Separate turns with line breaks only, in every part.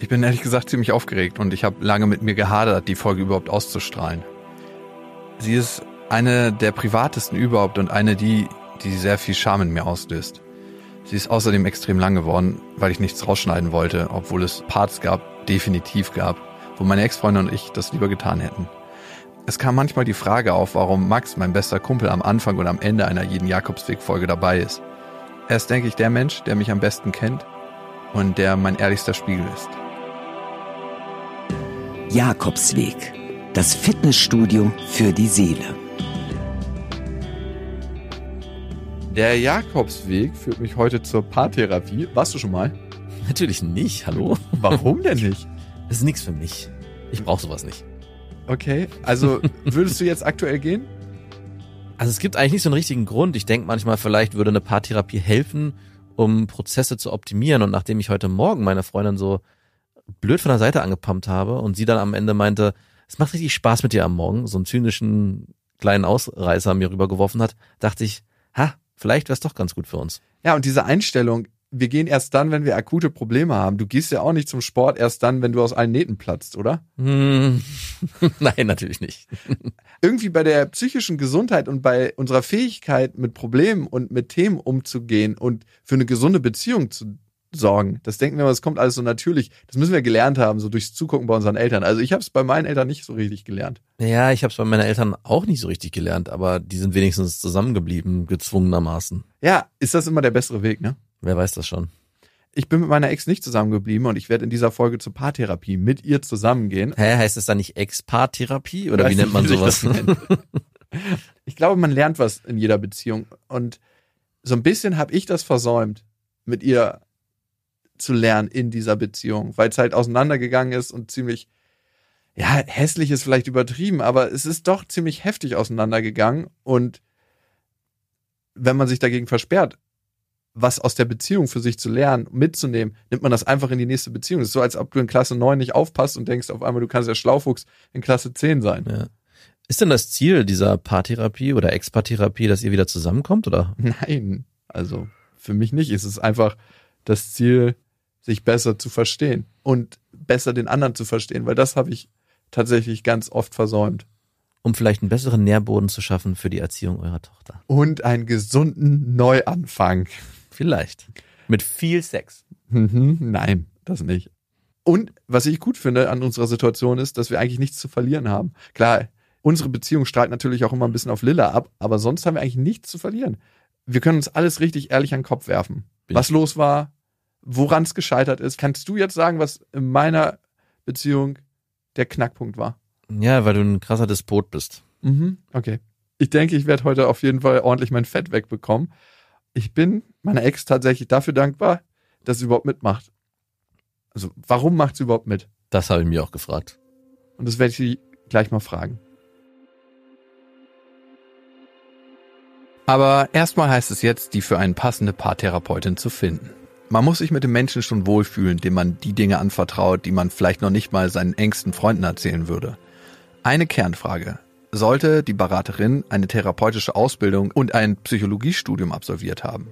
Ich bin ehrlich gesagt ziemlich aufgeregt und ich habe lange mit mir gehadert, die Folge überhaupt auszustrahlen. Sie ist eine der privatesten überhaupt und eine die, die sehr viel Scham in mir auslöst. Sie ist außerdem extrem lang geworden, weil ich nichts rausschneiden wollte, obwohl es Parts gab, definitiv gab, wo meine Ex-Freundin und ich das lieber getan hätten. Es kam manchmal die Frage auf, warum Max, mein bester Kumpel, am Anfang und am Ende einer jeden Jakobsweg-Folge dabei ist. Er ist, denke ich, der Mensch, der mich am besten kennt und der mein ehrlichster Spiegel ist.
Jakobsweg, das Fitnessstudio für die Seele.
Der Jakobsweg führt mich heute zur Paartherapie. Warst du schon mal?
Natürlich nicht, hallo?
Warum denn nicht?
Das ist nichts für mich. Ich brauche sowas nicht.
Okay, also würdest du jetzt aktuell gehen?
Also es gibt eigentlich nicht so einen richtigen Grund. Ich denke manchmal, vielleicht würde eine Paartherapie helfen, um Prozesse zu optimieren. Und nachdem ich heute Morgen meine Freundin so blöd von der Seite angepumpt habe und sie dann am Ende meinte, es macht richtig Spaß mit dir am Morgen, so einen zynischen kleinen Ausreißer mir rübergeworfen hat, dachte ich, ha, vielleicht wäre es doch ganz gut für uns.
Ja, und diese Einstellung, wir gehen erst dann, wenn wir akute Probleme haben. Du gehst ja auch nicht zum Sport erst dann, wenn du aus allen Nähten platzt, oder?
Hm. Nein, natürlich nicht.
Irgendwie bei der psychischen Gesundheit und bei unserer Fähigkeit, mit Problemen und mit Themen umzugehen und für eine gesunde Beziehung zu sorgen. Das denken wir es kommt alles so natürlich. Das müssen wir gelernt haben, so durchs Zugucken bei unseren Eltern. Also ich habe es bei meinen Eltern nicht so richtig gelernt.
Ja, ich habe es bei meinen Eltern auch nicht so richtig gelernt, aber die sind wenigstens zusammengeblieben, gezwungenermaßen.
Ja, ist das immer der bessere Weg, ne?
Wer weiß das schon.
Ich bin mit meiner Ex nicht zusammengeblieben und ich werde in dieser Folge zur Paartherapie mit ihr zusammengehen.
Hä, heißt es dann nicht Ex-Paartherapie oder wie nennt man sowas?
ich glaube, man lernt was in jeder Beziehung und so ein bisschen habe ich das versäumt, mit ihr zu lernen in dieser Beziehung, weil es halt auseinandergegangen ist und ziemlich, ja, hässlich ist vielleicht übertrieben, aber es ist doch ziemlich heftig auseinandergegangen und wenn man sich dagegen versperrt, was aus der Beziehung für sich zu lernen, mitzunehmen, nimmt man das einfach in die nächste Beziehung. Es ist so, als ob du in Klasse 9 nicht aufpasst und denkst auf einmal, du kannst ja Schlaufuchs in Klasse 10 sein.
Ja. Ist denn das Ziel dieser Paartherapie oder Ex-Paartherapie, dass ihr wieder zusammenkommt, oder?
Nein, also für mich nicht. Es ist einfach das Ziel, sich besser zu verstehen und besser den anderen zu verstehen, weil das habe ich tatsächlich ganz oft versäumt.
Um vielleicht einen besseren Nährboden zu schaffen für die Erziehung eurer Tochter.
Und einen gesunden Neuanfang.
Vielleicht. Mit viel Sex.
Mhm, nein, das nicht. Und was ich gut finde an unserer Situation ist, dass wir eigentlich nichts zu verlieren haben. Klar, unsere Beziehung strahlt natürlich auch immer ein bisschen auf Lilla ab, aber sonst haben wir eigentlich nichts zu verlieren. Wir können uns alles richtig ehrlich an den Kopf werfen. Bin was los war, woran es gescheitert ist. Kannst du jetzt sagen, was in meiner Beziehung der Knackpunkt war?
Ja, weil du ein krasser Despot bist.
Mhm, okay. Ich denke, ich werde heute auf jeden Fall ordentlich mein Fett wegbekommen. Ich bin meiner Ex tatsächlich dafür dankbar, dass sie überhaupt mitmacht. Also, warum macht sie überhaupt mit?
Das habe ich mir auch gefragt.
Und das werde ich sie gleich mal fragen. Aber erstmal heißt es jetzt, die für eine passende Paartherapeutin zu finden. Man muss sich mit dem Menschen schon wohlfühlen, dem man die Dinge anvertraut, die man vielleicht noch nicht mal seinen engsten Freunden erzählen würde. Eine Kernfrage. Sollte die Beraterin eine therapeutische Ausbildung und ein Psychologiestudium absolviert haben?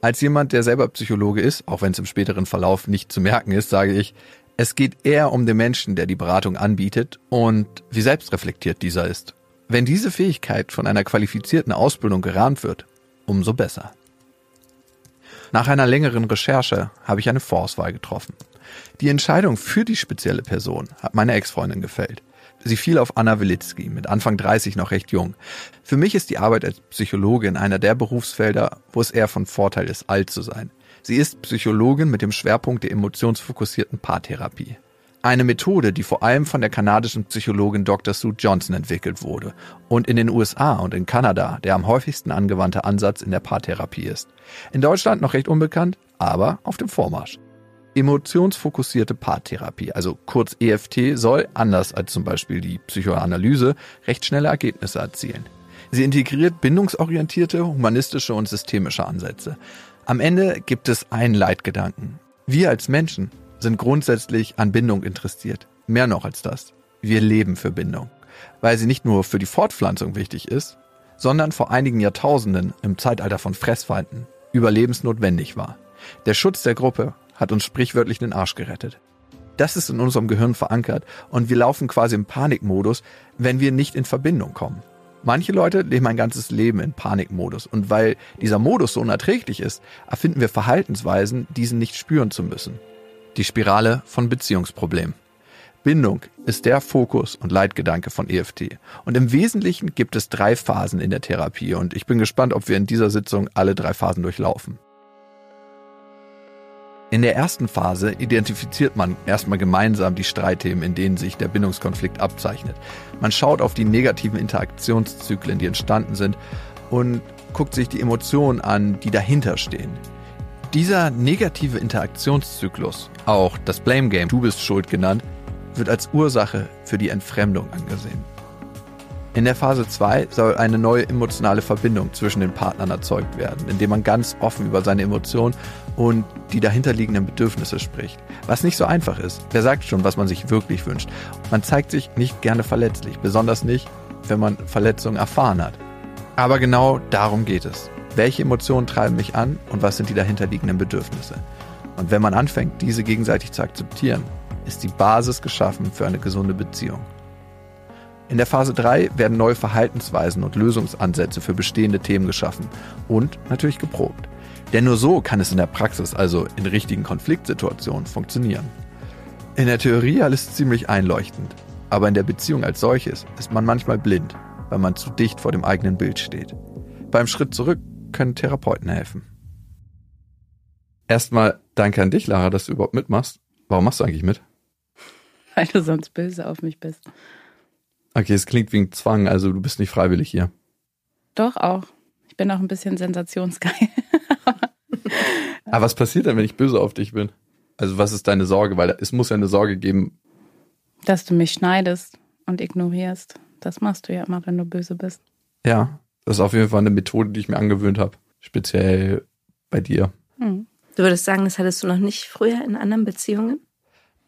Als jemand, der selber Psychologe ist, auch wenn es im späteren Verlauf nicht zu merken ist, sage ich, es geht eher um den Menschen, der die Beratung anbietet und wie selbstreflektiert dieser ist. Wenn diese Fähigkeit von einer qualifizierten Ausbildung gerahmt wird, umso besser. Nach einer längeren Recherche habe ich eine Vorauswahl getroffen. Die Entscheidung für die spezielle Person hat meine Ex-Freundin gefällt. Sie fiel auf Anna Wilitzki, mit Anfang 30 noch recht jung. Für mich ist die Arbeit als Psychologin einer der Berufsfelder, wo es eher von Vorteil ist, alt zu sein. Sie ist Psychologin mit dem Schwerpunkt der emotionsfokussierten Paartherapie. Eine Methode, die vor allem von der kanadischen Psychologin Dr. Sue Johnson entwickelt wurde und in den USA und in Kanada der am häufigsten angewandte Ansatz in der Paartherapie ist. In Deutschland noch recht unbekannt, aber auf dem Vormarsch. Emotionsfokussierte Paartherapie, also kurz EFT, soll, anders als zum Beispiel die Psychoanalyse, recht schnelle Ergebnisse erzielen. Sie integriert bindungsorientierte, humanistische und systemische Ansätze. Am Ende gibt es einen Leitgedanken. Wir als Menschen sind grundsätzlich an Bindung interessiert. Mehr noch als das. Wir leben für Bindung. Weil sie nicht nur für die Fortpflanzung wichtig ist, sondern vor einigen Jahrtausenden im Zeitalter von Fressfeinden überlebensnotwendig war. Der Schutz der Gruppe hat uns sprichwörtlich den Arsch gerettet. Das ist in unserem Gehirn verankert und wir laufen quasi im Panikmodus, wenn wir nicht in Verbindung kommen. Manche Leute leben ein ganzes Leben in Panikmodus und weil dieser Modus so unerträglich ist, erfinden wir Verhaltensweisen, diesen nicht spüren zu müssen. Die Spirale von Beziehungsproblemen. Bindung ist der Fokus und Leitgedanke von EFT. Und im Wesentlichen gibt es drei Phasen in der Therapie und ich bin gespannt, ob wir in dieser Sitzung alle drei Phasen durchlaufen. In der ersten Phase identifiziert man erstmal gemeinsam die Streitthemen, in denen sich der Bindungskonflikt abzeichnet. Man schaut auf die negativen Interaktionszyklen, die entstanden sind und guckt sich die Emotionen an, die dahinter stehen. Dieser negative Interaktionszyklus, auch das Blame Game, du bist schuld genannt, wird als Ursache für die Entfremdung angesehen. In der Phase 2 soll eine neue emotionale Verbindung zwischen den Partnern erzeugt werden, indem man ganz offen über seine Emotionen und die dahinterliegenden Bedürfnisse spricht. Was nicht so einfach ist. Wer sagt schon, was man sich wirklich wünscht? Man zeigt sich nicht gerne verletzlich, besonders nicht, wenn man Verletzungen erfahren hat. Aber genau darum geht es. Welche Emotionen treiben mich an und was sind die dahinterliegenden Bedürfnisse? Und wenn man anfängt, diese gegenseitig zu akzeptieren, ist die Basis geschaffen für eine gesunde Beziehung. In der Phase 3 werden neue Verhaltensweisen und Lösungsansätze für bestehende Themen geschaffen und natürlich geprobt. Denn nur so kann es in der Praxis, also in richtigen Konfliktsituationen, funktionieren. In der Theorie alles ziemlich einleuchtend, aber in der Beziehung als solches ist man manchmal blind, weil man zu dicht vor dem eigenen Bild steht. Beim Schritt zurück können Therapeuten helfen. Erstmal danke an dich, Lara, dass du überhaupt mitmachst. Warum machst du eigentlich mit?
Weil du sonst böse auf mich bist.
Okay, es klingt wie ein Zwang, also du bist nicht freiwillig hier.
Doch auch. Ich bin auch ein bisschen sensationsgeil.
Aber was passiert denn, wenn ich böse auf dich bin? Also was ist deine Sorge? Weil es muss ja eine Sorge geben.
Dass du mich schneidest und ignorierst. Das machst du ja immer, wenn du böse bist.
Ja, das ist auf jeden Fall eine Methode, die ich mir angewöhnt habe. Speziell bei dir.
Hm. Du würdest sagen, das hattest du noch nicht früher in anderen Beziehungen?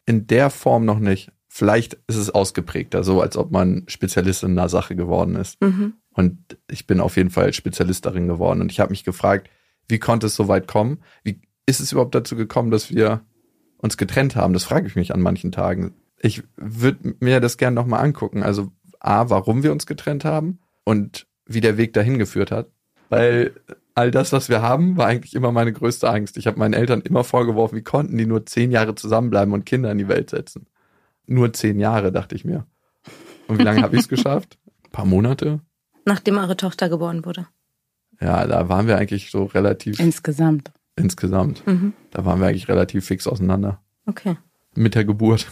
In der Form noch nicht vielleicht ist es ausgeprägter, so als ob man Spezialist in einer Sache geworden ist. Mhm. Und ich bin auf jeden Fall Spezialist darin geworden. Und ich habe mich gefragt, wie konnte es so weit kommen? Wie ist es überhaupt dazu gekommen, dass wir uns getrennt haben? Das frage ich mich an manchen Tagen. Ich würde mir das gerne nochmal angucken. Also A, warum wir uns getrennt haben und wie der Weg dahin geführt hat. Weil all das, was wir haben, war eigentlich immer meine größte Angst. Ich habe meinen Eltern immer vorgeworfen, wie konnten die nur zehn Jahre zusammenbleiben und Kinder in die Welt setzen nur zehn Jahre, dachte ich mir. Und wie lange habe ich es geschafft? Ein paar Monate?
Nachdem eure Tochter geboren wurde.
Ja, da waren wir eigentlich so relativ.
Insgesamt.
Insgesamt. Mhm. Da waren wir eigentlich relativ fix auseinander.
Okay.
Mit der Geburt.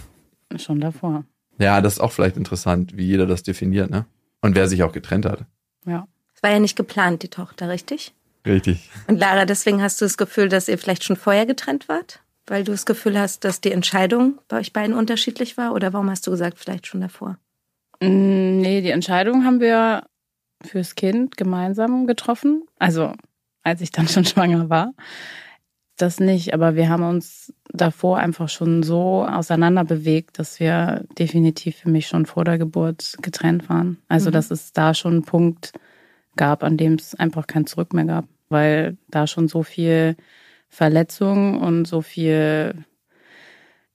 Schon davor.
Ja, das ist auch vielleicht interessant, wie jeder das definiert, ne? Und wer sich auch getrennt hat.
Ja.
Es war ja nicht geplant, die Tochter, richtig?
Richtig.
Und Lara, deswegen hast du das Gefühl, dass ihr vielleicht schon vorher getrennt wart? weil du das Gefühl hast, dass die Entscheidung bei euch beiden unterschiedlich war? Oder warum hast du gesagt, vielleicht schon davor?
Mm, nee, die Entscheidung haben wir fürs Kind gemeinsam getroffen. Also als ich dann schon schwanger war. Das nicht, aber wir haben uns davor einfach schon so auseinander bewegt, dass wir definitiv für mich schon vor der Geburt getrennt waren. Also, mhm. dass es da schon einen Punkt gab, an dem es einfach kein Zurück mehr gab, weil da schon so viel Verletzungen und so viel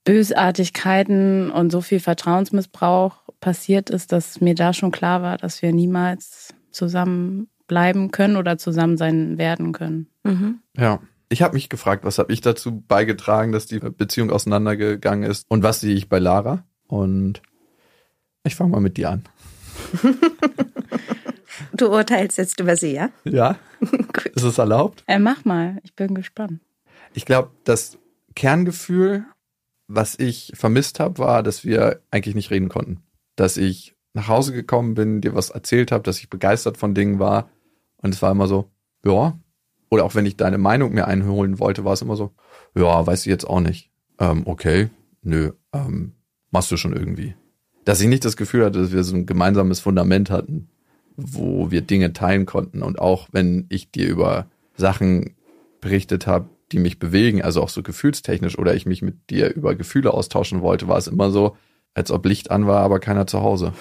Bösartigkeiten und so viel Vertrauensmissbrauch passiert ist, dass mir da schon klar war, dass wir niemals zusammen bleiben können oder zusammen sein werden können.
Mhm. Ja. Ich habe mich gefragt, was habe ich dazu beigetragen, dass die Beziehung auseinandergegangen ist und was sehe ich bei Lara? Und ich fange mal mit dir an.
Du urteilst jetzt über sie, ja?
Ja. ist es erlaubt?
Äh, mach mal, ich bin gespannt.
Ich glaube, das Kerngefühl, was ich vermisst habe, war, dass wir eigentlich nicht reden konnten. Dass ich nach Hause gekommen bin, dir was erzählt habe, dass ich begeistert von Dingen war. Und es war immer so, ja. Oder auch wenn ich deine Meinung mir einholen wollte, war es immer so, ja, weiß ich jetzt auch nicht. Ähm, okay, nö, ähm, machst du schon irgendwie. Dass ich nicht das Gefühl hatte, dass wir so ein gemeinsames Fundament hatten, wo wir Dinge teilen konnten. Und auch wenn ich dir über Sachen berichtet habe, die mich bewegen, also auch so gefühlstechnisch, oder ich mich mit dir über Gefühle austauschen wollte, war es immer so, als ob Licht an war, aber keiner zu Hause.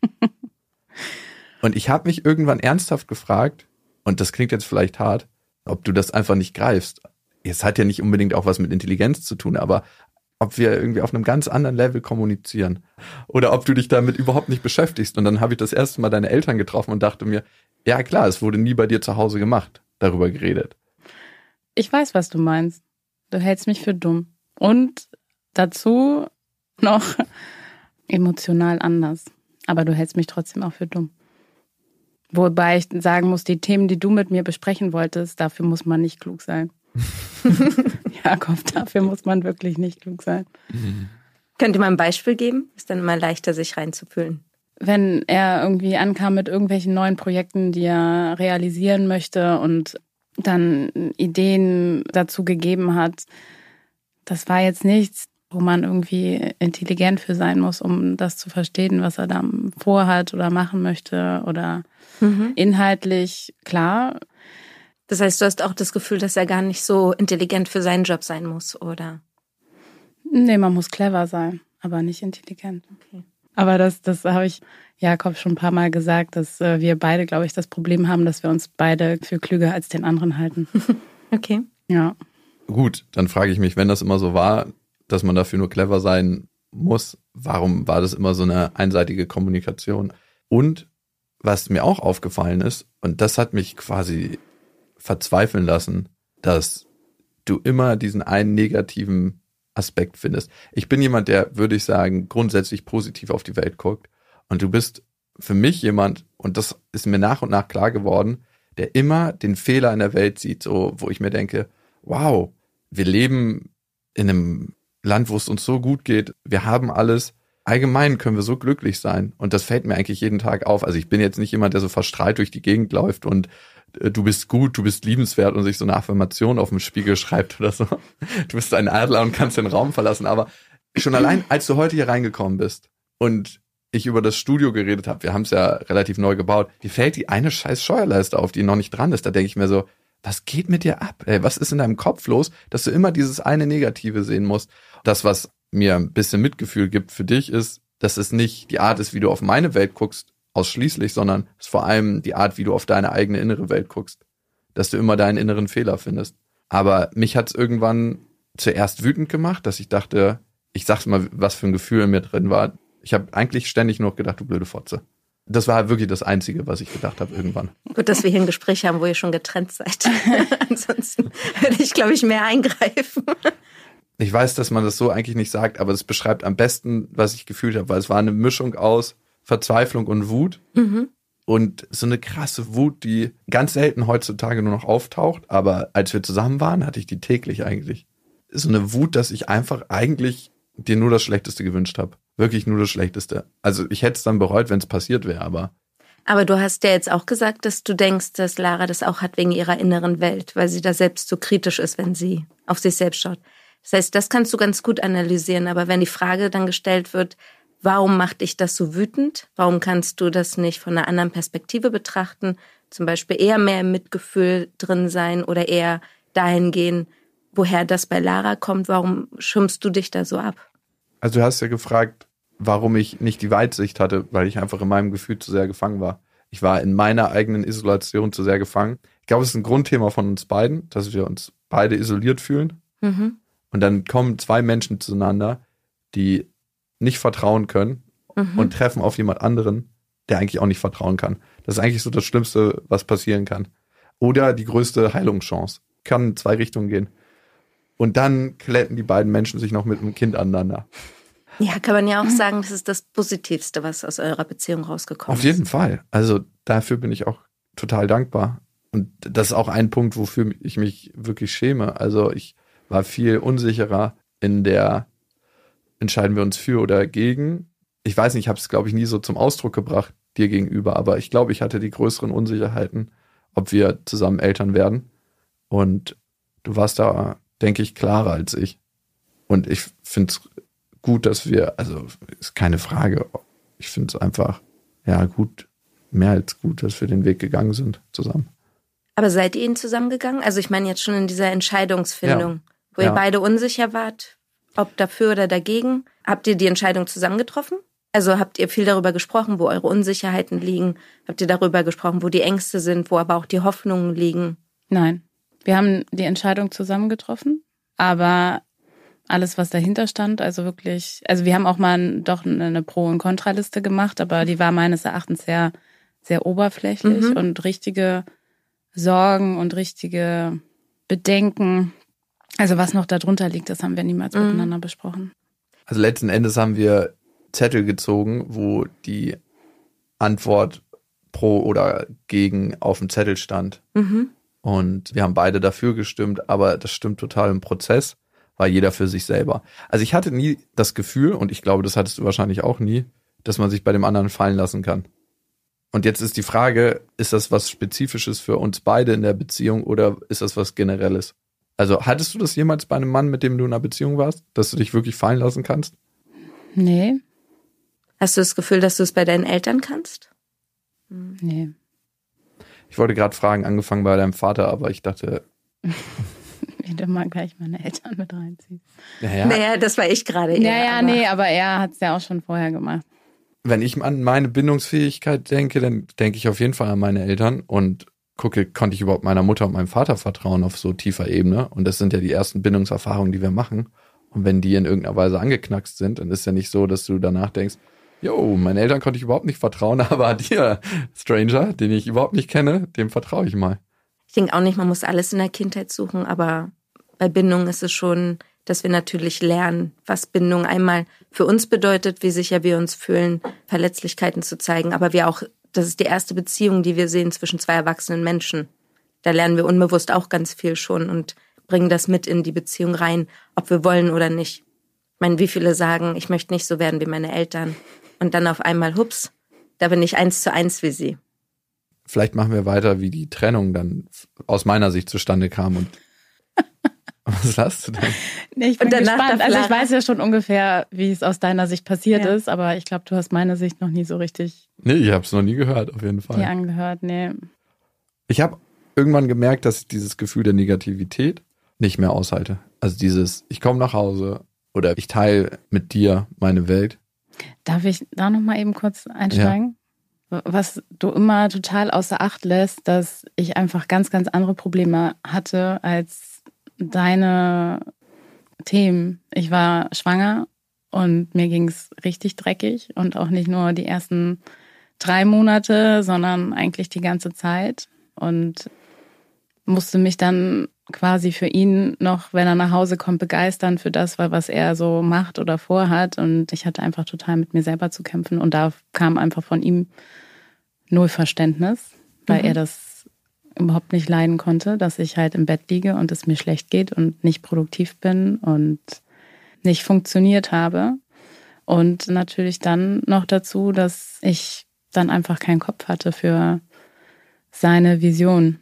und ich habe mich irgendwann ernsthaft gefragt, und das klingt jetzt vielleicht hart, ob du das einfach nicht greifst. Es hat ja nicht unbedingt auch was mit Intelligenz zu tun, aber ob wir irgendwie auf einem ganz anderen Level kommunizieren oder ob du dich damit überhaupt nicht beschäftigst. Und dann habe ich das erste Mal deine Eltern getroffen und dachte mir, ja klar, es wurde nie bei dir zu Hause gemacht, darüber geredet.
Ich weiß, was du meinst. Du hältst mich für dumm. Und dazu noch emotional anders. Aber du hältst mich trotzdem auch für dumm. Wobei ich sagen muss, die Themen, die du mit mir besprechen wolltest, dafür muss man nicht klug sein. Jakob, dafür muss man wirklich nicht klug sein.
Könnt ihr mal ein Beispiel geben? Ist dann immer leichter, sich reinzufühlen.
Wenn er irgendwie ankam mit irgendwelchen neuen Projekten, die er realisieren möchte und dann Ideen dazu gegeben hat, das war jetzt nichts, wo man irgendwie intelligent für sein muss, um das zu verstehen, was er da vorhat oder machen möchte oder mhm. inhaltlich klar.
Das heißt, du hast auch das Gefühl, dass er gar nicht so intelligent für seinen Job sein muss, oder?
Nee, man muss clever sein, aber nicht intelligent. Okay. Aber das, das habe ich Jakob schon ein paar Mal gesagt, dass äh, wir beide, glaube ich, das Problem haben, dass wir uns beide für klüger als den anderen halten.
okay.
Ja.
Gut, dann frage ich mich, wenn das immer so war, dass man dafür nur clever sein muss, warum war das immer so eine einseitige Kommunikation? Und was mir auch aufgefallen ist, und das hat mich quasi verzweifeln lassen, dass du immer diesen einen negativen Aspekt findest. Ich bin jemand, der, würde ich sagen, grundsätzlich positiv auf die Welt guckt. Und du bist für mich jemand, und das ist mir nach und nach klar geworden, der immer den Fehler in der Welt sieht, so, wo ich mir denke, wow, wir leben in einem Land, wo es uns so gut geht. Wir haben alles. Allgemein können wir so glücklich sein. Und das fällt mir eigentlich jeden Tag auf. Also ich bin jetzt nicht jemand, der so verstrahlt durch die Gegend läuft und äh, du bist gut, du bist liebenswert und sich so eine Affirmation auf dem Spiegel schreibt oder so. Du bist ein Adler und kannst den Raum verlassen. Aber schon allein, als du heute hier reingekommen bist und ich über das Studio geredet habe, wir haben es ja relativ neu gebaut, mir fällt die eine scheiß Steuerleiste auf, die noch nicht dran ist. Da denke ich mir so, was geht mit dir ab? Ey, was ist in deinem Kopf los, dass du immer dieses eine Negative sehen musst? Das, was mir ein bisschen Mitgefühl gibt für dich, ist, dass es nicht die Art ist, wie du auf meine Welt guckst, ausschließlich, sondern es ist vor allem die Art, wie du auf deine eigene innere Welt guckst. Dass du immer deinen inneren Fehler findest. Aber mich hat es irgendwann zuerst wütend gemacht, dass ich dachte, ich sag's mal, was für ein Gefühl in mir drin war. Ich habe eigentlich ständig nur gedacht, du blöde Fotze. Das war wirklich das Einzige, was ich gedacht habe irgendwann.
Gut, dass wir hier ein Gespräch haben, wo ihr schon getrennt seid. Ansonsten würde ich, glaube ich, mehr eingreifen.
Ich weiß, dass man das so eigentlich nicht sagt, aber das beschreibt am besten, was ich gefühlt habe, weil es war eine Mischung aus Verzweiflung und Wut. Mhm. Und so eine krasse Wut, die ganz selten heutzutage nur noch auftaucht, aber als wir zusammen waren, hatte ich die täglich eigentlich. So eine Wut, dass ich einfach eigentlich dir nur das Schlechteste gewünscht habe. Wirklich nur das Schlechteste. Also ich hätte es dann bereut, wenn es passiert wäre, aber.
Aber du hast ja jetzt auch gesagt, dass du denkst, dass Lara das auch hat wegen ihrer inneren Welt, weil sie da selbst so kritisch ist, wenn sie auf sich selbst schaut. Das heißt, das kannst du ganz gut analysieren, aber wenn die Frage dann gestellt wird, warum macht dich das so wütend? Warum kannst du das nicht von einer anderen Perspektive betrachten? Zum Beispiel eher mehr im Mitgefühl drin sein oder eher dahin gehen, woher das bei Lara kommt? Warum schimpfst du dich da so ab?
Also du hast ja gefragt, warum ich nicht die Weitsicht hatte, weil ich einfach in meinem Gefühl zu sehr gefangen war. Ich war in meiner eigenen Isolation zu sehr gefangen. Ich glaube, es ist ein Grundthema von uns beiden, dass wir uns beide isoliert fühlen. Mhm. Und dann kommen zwei Menschen zueinander, die nicht vertrauen können mhm. und treffen auf jemand anderen, der eigentlich auch nicht vertrauen kann. Das ist eigentlich so das Schlimmste, was passieren kann. Oder die größte Heilungschance. Kann in zwei Richtungen gehen. Und dann kletten die beiden Menschen sich noch mit einem Kind aneinander.
Ja, kann man ja auch sagen, das ist das Positivste, was aus eurer Beziehung rausgekommen
ist. Auf jeden Fall. Also dafür bin ich auch total dankbar. Und das ist auch ein Punkt, wofür ich mich wirklich schäme. Also ich war viel unsicherer in der entscheiden wir uns für oder gegen. Ich weiß nicht, ich habe es, glaube ich, nie so zum Ausdruck gebracht dir gegenüber, aber ich glaube, ich hatte die größeren Unsicherheiten, ob wir zusammen Eltern werden. Und du warst da, denke ich, klarer als ich. Und ich finde es gut, dass wir, also ist keine Frage. Ich finde es einfach, ja, gut, mehr als gut, dass wir den Weg gegangen sind zusammen.
Aber seid ihr ihn zusammengegangen? Also ich meine jetzt schon in dieser Entscheidungsfindung, ja. Wo ihr ja. beide unsicher wart, ob dafür oder dagegen. Habt ihr die Entscheidung zusammen getroffen? Also habt ihr viel darüber gesprochen, wo eure Unsicherheiten liegen? Habt ihr darüber gesprochen, wo die Ängste sind, wo aber auch die Hoffnungen liegen?
Nein. Wir haben die Entscheidung zusammen getroffen, aber alles, was dahinter stand. Also wirklich, also wir haben auch mal doch eine Pro- und Kontraliste gemacht, aber die war meines Erachtens sehr, sehr oberflächlich
Mhm.
und richtige Sorgen und richtige Bedenken. Also was noch darunter liegt, das haben wir niemals
Mhm.
miteinander besprochen.
Also letzten Endes haben wir Zettel gezogen, wo die Antwort pro oder gegen auf dem Zettel stand.
Mhm.
Und wir haben beide dafür gestimmt, aber das stimmt total im Prozess, war jeder für sich selber. Also ich hatte nie das Gefühl, und ich glaube, das hattest du wahrscheinlich auch nie, dass man sich bei dem anderen fallen lassen kann. Und jetzt ist die Frage, ist das was Spezifisches für uns beide in der Beziehung oder ist das was Generelles? Also hattest du das jemals bei einem Mann, mit dem du in einer Beziehung warst, dass du dich wirklich fallen lassen kannst?
Nee,
Hast du das Gefühl, dass du es bei deinen Eltern kannst?
nee.
Ich wollte gerade fragen, angefangen bei deinem Vater, aber ich dachte,
Wieder mal gleich meine Eltern mit reinziehen.
naja,
Naja, das war ich gerade. eher,
Ja, ja,
aber-
nee, aber er hat es ja auch schon vorher gemacht.
wenn ich an meine Bindungsfähigkeit denke, dann denke ich auf jeden Fall an meine Eltern und gucke, konnte ich überhaupt meiner Mutter und meinem Vater vertrauen auf so tiefer Ebene? Und das sind ja die ersten Bindungserfahrungen, die wir machen. Und wenn die in irgendeiner Weise angeknackst sind, dann ist ja nicht so, dass du danach denkst, jo, meinen Eltern konnte ich überhaupt nicht vertrauen, aber dir, Stranger, den ich überhaupt nicht kenne, dem vertraue ich mal.
Ich denke auch nicht, man muss alles in der Kindheit suchen, aber bei Bindung ist es schon, dass wir natürlich lernen, was Bindung einmal für uns bedeutet, wie sicher wir uns fühlen, Verletzlichkeiten zu zeigen, aber wir auch, das ist die erste Beziehung, die wir sehen zwischen zwei erwachsenen Menschen. Da lernen wir unbewusst auch ganz viel schon und bringen das mit in die Beziehung rein, ob wir wollen oder nicht. Ich meine, wie viele sagen, ich möchte nicht so werden wie meine Eltern. Und dann auf einmal, hups, da bin ich eins zu eins wie sie.
Vielleicht machen wir weiter, wie die Trennung dann aus meiner Sicht zustande kam und was hast du denn?
Nee, ich bin gespannt. Also ich weiß ja schon ungefähr, wie es aus deiner Sicht passiert
Ja.
ist, aber ich glaube, du hast meine Sicht noch nie so richtig
Nee, ich habe es noch nie gehört, auf jeden Fall.
dir angehört. Nee.
Ich habe irgendwann gemerkt, dass ich dieses Gefühl der Negativität nicht mehr aushalte. Also dieses, ich komme nach Hause oder ich teile mit dir meine Welt.
Darf ich da noch mal eben kurz einsteigen? Was du immer total außer Acht lässt, dass ich einfach ganz, ganz andere Probleme hatte als deine Themen. Ich war schwanger und mir ging's richtig dreckig und auch nicht nur die ersten drei Monate, sondern eigentlich die ganze Zeit und musste mich dann quasi für ihn noch, wenn er nach Hause kommt, begeistern für das, was er so macht oder vorhat. Und ich hatte einfach total mit mir selber zu kämpfen. Und da kam einfach von ihm null Verständnis, weil er das überhaupt nicht leiden konnte, dass ich halt im Bett liege und es mir schlecht geht und nicht produktiv bin und nicht funktioniert habe. Und natürlich dann noch dazu, dass ich dann einfach keinen Kopf hatte für seine Vision,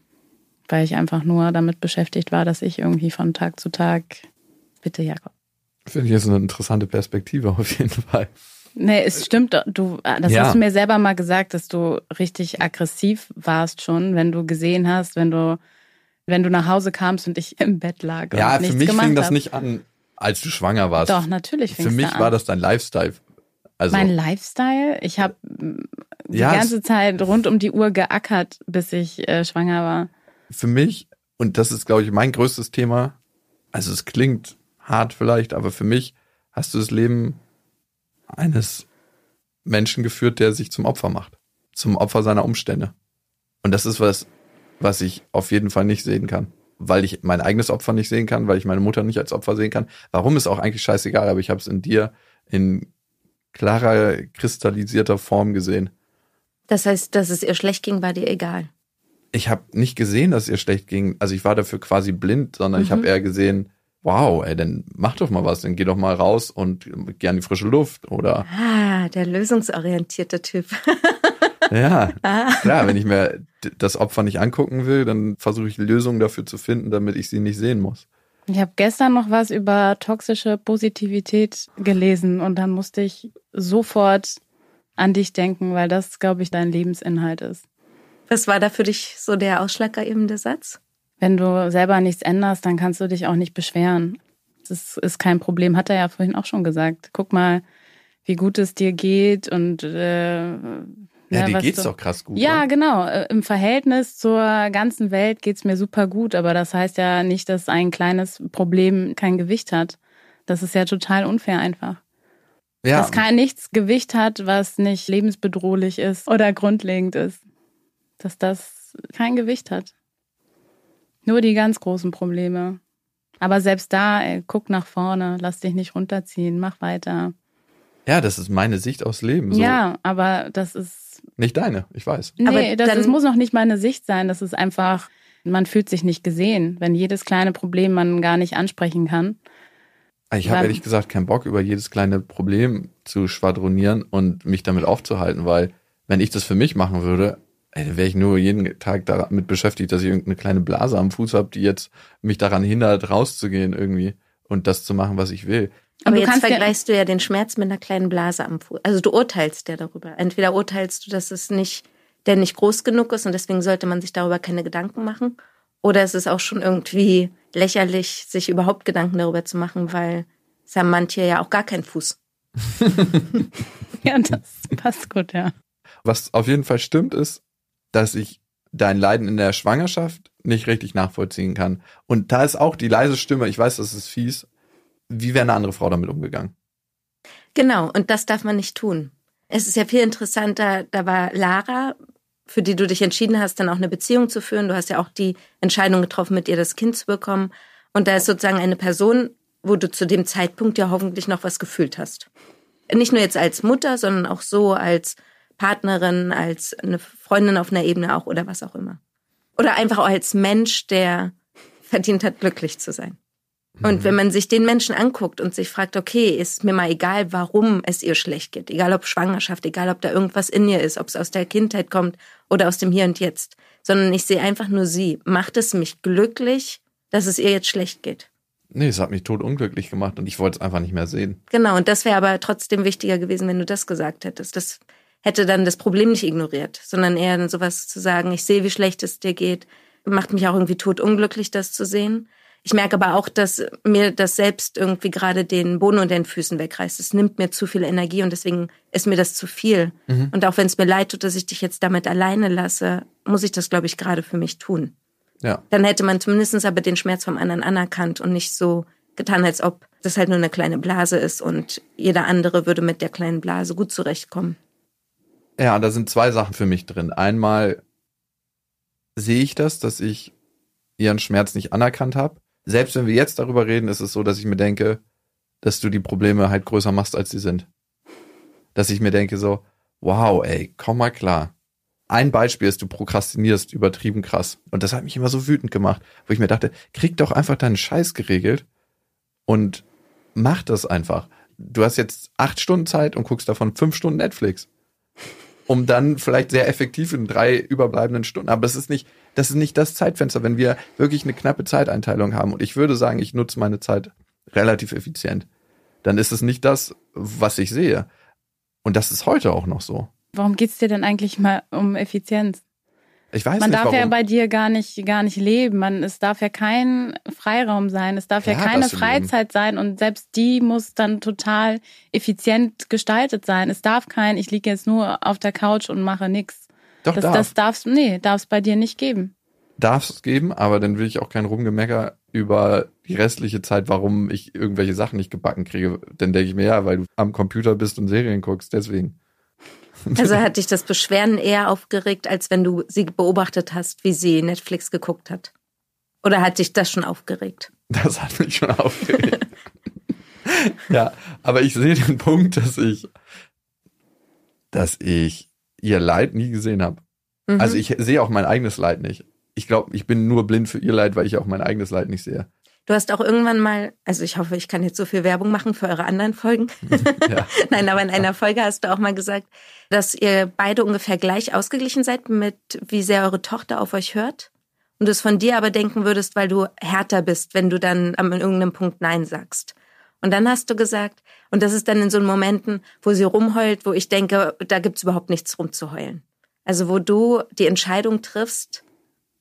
weil ich einfach nur damit beschäftigt war, dass ich irgendwie von Tag zu Tag, bitte Jakob.
Finde ich jetzt eine interessante Perspektive auf jeden Fall.
Nee, es stimmt, doch. du, das
Ja.
hast du mir selber mal gesagt, dass du richtig aggressiv warst schon, wenn du gesehen hast, wenn du, wenn du nach Hause kamst und ich im Bett lag
Ja, für mich fing das
hab.
nicht an, als du schwanger warst.
Doch, natürlich
Für mich
da
war das dein Lifestyle. Also,
mein Lifestyle. Ich habe die
Ja,
ganze Zeit rund um die Uhr geackert, bis ich äh, schwanger war.
für mich, und das ist, glaube ich, mein größtes Thema, also es klingt hart vielleicht, aber für mich hast du das Leben eines Menschen geführt, der sich zum Opfer macht. Zum Opfer seiner Umstände. Und das ist was, was ich auf jeden Fall nicht sehen kann. Weil ich mein eigenes Opfer nicht sehen kann, weil ich meine Mutter nicht als Opfer sehen kann. Warum ist auch eigentlich scheißegal, aber ich habe es in dir in klarer, kristallisierter Form gesehen.
Das heißt, dass es ihr schlecht ging, war dir egal.
ich habe nicht gesehen, dass es ihr schlecht ging. Also ich war dafür quasi blind, sondern ich habe eher gesehen, wow, ey, dann mach doch mal was, dann geh doch mal raus und geh an die frische Luft oder
Ah, der lösungsorientierte Typ.
ja, klar, wenn ich mir das Opfer nicht angucken will, dann versuche ich Lösungen dafür zu finden, damit ich sie nicht sehen muss.
Ich habe gestern noch was über toxische Positivität gelesen und dann musste ich sofort an dich denken, weil das, glaube ich, dein Lebensinhalt ist.
Was war da für dich so der ausschlaggebende Satz?
Wenn du selber nichts änderst, dann kannst du dich auch nicht beschweren. Das ist kein Problem, hat er ja vorhin auch schon gesagt. Guck mal, wie gut es dir geht und äh,
Ja,
ne,
dir geht's
du-
doch krass gut.
Ja,
ne?
genau. Äh, Im Verhältnis zur ganzen Welt geht's mir super gut, aber das heißt ja nicht, dass ein kleines Problem kein Gewicht hat, Das ist ja total unfair einfach.
Ja,
Dass kein nichts Gewicht hat, was nicht lebensbedrohlich ist oder grundlegend ist. Dass das kein Gewicht hat. Nur die ganz großen Probleme. Aber selbst da, ey, guck nach vorne, lass dich nicht runterziehen, mach weiter.
ja, das ist meine Sicht aufs Leben. So.
Ja, aber das ist
Nicht deine, ich weiß.
Nee,
Aber
das, das muss noch nicht meine Sicht sein. Das ist einfach, man fühlt sich nicht gesehen, wenn jedes kleine Problem man gar nicht ansprechen kann.
Ich habe ehrlich gesagt keinen Bock, über jedes kleine Problem zu schwadronieren und mich damit aufzuhalten, weil wenn ich das für mich machen würde, ey, dann wäre ich nur jeden Tag damit beschäftigt, dass ich irgendeine kleine Blase am Fuß habe, die jetzt mich daran hindert, rauszugehen irgendwie und das zu machen, was ich will.
Aber
du
jetzt
kannst ja-
vergleichst du ja den Schmerz mit einer kleinen Blase am Fuß. Also du urteilst ja darüber. Entweder urteilst du, dass es nicht, der nicht groß genug ist und deswegen sollte man sich darüber keine Gedanken machen. Oder es ist auch schon irgendwie lächerlich, sich überhaupt Gedanken darüber zu machen, weil es haben manche ja auch gar keinen Fuß.
Ja, das passt gut, ja.
Was auf jeden Fall stimmt, ist, dass ich dein Leiden in der Schwangerschaft nicht richtig nachvollziehen kann. Und da ist auch die leise Stimme, ich weiß, das ist fies, wie wäre eine andere Frau damit umgegangen?
Genau, und das darf man nicht tun. Es ist ja viel interessanter, da war Lara, für die du dich entschieden hast, dann auch eine Beziehung zu führen. Du hast ja auch die Entscheidung getroffen, mit ihr das Kind zu bekommen. Und da ist sozusagen eine Person, wo du zu dem Zeitpunkt ja hoffentlich noch was gefühlt hast. Nicht nur jetzt als Mutter, sondern auch so als Partnerin, als eine Freundin auf einer Ebene auch oder was auch immer. Oder einfach auch als Mensch, der verdient hat, glücklich zu sein. Und wenn man sich den Menschen anguckt und sich fragt, okay, ist mir mal egal, warum es ihr schlecht geht, egal ob Schwangerschaft, egal ob da irgendwas in ihr ist, ob es aus der Kindheit kommt oder aus dem Hier und Jetzt, sondern ich sehe einfach nur sie. Macht es mich glücklich, dass es ihr jetzt schlecht geht?
Nee, es hat mich tot unglücklich gemacht und ich wollte es einfach nicht mehr sehen.
Genau, und das wäre aber trotzdem wichtiger gewesen, wenn du das gesagt hättest. Das hätte dann das Problem nicht ignoriert, sondern eher dann sowas zu sagen, ich sehe, wie schlecht es dir geht, macht mich auch irgendwie tot unglücklich, das zu sehen. Ich merke aber auch, dass mir das selbst irgendwie gerade den Boden unter den Füßen wegreißt. Es nimmt mir zu viel Energie und deswegen ist mir das zu viel. Und auch wenn es mir leid tut, dass ich dich jetzt damit alleine lasse, muss ich das, glaube ich, gerade für mich tun.
Ja.
Dann hätte man zumindest aber den Schmerz vom anderen anerkannt und nicht so getan, als ob das halt nur eine kleine Blase ist und jeder andere würde mit der kleinen Blase gut zurechtkommen.
Ja, da sind zwei Sachen für mich drin. Einmal sehe ich das, dass ich ihren Schmerz nicht anerkannt habe. Selbst wenn wir jetzt darüber reden, ist es so, dass ich mir denke, dass du die Probleme halt größer machst, als sie sind. Dass ich mir denke so, wow, ey, komm mal klar. Ein Beispiel ist, du prokrastinierst übertrieben krass. Und das hat mich immer so wütend gemacht, wo ich mir dachte, krieg doch einfach deinen Scheiß geregelt und mach das einfach. Du hast jetzt acht Stunden Zeit und guckst davon fünf Stunden Netflix um dann vielleicht sehr effektiv in drei überbleibenden Stunden. Aber es ist nicht, das ist nicht das Zeitfenster, wenn wir wirklich eine knappe Zeiteinteilung haben. Und ich würde sagen, ich nutze meine Zeit relativ effizient. Dann ist es nicht das, was ich sehe. Und das ist heute auch noch so.
Warum geht's dir denn eigentlich mal um Effizienz?
Ich weiß
Man
nicht,
darf
warum.
ja bei dir gar nicht, gar nicht leben. Man, es darf ja kein Freiraum sein. Es darf ja
Klar
keine
darfst du leben.
Freizeit sein. Und selbst die muss dann total effizient gestaltet sein. Es darf kein, ich liege jetzt nur auf der Couch und mache nichts.
Doch,
Das,
darf.
das darf's, nee, darf's bei dir nicht geben.
darf es geben, aber dann will ich auch kein Rumgemecker über die restliche Zeit, warum ich irgendwelche Sachen nicht gebacken kriege. Dann denke ich mir, ja, weil du am Computer bist und Serien guckst, deswegen.
Also hat dich das Beschweren eher aufgeregt, als wenn du sie beobachtet hast, wie sie Netflix geguckt hat? Oder hat dich das schon aufgeregt?
Das hat mich schon aufgeregt. ja, aber ich sehe den Punkt, dass ich, dass ich ihr Leid nie gesehen habe.
Mhm.
Also ich sehe auch mein eigenes Leid nicht. Ich glaube, ich bin nur blind für ihr Leid, weil ich auch mein eigenes Leid nicht sehe.
Du hast auch irgendwann mal, also ich hoffe, ich kann jetzt so viel Werbung machen für eure anderen Folgen.
Ja.
Nein, aber in einer Folge hast du auch mal gesagt, dass ihr beide ungefähr gleich ausgeglichen seid mit, wie sehr eure Tochter auf euch hört. Und du es von dir aber denken würdest, weil du härter bist, wenn du dann an irgendeinem Punkt Nein sagst. Und dann hast du gesagt, und das ist dann in so Momenten, wo sie rumheult, wo ich denke, da gibt's überhaupt nichts rumzuheulen. Also wo du die Entscheidung triffst,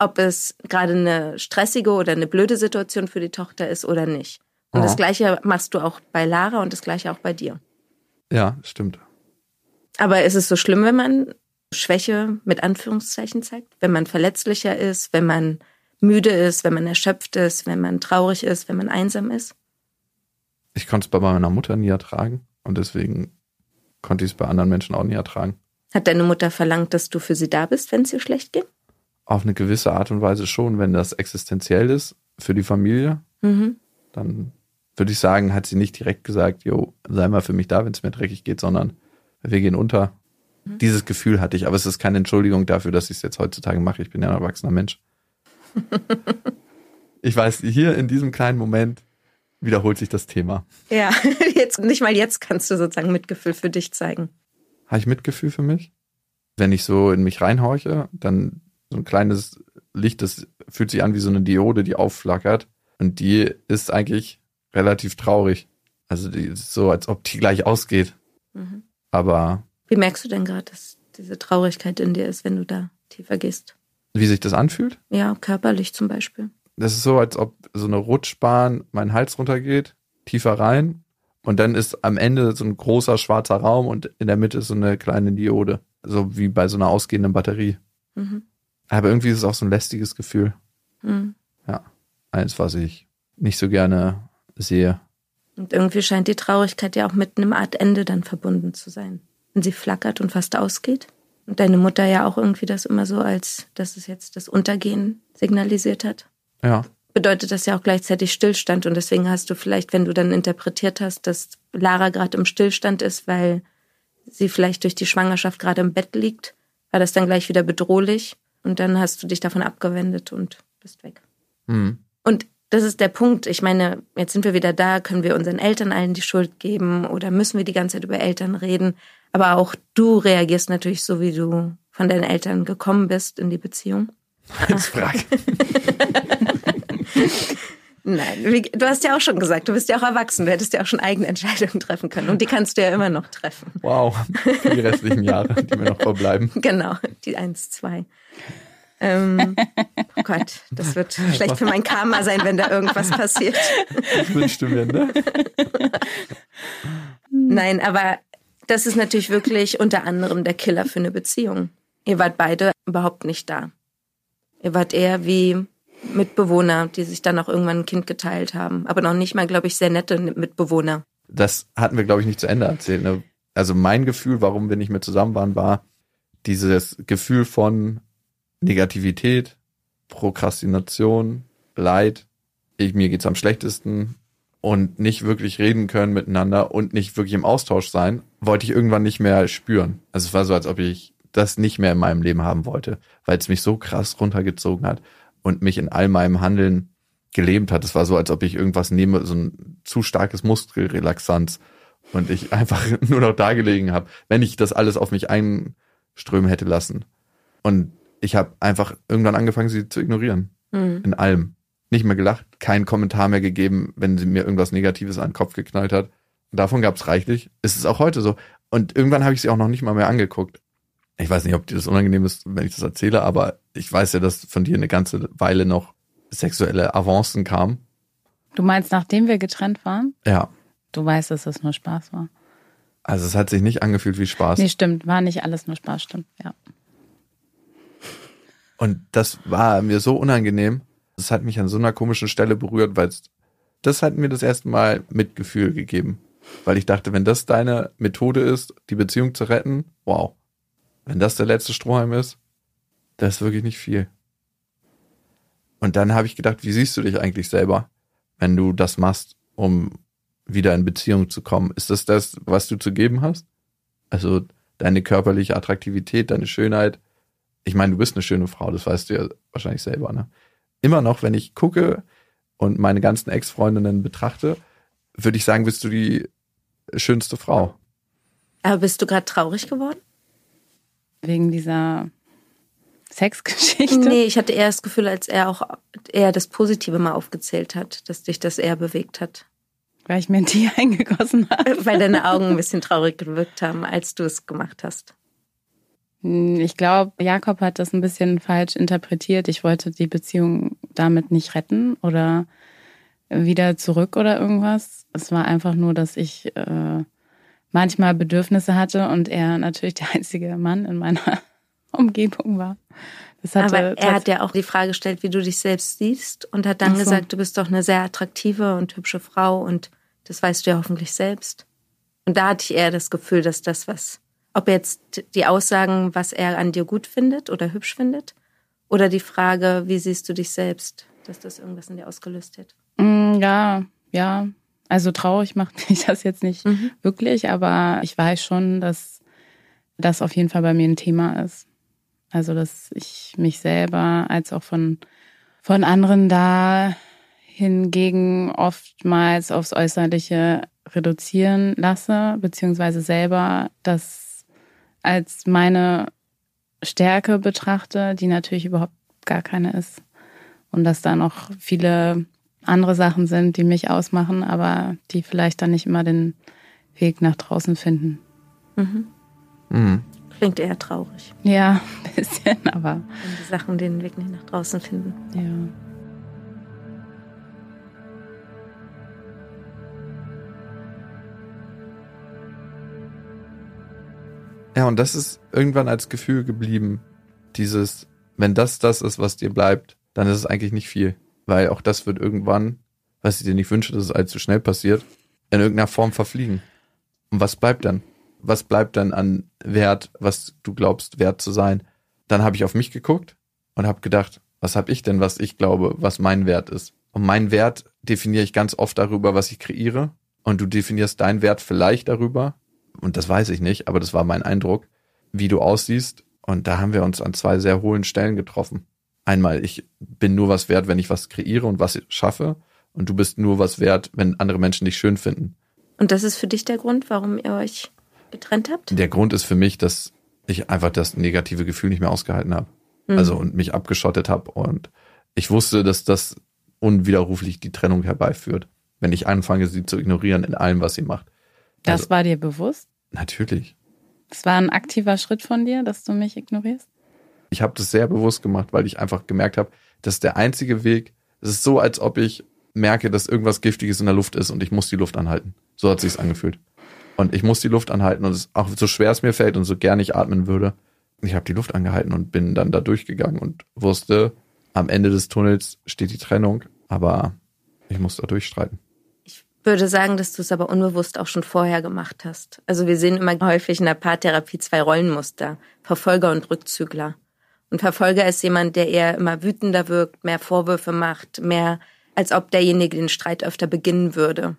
ob es gerade eine stressige oder eine blöde Situation für die Tochter ist oder nicht. Und
Ja.
das Gleiche machst du auch bei Lara und das Gleiche auch bei dir.
Ja, stimmt.
Aber ist es so schlimm, wenn man Schwäche mit Anführungszeichen zeigt? Wenn man verletzlicher ist, wenn man müde ist, wenn man erschöpft ist, wenn man traurig ist, wenn man einsam ist?
Ich konnte es bei meiner Mutter nie ertragen und deswegen konnte ich es bei anderen Menschen auch nie ertragen.
Hat deine Mutter verlangt, dass du für sie da bist, wenn es ihr schlecht geht?
Auf eine gewisse Art und Weise schon, wenn das existenziell ist für die Familie,
Mhm.
dann würde ich sagen, hat sie nicht direkt gesagt, jo, sei mal für mich da, wenn es mir dreckig geht, sondern wir gehen unter. Dieses Gefühl hatte ich, aber es ist keine Entschuldigung dafür, dass ich es jetzt heutzutage mache. Ich bin ja ein erwachsener Mensch. ich weiß, hier in diesem kleinen Moment wiederholt sich das Thema.
Ja, jetzt, nicht mal jetzt kannst du sozusagen Mitgefühl für dich zeigen.
Habe ich Mitgefühl für mich? Wenn ich so in mich reinhorche, dann so ein kleines Licht, das fühlt sich an wie so eine Diode, die aufflackert. Und die ist eigentlich relativ traurig. Also die ist so, als ob die gleich ausgeht.
Mhm.
Aber
Wie merkst du denn gerade, dass diese Traurigkeit in dir ist, wenn du da tiefer gehst?
wie sich das anfühlt,
Ja, körperlich zum Beispiel.
das ist so, als ob so eine Rutschbahn meinen Hals runtergeht, tiefer rein. Und dann ist am Ende so ein großer schwarzer Raum und in der Mitte ist so eine kleine Diode. So wie bei so einer ausgehenden Batterie.
Mhm.
Aber irgendwie ist es auch so ein lästiges Gefühl.
Mhm.
Eins, was ich nicht so gerne sehe.
Und irgendwie scheint die Traurigkeit ja auch mit einem Art Ende dann verbunden zu sein. Wenn sie flackert und fast ausgeht. Und deine Mutter ja auch irgendwie das immer so als, dass es jetzt das Untergehen signalisiert hat.
Ja,
Bedeutet das ja auch gleichzeitig Stillstand. Und deswegen hast du vielleicht, wenn du dann interpretiert hast, dass Lara gerade im Stillstand ist, weil sie vielleicht durch die Schwangerschaft gerade im Bett liegt, war das dann gleich wieder bedrohlich. Und dann hast du dich davon abgewendet und bist weg.
hm.
Und das ist der Punkt. Ich meine, jetzt sind wir wieder da, können wir unseren Eltern allen die Schuld geben oder müssen wir die ganze Zeit über Eltern reden? Aber auch du reagierst natürlich so, wie du von deinen Eltern gekommen bist in die Beziehung.
Jetzt frag.
Nein, du hast ja auch schon gesagt, du bist ja auch erwachsen, du hättest ja auch schon eigene Entscheidungen treffen können und die kannst du ja immer noch treffen.
Wow, für die restlichen Jahre, die mir noch verbleiben.
Genau, die eins, zwei. Ähm, oh Gott, das wird schlecht für mein Karma sein, wenn da irgendwas passiert.
Das wünschte mir, ne?
Nein, aber das ist natürlich wirklich unter anderem der Killer für eine Beziehung. Ihr wart beide überhaupt nicht da. Ihr wart eher wie Mitbewohner, die sich dann auch irgendwann ein Kind geteilt haben. Aber noch nicht mal, glaube ich, sehr nette Mitbewohner.
Das hatten wir, glaube ich, nicht zu Ende erzählt. Ne? Also mein Gefühl, warum wir nicht mehr zusammen waren, war dieses Gefühl von Negativität, Prokrastination, Leid. Ich, mir geht's am schlechtesten und nicht wirklich reden können miteinander und nicht wirklich im Austausch sein, wollte ich irgendwann nicht mehr spüren. Also es war so, als ob ich das nicht mehr in meinem Leben haben wollte, weil es mich so krass runtergezogen hat und mich in all meinem Handeln gelähmt hat. Es war so, als ob ich irgendwas nehme, so ein zu starkes Muskelrelaxanz und ich einfach nur noch da gelegen habe, wenn ich das alles auf mich einströmen hätte lassen. Und ich habe einfach irgendwann angefangen, sie zu ignorieren.
Mhm.
In allem. Nicht mehr gelacht, keinen Kommentar mehr gegeben, wenn sie mir irgendwas Negatives an den Kopf geknallt hat. Davon gab es reichlich. Es ist auch heute so. Und irgendwann habe ich sie auch noch nicht mal mehr angeguckt. Ich weiß nicht, ob dir das unangenehm ist, wenn ich das erzähle, aber ich weiß ja, dass von dir eine ganze Weile noch sexuelle Avancen kamen.
Du meinst, nachdem wir getrennt waren?
Ja.
Du weißt, dass das nur Spaß war.
Also es hat sich nicht angefühlt wie Spaß.
Nee, stimmt. War nicht alles nur Spaß, stimmt. Ja.
Und das war mir so unangenehm. Das hat mich an so einer komischen Stelle berührt, weil das hat mir das erste Mal Mitgefühl gegeben. Weil ich dachte, wenn das deine Methode ist, die Beziehung zu retten, wow. Wenn das der letzte Strohhalm ist, das ist wirklich nicht viel. Und dann habe ich gedacht, wie siehst du dich eigentlich selber, wenn du das machst, um wieder in Beziehung zu kommen? Ist das das, was du zu geben hast? Also deine körperliche Attraktivität, deine Schönheit, ich meine, du bist eine schöne Frau, das weißt du ja wahrscheinlich selber, ne? Immer noch, wenn ich gucke und meine ganzen Ex-Freundinnen betrachte, würde ich sagen, bist du die schönste Frau.
Aber bist du gerade traurig geworden?
Wegen dieser Sexgeschichte.
Nee, ich hatte eher das Gefühl, als er auch eher das Positive mal aufgezählt hat, dass dich das eher bewegt hat.
Weil ich mir ein Tier eingegossen habe.
Weil deine Augen ein bisschen traurig gewirkt haben, als du es gemacht hast.
Ich glaube, Jakob hat das ein bisschen falsch interpretiert. Ich wollte die Beziehung damit nicht retten oder wieder zurück oder irgendwas. Es war einfach nur, dass ich äh, manchmal Bedürfnisse hatte und er natürlich der einzige Mann in meiner Umgebung war.
Aber er hat ja auch die Frage gestellt, wie du dich selbst siehst und hat dann
so.
gesagt, du bist doch eine sehr attraktive und hübsche Frau und Das weißt du ja hoffentlich selbst. Und da hatte ich eher das Gefühl, dass das, was, ob jetzt die Aussagen, was er an dir gut findet oder hübsch findet, oder die Frage, wie siehst du dich selbst, dass das irgendwas in dir ausgelöst hat.
Mm, ja, ja. Also traurig macht mich das jetzt nicht
Mhm.
wirklich, aber ich weiß schon, dass das auf jeden Fall bei mir ein Thema ist. Also, dass ich mich selber als auch von, von anderen da hingegen oftmals aufs Äußerliche reduzieren lasse, beziehungsweise selber das als meine Stärke betrachte, die natürlich überhaupt gar keine ist. Und dass da noch viele andere Sachen sind, die mich ausmachen, aber die vielleicht dann nicht immer den Weg nach draußen finden.
Mhm.
Mhm.
Klingt eher traurig,
Ja, ein bisschen, aber
wenn die Sachen den Weg nicht nach draußen finden.
ja.
Ja, und das ist irgendwann als Gefühl geblieben. Dieses, wenn das das ist, was dir bleibt, dann ist es eigentlich nicht viel. Weil auch das wird irgendwann, was ich dir nicht wünsche, dass es allzu schnell passiert, in irgendeiner Form verfliegen. Und was bleibt dann? Was bleibt dann an Wert, was du glaubst, wert zu sein? Dann habe ich auf mich geguckt und habe gedacht, was habe ich denn, was ich glaube, was mein Wert ist? Und mein Wert definiere ich ganz oft darüber, was ich kreiere. Und du definierst deinen Wert vielleicht darüber, und das weiß ich nicht, aber das war mein Eindruck, wie du aussiehst. Und da haben wir uns an zwei sehr hohen Stellen getroffen. Einmal, ich bin nur was wert, wenn ich was kreiere und was schaffe. Und du bist nur was wert, wenn andere Menschen dich schön finden.
Und das ist für dich der Grund, warum ihr euch getrennt habt?
Der Grund ist für mich, dass ich einfach das negative Gefühl nicht mehr ausgehalten habe.
Mhm.
Also und mich abgeschottet habe. Und ich wusste, dass das unwiderruflich die Trennung herbeiführt, wenn ich anfange, sie zu ignorieren in allem, was sie macht.
Das
Also-
war dir bewusst?
Natürlich.
Das war ein aktiver Schritt von dir, dass du mich ignorierst?
ich habe das sehr bewusst gemacht, weil ich einfach gemerkt habe, das ist der einzige Weg. Es ist so, als ob ich merke, dass irgendwas Giftiges in der Luft ist und ich muss die Luft anhalten. So hat sich's angefühlt. Und ich muss die Luft anhalten und es auch so schwer es mir fällt und so gern ich atmen würde. Ich habe die Luft angehalten und bin dann da durchgegangen und wusste, am Ende des Tunnels steht die Trennung, aber ich muss da durchstreiten.
Ich würde sagen, dass du es aber unbewusst auch schon vorher gemacht hast. Also wir sehen immer häufig in der Paartherapie zwei Rollenmuster, Verfolger und Rückzügler. Und Verfolger ist jemand, der eher immer wütender wirkt, mehr Vorwürfe macht, mehr als ob derjenige den Streit öfter beginnen würde.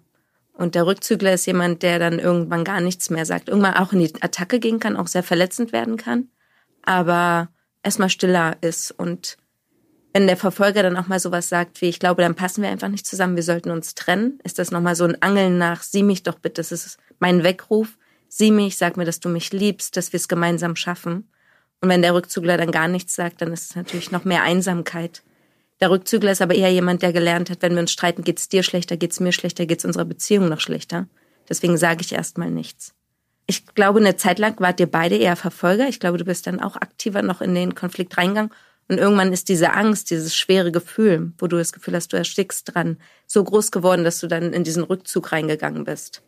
Und der Rückzügler ist jemand, der dann irgendwann gar nichts mehr sagt, irgendwann auch in die Attacke gehen kann, auch sehr verletzend werden kann, aber erstmal stiller ist und wenn der Verfolger dann auch mal sowas sagt wie, ich glaube, dann passen wir einfach nicht zusammen, wir sollten uns trennen, ist das nochmal so ein Angeln nach, sieh mich doch bitte, das ist mein Weckruf, sieh mich, sag mir, dass du mich liebst, dass wir es gemeinsam schaffen. Und wenn der Rückzügler dann gar nichts sagt, dann ist es natürlich noch mehr Einsamkeit. Der Rückzügler ist aber eher jemand, der gelernt hat, wenn wir uns streiten, geht's dir schlechter, geht's mir schlechter, geht's unserer Beziehung noch schlechter. Deswegen sage ich erstmal nichts. Ich glaube, eine Zeit lang wart ihr beide eher Verfolger. Ich glaube, du bist dann auch aktiver noch in den Konflikt reingegangen. Und irgendwann ist diese Angst, dieses schwere Gefühl, wo du das Gefühl hast, du erstickst dran, so groß geworden, dass du dann in diesen Rückzug reingegangen bist.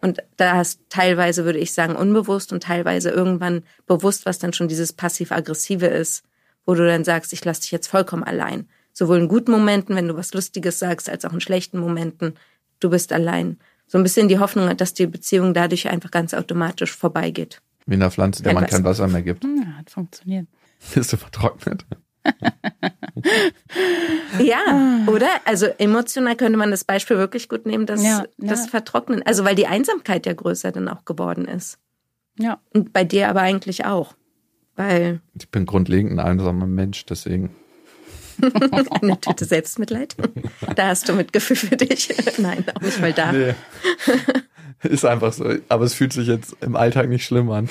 Und da hast teilweise, würde ich sagen, unbewusst und teilweise irgendwann bewusst, was dann schon dieses passiv-aggressive ist, wo du dann sagst, ich lasse dich jetzt vollkommen allein. Sowohl in guten Momenten, wenn du was Lustiges sagst, als auch in schlechten Momenten. Du bist allein. So ein bisschen die Hoffnung, dass die Beziehung dadurch einfach ganz automatisch vorbeigeht.
Wie in einer Pflanze, der man
Etwas.
kein Wasser mehr gibt.
Hm, hat funktioniert.
Bist du vertrocknet?
Ja, oder? Also emotional könnte man das Beispiel wirklich gut nehmen, dass
Ja,
das
ja.
Vertrocknen, also weil die Einsamkeit ja größer dann auch geworden ist.
Ja.
Und bei dir aber eigentlich auch. Weil
Ich bin grundlegend ein einsamer Mensch, deswegen.
eine Tüte Selbstmitleid. Da hast du Mitgefühl für dich. Nein, auch nicht mal da.
Nee. Ist einfach so. Aber es fühlt sich jetzt im Alltag nicht schlimm an.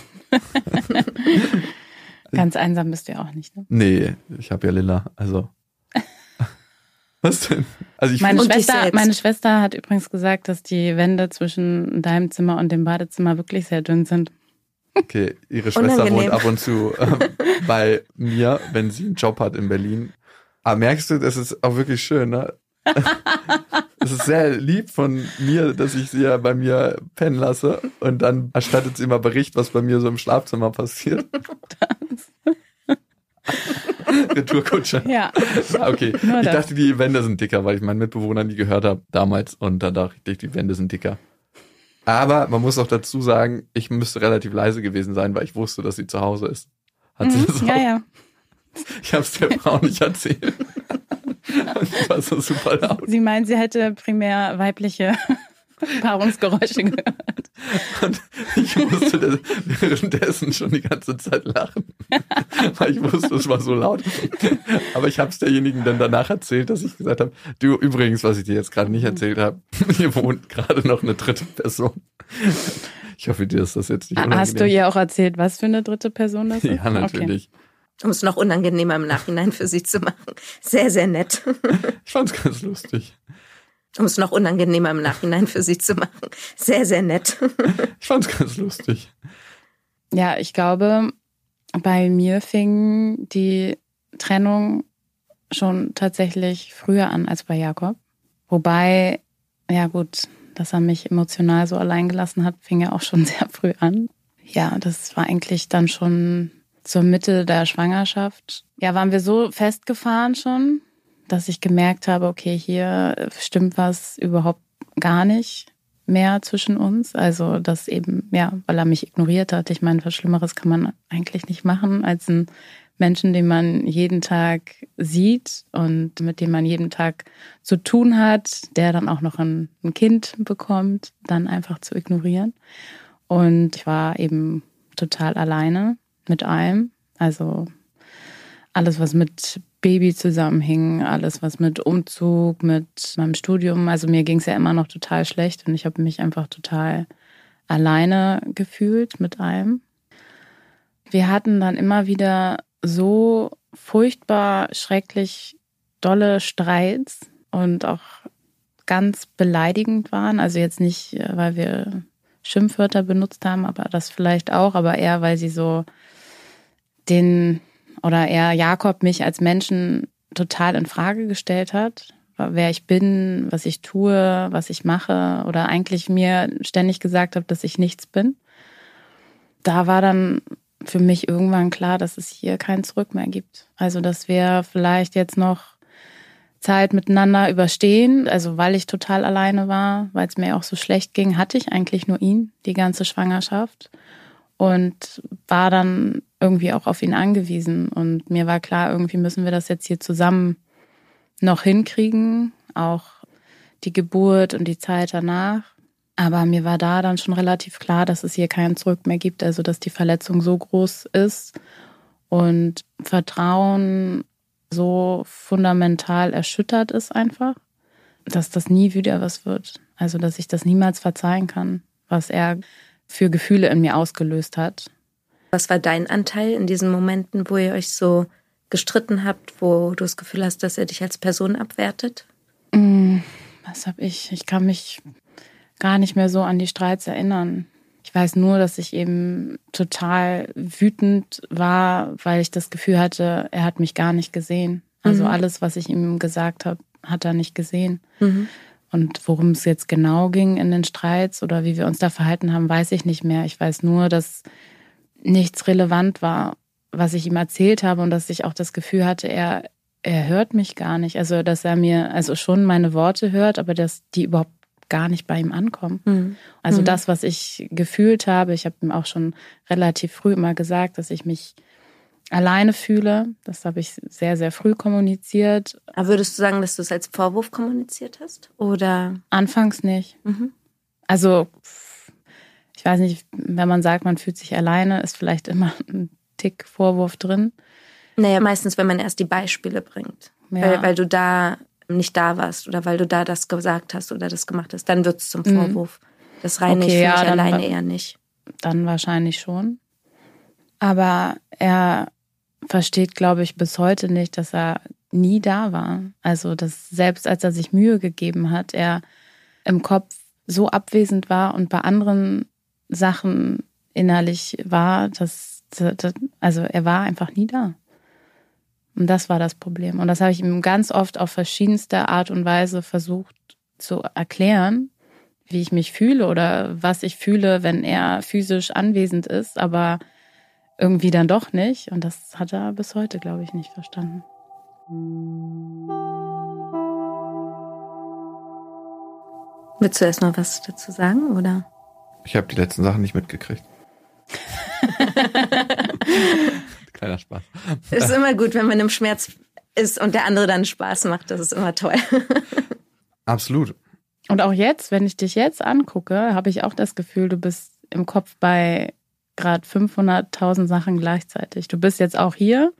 Ganz einsam bist du ja auch nicht, ne?
Nee, ich habe ja Lilla. Also. Was denn? Also ich
Meine Schwester, meine Schwester hat übrigens gesagt, dass die Wände zwischen deinem Zimmer und dem Badezimmer wirklich sehr dünn sind.
Okay, ihre Schwester
Unangenehm.
wohnt ab und zu ähm, bei mir, wenn sie einen Job hat in Berlin. Aber merkst du, das ist auch wirklich schön, ne? Es ist sehr lieb von mir, dass ich sie ja bei mir pennen lasse und dann erstattet sie immer Bericht, was bei mir so im Schlafzimmer passiert. Retourkutsche.
Ja.
Okay,
Nur
ich
das.
dachte, die Wände sind dicker, weil ich meinen Mitbewohnern die gehört habe damals und dann dachte ich, die Wände sind dicker. Aber man muss auch dazu sagen, ich müsste relativ leise gewesen sein, weil ich wusste, dass sie zu Hause ist. Hat sie das
Mhm.
auch?
Ja, ja.
Ich habe es der Frau nicht erzählt. Und die war so super laut.
Sie meint, sie hätte primär weibliche Paarungsgeräusche gehört.
Und ich musste währenddessen schon die ganze Zeit lachen. Weil ich wusste, es war so laut. Aber ich habe es derjenigen dann danach erzählt, dass ich gesagt habe, du übrigens, was ich dir jetzt gerade nicht erzählt habe, hier wohnt gerade noch eine dritte Person. Ich hoffe, dir ist das jetzt nicht unangenehm.
Hast du ihr auch erzählt, was für eine dritte Person das ist?
Ja, natürlich.
Um es noch unangenehmer im Nachhinein für sie zu machen. Sehr, sehr nett.
Ich fand's ganz lustig.
Um es noch unangenehmer im Nachhinein für sie zu machen. Sehr, sehr nett.
Ich fand's ganz lustig.
Ja, ich glaube, bei mir fing die Trennung schon tatsächlich früher an als bei Jakob. Wobei, ja gut, dass er mich emotional so allein gelassen hat, fing ja auch schon sehr früh an. Ja, das war eigentlich dann schon zur Mitte der Schwangerschaft. Ja, waren wir so festgefahren schon, dass ich gemerkt habe, okay, hier stimmt was überhaupt gar nicht mehr zwischen uns. Also das eben, ja, weil er mich ignoriert hat. Ich meine, was Schlimmeres kann man eigentlich nicht machen, als einen Menschen, den man jeden Tag sieht und mit dem man jeden Tag zu tun hat, der dann auch noch ein, ein Kind bekommt, dann einfach zu ignorieren. Und ich war eben total alleine mit allem. Also alles, was mit Baby zusammenhing, alles, was mit Umzug, mit meinem Studium. Also mir ging es ja immer noch total schlecht und ich habe mich einfach total alleine gefühlt mit allem. Wir hatten dann immer wieder so furchtbar, schrecklich dolle Streits und auch ganz beleidigend waren. Also jetzt nicht, äh, weil wir Schimpfwörter benutzt haben, aber das vielleicht auch, aber eher, weil sie so den oder eher Jakob mich als Menschen total in Frage gestellt hat, wer ich bin, was ich tue, was ich mache oder eigentlich mir ständig gesagt habe, dass ich nichts bin. Da war dann für mich irgendwann klar, dass es hier kein Zurück mehr gibt. Also, dass wir vielleicht jetzt noch Zeit miteinander überstehen. Also, weil ich total alleine war, weil es mir auch so schlecht ging, hatte ich eigentlich nur ihn die ganze Schwangerschaft und war dann irgendwie auch auf ihn angewiesen. Und mir war klar, irgendwie müssen wir das jetzt hier zusammen noch hinkriegen, auch die Geburt und die Zeit danach. Aber mir war da dann schon relativ klar, dass es hier kein Zurück mehr gibt, also dass die Verletzung so groß ist und Vertrauen so fundamental erschüttert ist einfach, dass das nie wieder was wird. Also dass ich das niemals verzeihen kann, was er für Gefühle in mir ausgelöst hat.
Was war dein Anteil in diesen Momenten, wo ihr euch so gestritten habt, wo du das Gefühl hast, dass er dich als Person abwertet?
Was habe ich? Ich kann mich gar nicht mehr so an die Streits erinnern. Ich weiß nur, dass ich eben total wütend war, weil ich das Gefühl hatte, er hat mich gar nicht gesehen. Also
Mhm.
alles, was ich ihm gesagt habe, hat er nicht gesehen. Und worum es jetzt genau ging in den Streits oder wie wir uns da verhalten haben, weiß ich nicht mehr. Ich weiß nur, dass nichts relevant war, was ich ihm erzählt habe und dass ich auch das Gefühl hatte, er, er hört mich gar nicht. Also, dass er mir, also schon meine Worte hört, aber dass die überhaupt gar nicht bei ihm ankommen. Also
Mhm.
das, was ich gefühlt habe, ich habe ihm auch schon relativ früh immer gesagt, dass ich mich alleine fühle. Das habe ich sehr, sehr früh kommuniziert.
Aber würdest du sagen, dass du es als Vorwurf kommuniziert hast? Oder?
Anfangs nicht.
Mhm.
Also, ich weiß nicht, wenn man sagt, man fühlt sich alleine, ist vielleicht immer ein Tick Vorwurf drin.
Naja, meistens, wenn man erst die Beispiele bringt.
Ja.
Weil, weil du da nicht da warst oder weil du da das gesagt hast oder das gemacht hast, dann wird es zum Vorwurf. Das reine
Mhm. Okay,
ich
ja,
alleine eher nicht.
Dann wahrscheinlich schon. Aber er versteht, glaube ich, bis heute nicht, dass er nie da war. Also, dass selbst als er sich Mühe gegeben hat, er im Kopf so abwesend war und bei anderen Sachen innerlich war, dass, dass also er war einfach nie da. Und das war das Problem. Und das habe ich ihm ganz oft auf verschiedenste Art und Weise versucht zu erklären, wie ich mich fühle oder was ich fühle, wenn er physisch anwesend ist. Aber irgendwie dann doch nicht. Und das hat er bis heute, glaube ich, nicht verstanden.
Willst du erst mal was dazu sagen, oder?
Ich habe die letzten Sachen nicht mitgekriegt. Kleiner Spaß.
Es ist immer gut, wenn man im Schmerz ist und der andere dann Spaß macht. Das ist immer toll.
Absolut.
Und auch jetzt, wenn ich dich jetzt angucke, habe ich auch das Gefühl, du bist im Kopf bei gerade 500.000 Sachen gleichzeitig. Du bist jetzt auch hier,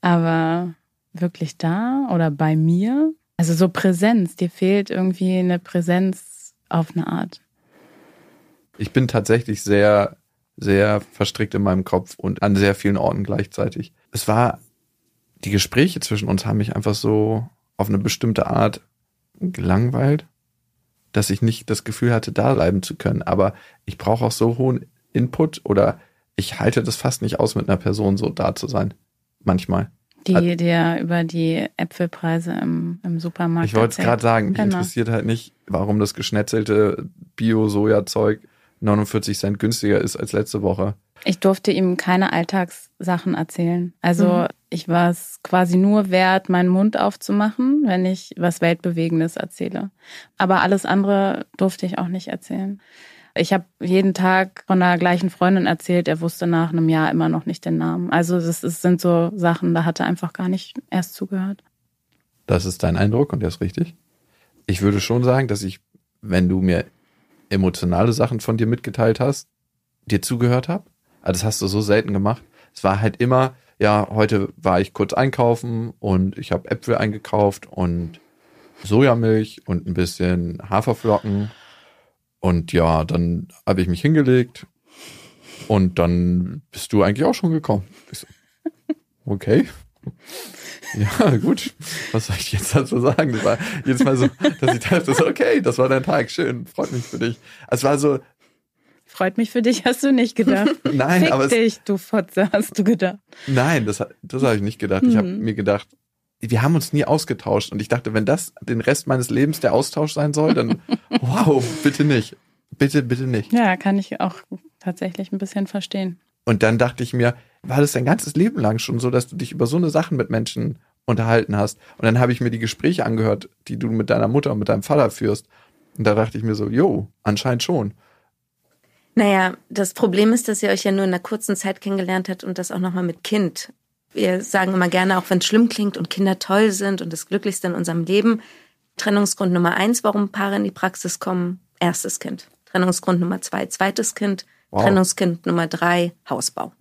aber wirklich da oder bei mir? Also so Präsenz, dir fehlt irgendwie eine Präsenz auf eine Art.
Ich bin tatsächlich sehr, sehr verstrickt in meinem Kopf und an sehr vielen Orten gleichzeitig. Es war, die Gespräche zwischen uns haben mich einfach so auf eine bestimmte Art gelangweilt, dass ich nicht das Gefühl hatte, da bleiben zu können. Aber ich brauche auch so hohen Input oder ich halte das fast nicht aus, mit einer Person so da zu sein. Manchmal.
Die dir über die Äpfelpreise im, im Supermarkt.
Ich wollte es gerade sagen, mich
Genau.
interessiert halt nicht, warum das geschnetzelte Bio-Soja-Zeug 49 Cent günstiger ist als letzte Woche.
Ich durfte ihm keine Alltagssachen erzählen. Also
Mhm.
ich war es quasi nur wert, meinen Mund aufzumachen, wenn ich was Weltbewegendes erzähle. Aber alles andere durfte ich auch nicht erzählen. Ich habe jeden Tag von der gleichen Freundin erzählt, er wusste nach einem Jahr immer noch nicht den Namen. Also das ist, sind so Sachen, da hat er einfach gar nicht erst zugehört.
Das ist dein Eindruck und der ist richtig. Ich würde schon sagen, dass ich, wenn du mir emotionale Sachen von dir mitgeteilt hast, dir zugehört habe. Also das hast du so selten gemacht. Es war halt immer, ja, heute war ich kurz einkaufen und ich habe Äpfel eingekauft und Sojamilch und ein bisschen Haferflocken. Und ja, dann habe ich mich hingelegt und dann bist du eigentlich auch schon gekommen. So, okay. Ja, gut. Was soll ich jetzt dazu sagen? Das war jedes Mal so, dass ich dachte, so, okay, das war dein Tag, schön, freut mich für dich. Es war so,
Freut mich für dich, hast du nicht gedacht.
nein,
Fick
aber es,
dich, du Fotze, hast du gedacht.
nein, das, das habe ich nicht gedacht. Ich habe
Mhm.
mir gedacht, wir haben uns nie ausgetauscht und ich dachte, wenn das den Rest meines Lebens der Austausch sein soll, dann wow, bitte nicht. Bitte, bitte nicht.
Ja, kann ich auch tatsächlich ein bisschen verstehen.
Und dann dachte ich mir, war das dein ganzes Leben lang schon so, dass du dich über so eine Sachen mit Menschen unterhalten hast? Und dann habe ich mir die Gespräche angehört, die du mit deiner Mutter und mit deinem Vater führst. Und da dachte ich mir so, jo, anscheinend schon.
Naja, das Problem ist, dass ihr euch ja nur in einer kurzen Zeit kennengelernt habt und das auch nochmal mit Kind. Wir sagen immer gerne, auch wenn es schlimm klingt und Kinder toll sind und das Glücklichste in unserem Leben. Trennungsgrund Nummer eins, warum Paare in die Praxis kommen, erstes Kind. Trennungsgrund Nummer zwei, zweites Kind.
Wow.
Trennungskind Nummer drei, Hausbau.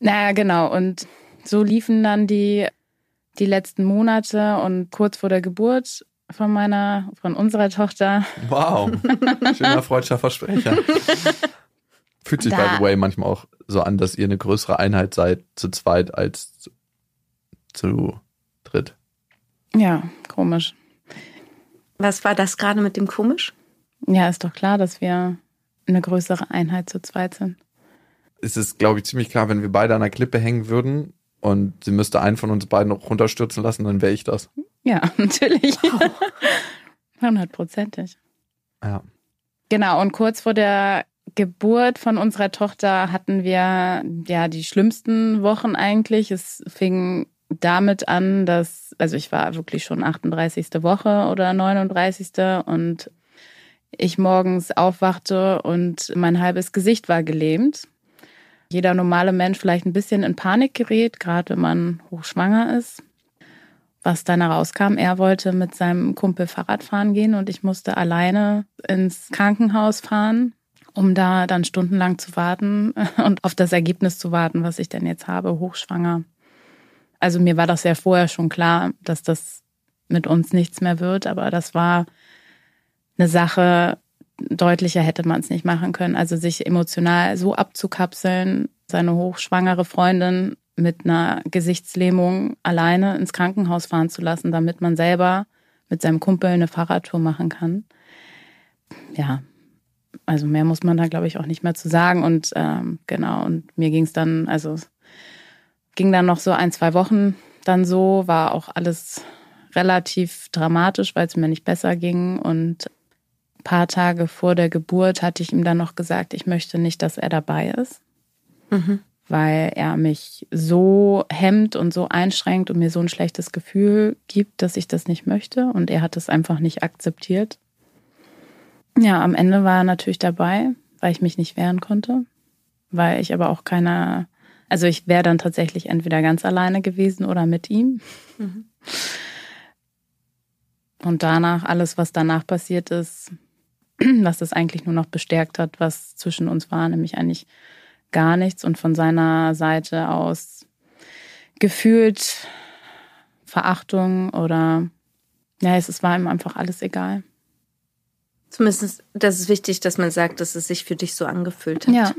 Naja, genau. Und so liefen dann die, die letzten Monate und kurz vor der Geburt von meiner, von unserer Tochter.
Wow. Schöner freudscher Versprecher. Fühlt sich,
Da-
by the way, manchmal auch so an, dass ihr eine größere Einheit seid, zu zweit als zu, zu dritt.
Ja, komisch.
Was war das gerade mit dem komisch?
Ja, ist doch klar, dass wir eine größere Einheit zu zweit sind.
Es ist, glaube ich, ziemlich klar, wenn wir beide an einer Klippe hängen würden und sie müsste einen von uns beiden noch runterstürzen lassen, dann wäre ich das.
Ja, natürlich. Hundertprozentig.
Ja.
Genau, und kurz vor der Geburt von unserer Tochter hatten wir ja die schlimmsten Wochen eigentlich. Es fing damit an, dass, also ich war wirklich schon 38. Woche oder 39. und ich morgens aufwachte und mein halbes Gesicht war gelähmt. Jeder normale Mensch vielleicht ein bisschen in Panik gerät, gerade wenn man hochschwanger ist. Was dann herauskam, er wollte mit seinem Kumpel Fahrrad fahren gehen und ich musste alleine ins Krankenhaus fahren, um da dann stundenlang zu warten und auf das Ergebnis zu warten, was ich denn jetzt habe, hochschwanger. Also mir war das ja vorher schon klar, dass das mit uns nichts mehr wird, aber das war eine Sache, deutlicher hätte man es nicht machen können. Also sich emotional so abzukapseln, seine hochschwangere Freundin mit einer Gesichtslähmung alleine ins Krankenhaus fahren zu lassen, damit man selber mit seinem Kumpel eine Fahrradtour machen kann. Ja, also mehr muss man da, glaube ich, auch nicht mehr zu sagen. Und ähm, genau, und mir ging es dann, also ging dann noch so ein, zwei Wochen dann so, war auch alles relativ dramatisch, weil es mir nicht besser ging. Und ein paar Tage vor der Geburt hatte ich ihm dann noch gesagt, ich möchte nicht, dass er dabei ist.
Mhm.
weil er mich so hemmt und so einschränkt und mir so ein schlechtes Gefühl gibt, dass ich das nicht möchte. Und er hat es einfach nicht akzeptiert. Ja, am Ende war er natürlich dabei, weil ich mich nicht wehren konnte, weil ich aber auch keiner, also ich wäre dann tatsächlich entweder ganz alleine gewesen oder mit ihm.
Mhm.
Und danach, alles, was danach passiert ist, was das eigentlich nur noch bestärkt hat, was zwischen uns war, nämlich eigentlich gar nichts und von seiner Seite aus gefühlt Verachtung oder ja, es, es war ihm einfach alles egal.
Zumindest, das ist wichtig, dass man sagt, dass es sich für dich so angefühlt hat.
Ja.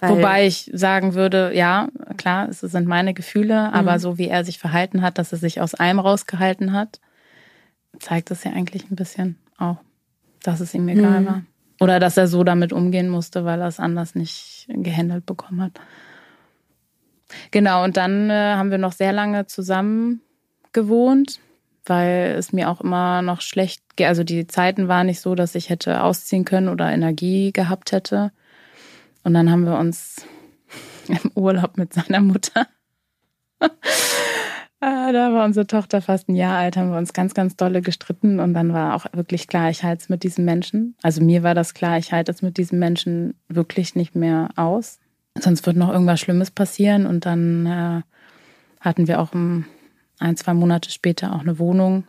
Weil,
Wobei ich sagen würde, ja, klar, es sind meine Gefühle, aber
Mhm.
so wie er sich verhalten hat, dass er sich aus einem rausgehalten hat, zeigt es ja eigentlich ein bisschen auch, dass es ihm egal
Mhm.
war. Oder dass er so damit umgehen musste, weil er es anders nicht gehandelt bekommen hat. Genau, und dann äh, haben wir noch sehr lange zusammen gewohnt, weil es mir auch immer noch schlecht, also die Zeiten waren nicht so, dass ich hätte ausziehen können oder Energie gehabt hätte. Und dann haben wir uns im Urlaub mit seiner Mutter, Ah, da war unsere Tochter fast ein Jahr alt, haben wir uns ganz, ganz dolle gestritten und dann war auch wirklich klar, ich halte es mit diesem Menschen. Also mir war das klar, ich halte es mit diesem Menschen wirklich nicht mehr aus. Sonst wird noch irgendwas Schlimmes passieren und dann äh, hatten wir auch um, ein, zwei Monate später auch eine Wohnung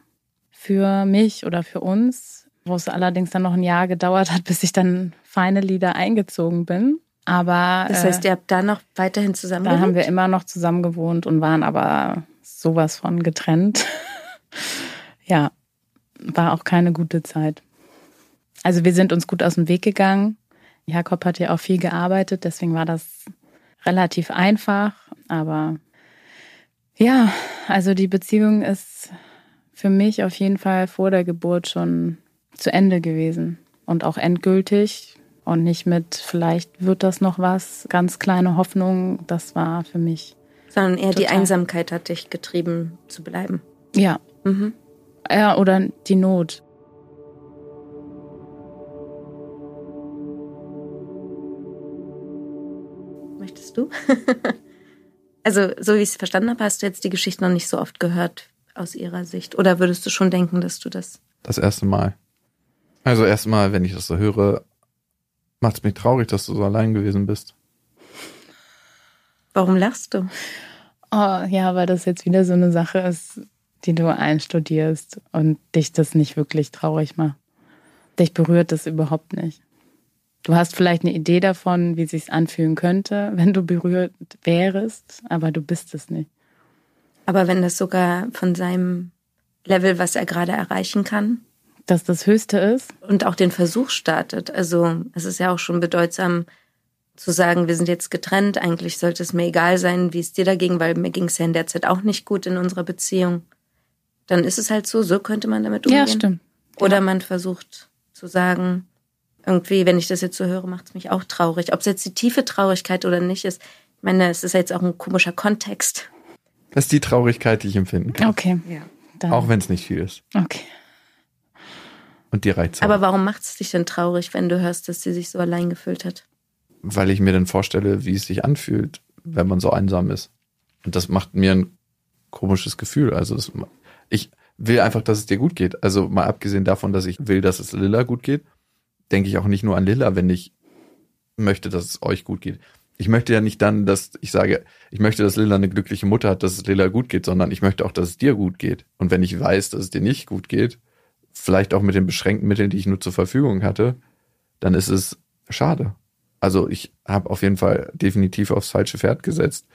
für mich oder für uns, wo es allerdings dann noch ein Jahr gedauert hat, bis ich dann finally da eingezogen bin. Aber
das
äh,
heißt, ihr habt da noch weiterhin zusammen
da haben wir immer noch zusammen gewohnt und waren aber sowas von getrennt. ja, war auch keine gute Zeit. Also wir sind uns gut aus dem Weg gegangen. Jakob hat ja auch viel gearbeitet, deswegen war das relativ einfach. Aber ja, also die Beziehung ist für mich auf jeden Fall vor der Geburt schon zu Ende gewesen und auch endgültig und nicht mit, vielleicht wird das noch was, ganz kleine Hoffnung. Das war für mich,
Sondern eher die
Total.
Einsamkeit hat dich getrieben zu bleiben.
ja,
Mhm.
ja oder die Not.
Möchtest du? also, so wie ich es verstanden habe, hast du jetzt die Geschichte noch nicht so oft gehört aus ihrer Sicht. Oder würdest du schon denken, dass du das.
Das erste Mal. Also erstmal, wenn ich das so höre, macht es mich traurig, dass du so allein gewesen bist.
Warum lachst du?
Oh, ja, weil das jetzt wieder so eine Sache ist, die du einstudierst und dich das nicht wirklich traurig macht. Dich berührt das überhaupt nicht. Du hast vielleicht eine Idee davon, wie es sich anfühlen könnte, wenn du berührt wärst, aber du bist es nicht.
Aber wenn das sogar von seinem Level, was er gerade erreichen kann,
Dass das Höchste ist,
und auch den Versuch startet. Also es ist ja auch schon bedeutsam zu sagen, wir sind jetzt getrennt. Eigentlich sollte es mir egal sein, wie es dir dagegen, weil mir ging es ja in der Zeit auch nicht gut in unserer Beziehung. Dann ist es halt so, so könnte man damit umgehen.
ja, stimmt.
Oder man versucht zu sagen, irgendwie, wenn ich das jetzt so höre, macht es mich auch traurig. Ob es jetzt die tiefe Traurigkeit oder nicht ist. Ich meine, es ist jetzt auch ein komischer Kontext.
Das ist die Traurigkeit, die ich empfinden kann.
Okay.
Ja.
Dann,
Auch wenn es nicht viel ist.
Okay.
Und dir reicht's
Aber warum macht es dich denn traurig, wenn du hörst, dass sie sich so allein gefühlt hat?
Weil ich mir dann vorstelle, wie es sich anfühlt, wenn man so einsam ist. Und das macht mir ein komisches Gefühl. Also das, ich will einfach, dass es dir gut geht. Also mal abgesehen davon, dass ich will, dass es Lilla gut geht, denke ich auch nicht nur an Lilla, wenn ich möchte, dass es euch gut geht. Ich möchte ja nicht dann, dass ich sage, ich möchte, dass Lilla eine glückliche Mutter hat, dass es Lilla gut geht, sondern ich möchte auch, dass es dir gut geht. Und wenn ich weiß, dass es dir nicht gut geht, vielleicht auch mit den beschränkten Mitteln, die ich nur zur Verfügung hatte, dann ist es schade. Also ich habe auf jeden Fall definitiv aufs falsche Pferd gesetzt.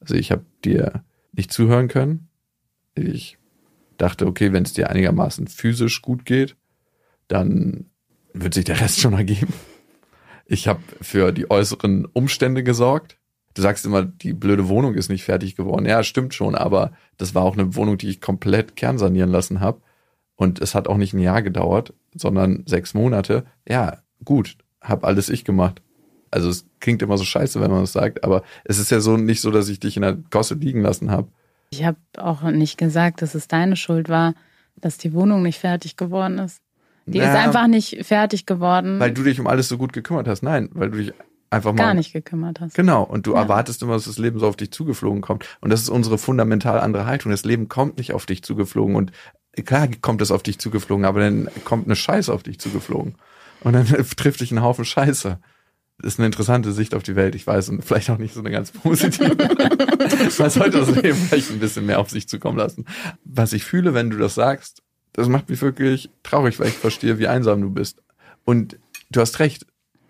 Also ich habe dir nicht zuhören können. Ich dachte, okay, wenn es dir einigermaßen physisch gut geht, dann wird sich der Rest schon ergeben. Ich habe für die äußeren Umstände gesorgt. Du sagst immer, die blöde Wohnung ist nicht fertig geworden. Ja, stimmt schon, aber das war auch eine Wohnung, die ich komplett kernsanieren lassen habe. Und es hat auch nicht ein Jahr gedauert, sondern sechs Monate. Ja, gut, hab alles ich gemacht. Also es klingt immer so scheiße, wenn man das sagt, aber es ist ja so nicht so, dass ich dich in der Gosse liegen lassen habe.
Ich habe auch nicht gesagt, dass es deine Schuld war, dass die Wohnung nicht fertig geworden ist. Die ist
Na,
einfach nicht fertig geworden.
Weil du dich um alles so gut gekümmert hast. Nein, weil du dich einfach mal
gar nicht gekümmert hast.
Genau, und du
Ja.
erwartest immer, dass das Leben so auf dich zugeflogen kommt. Und das ist unsere fundamental andere Haltung. Das Leben kommt nicht auf dich zugeflogen. Und klar kommt es auf dich zugeflogen, aber dann kommt eine Scheiße auf dich zugeflogen. Und dann trifft dich ein Haufen Scheiße. Das ist eine interessante Sicht auf die Welt, ich weiß, und vielleicht auch nicht so eine ganz positive. Man sollte das Leben vielleicht ein bisschen mehr auf sich zukommen lassen. Was ich fühle, wenn du das sagst, das macht mich wirklich traurig, weil ich verstehe, wie einsam du bist. Und du hast recht,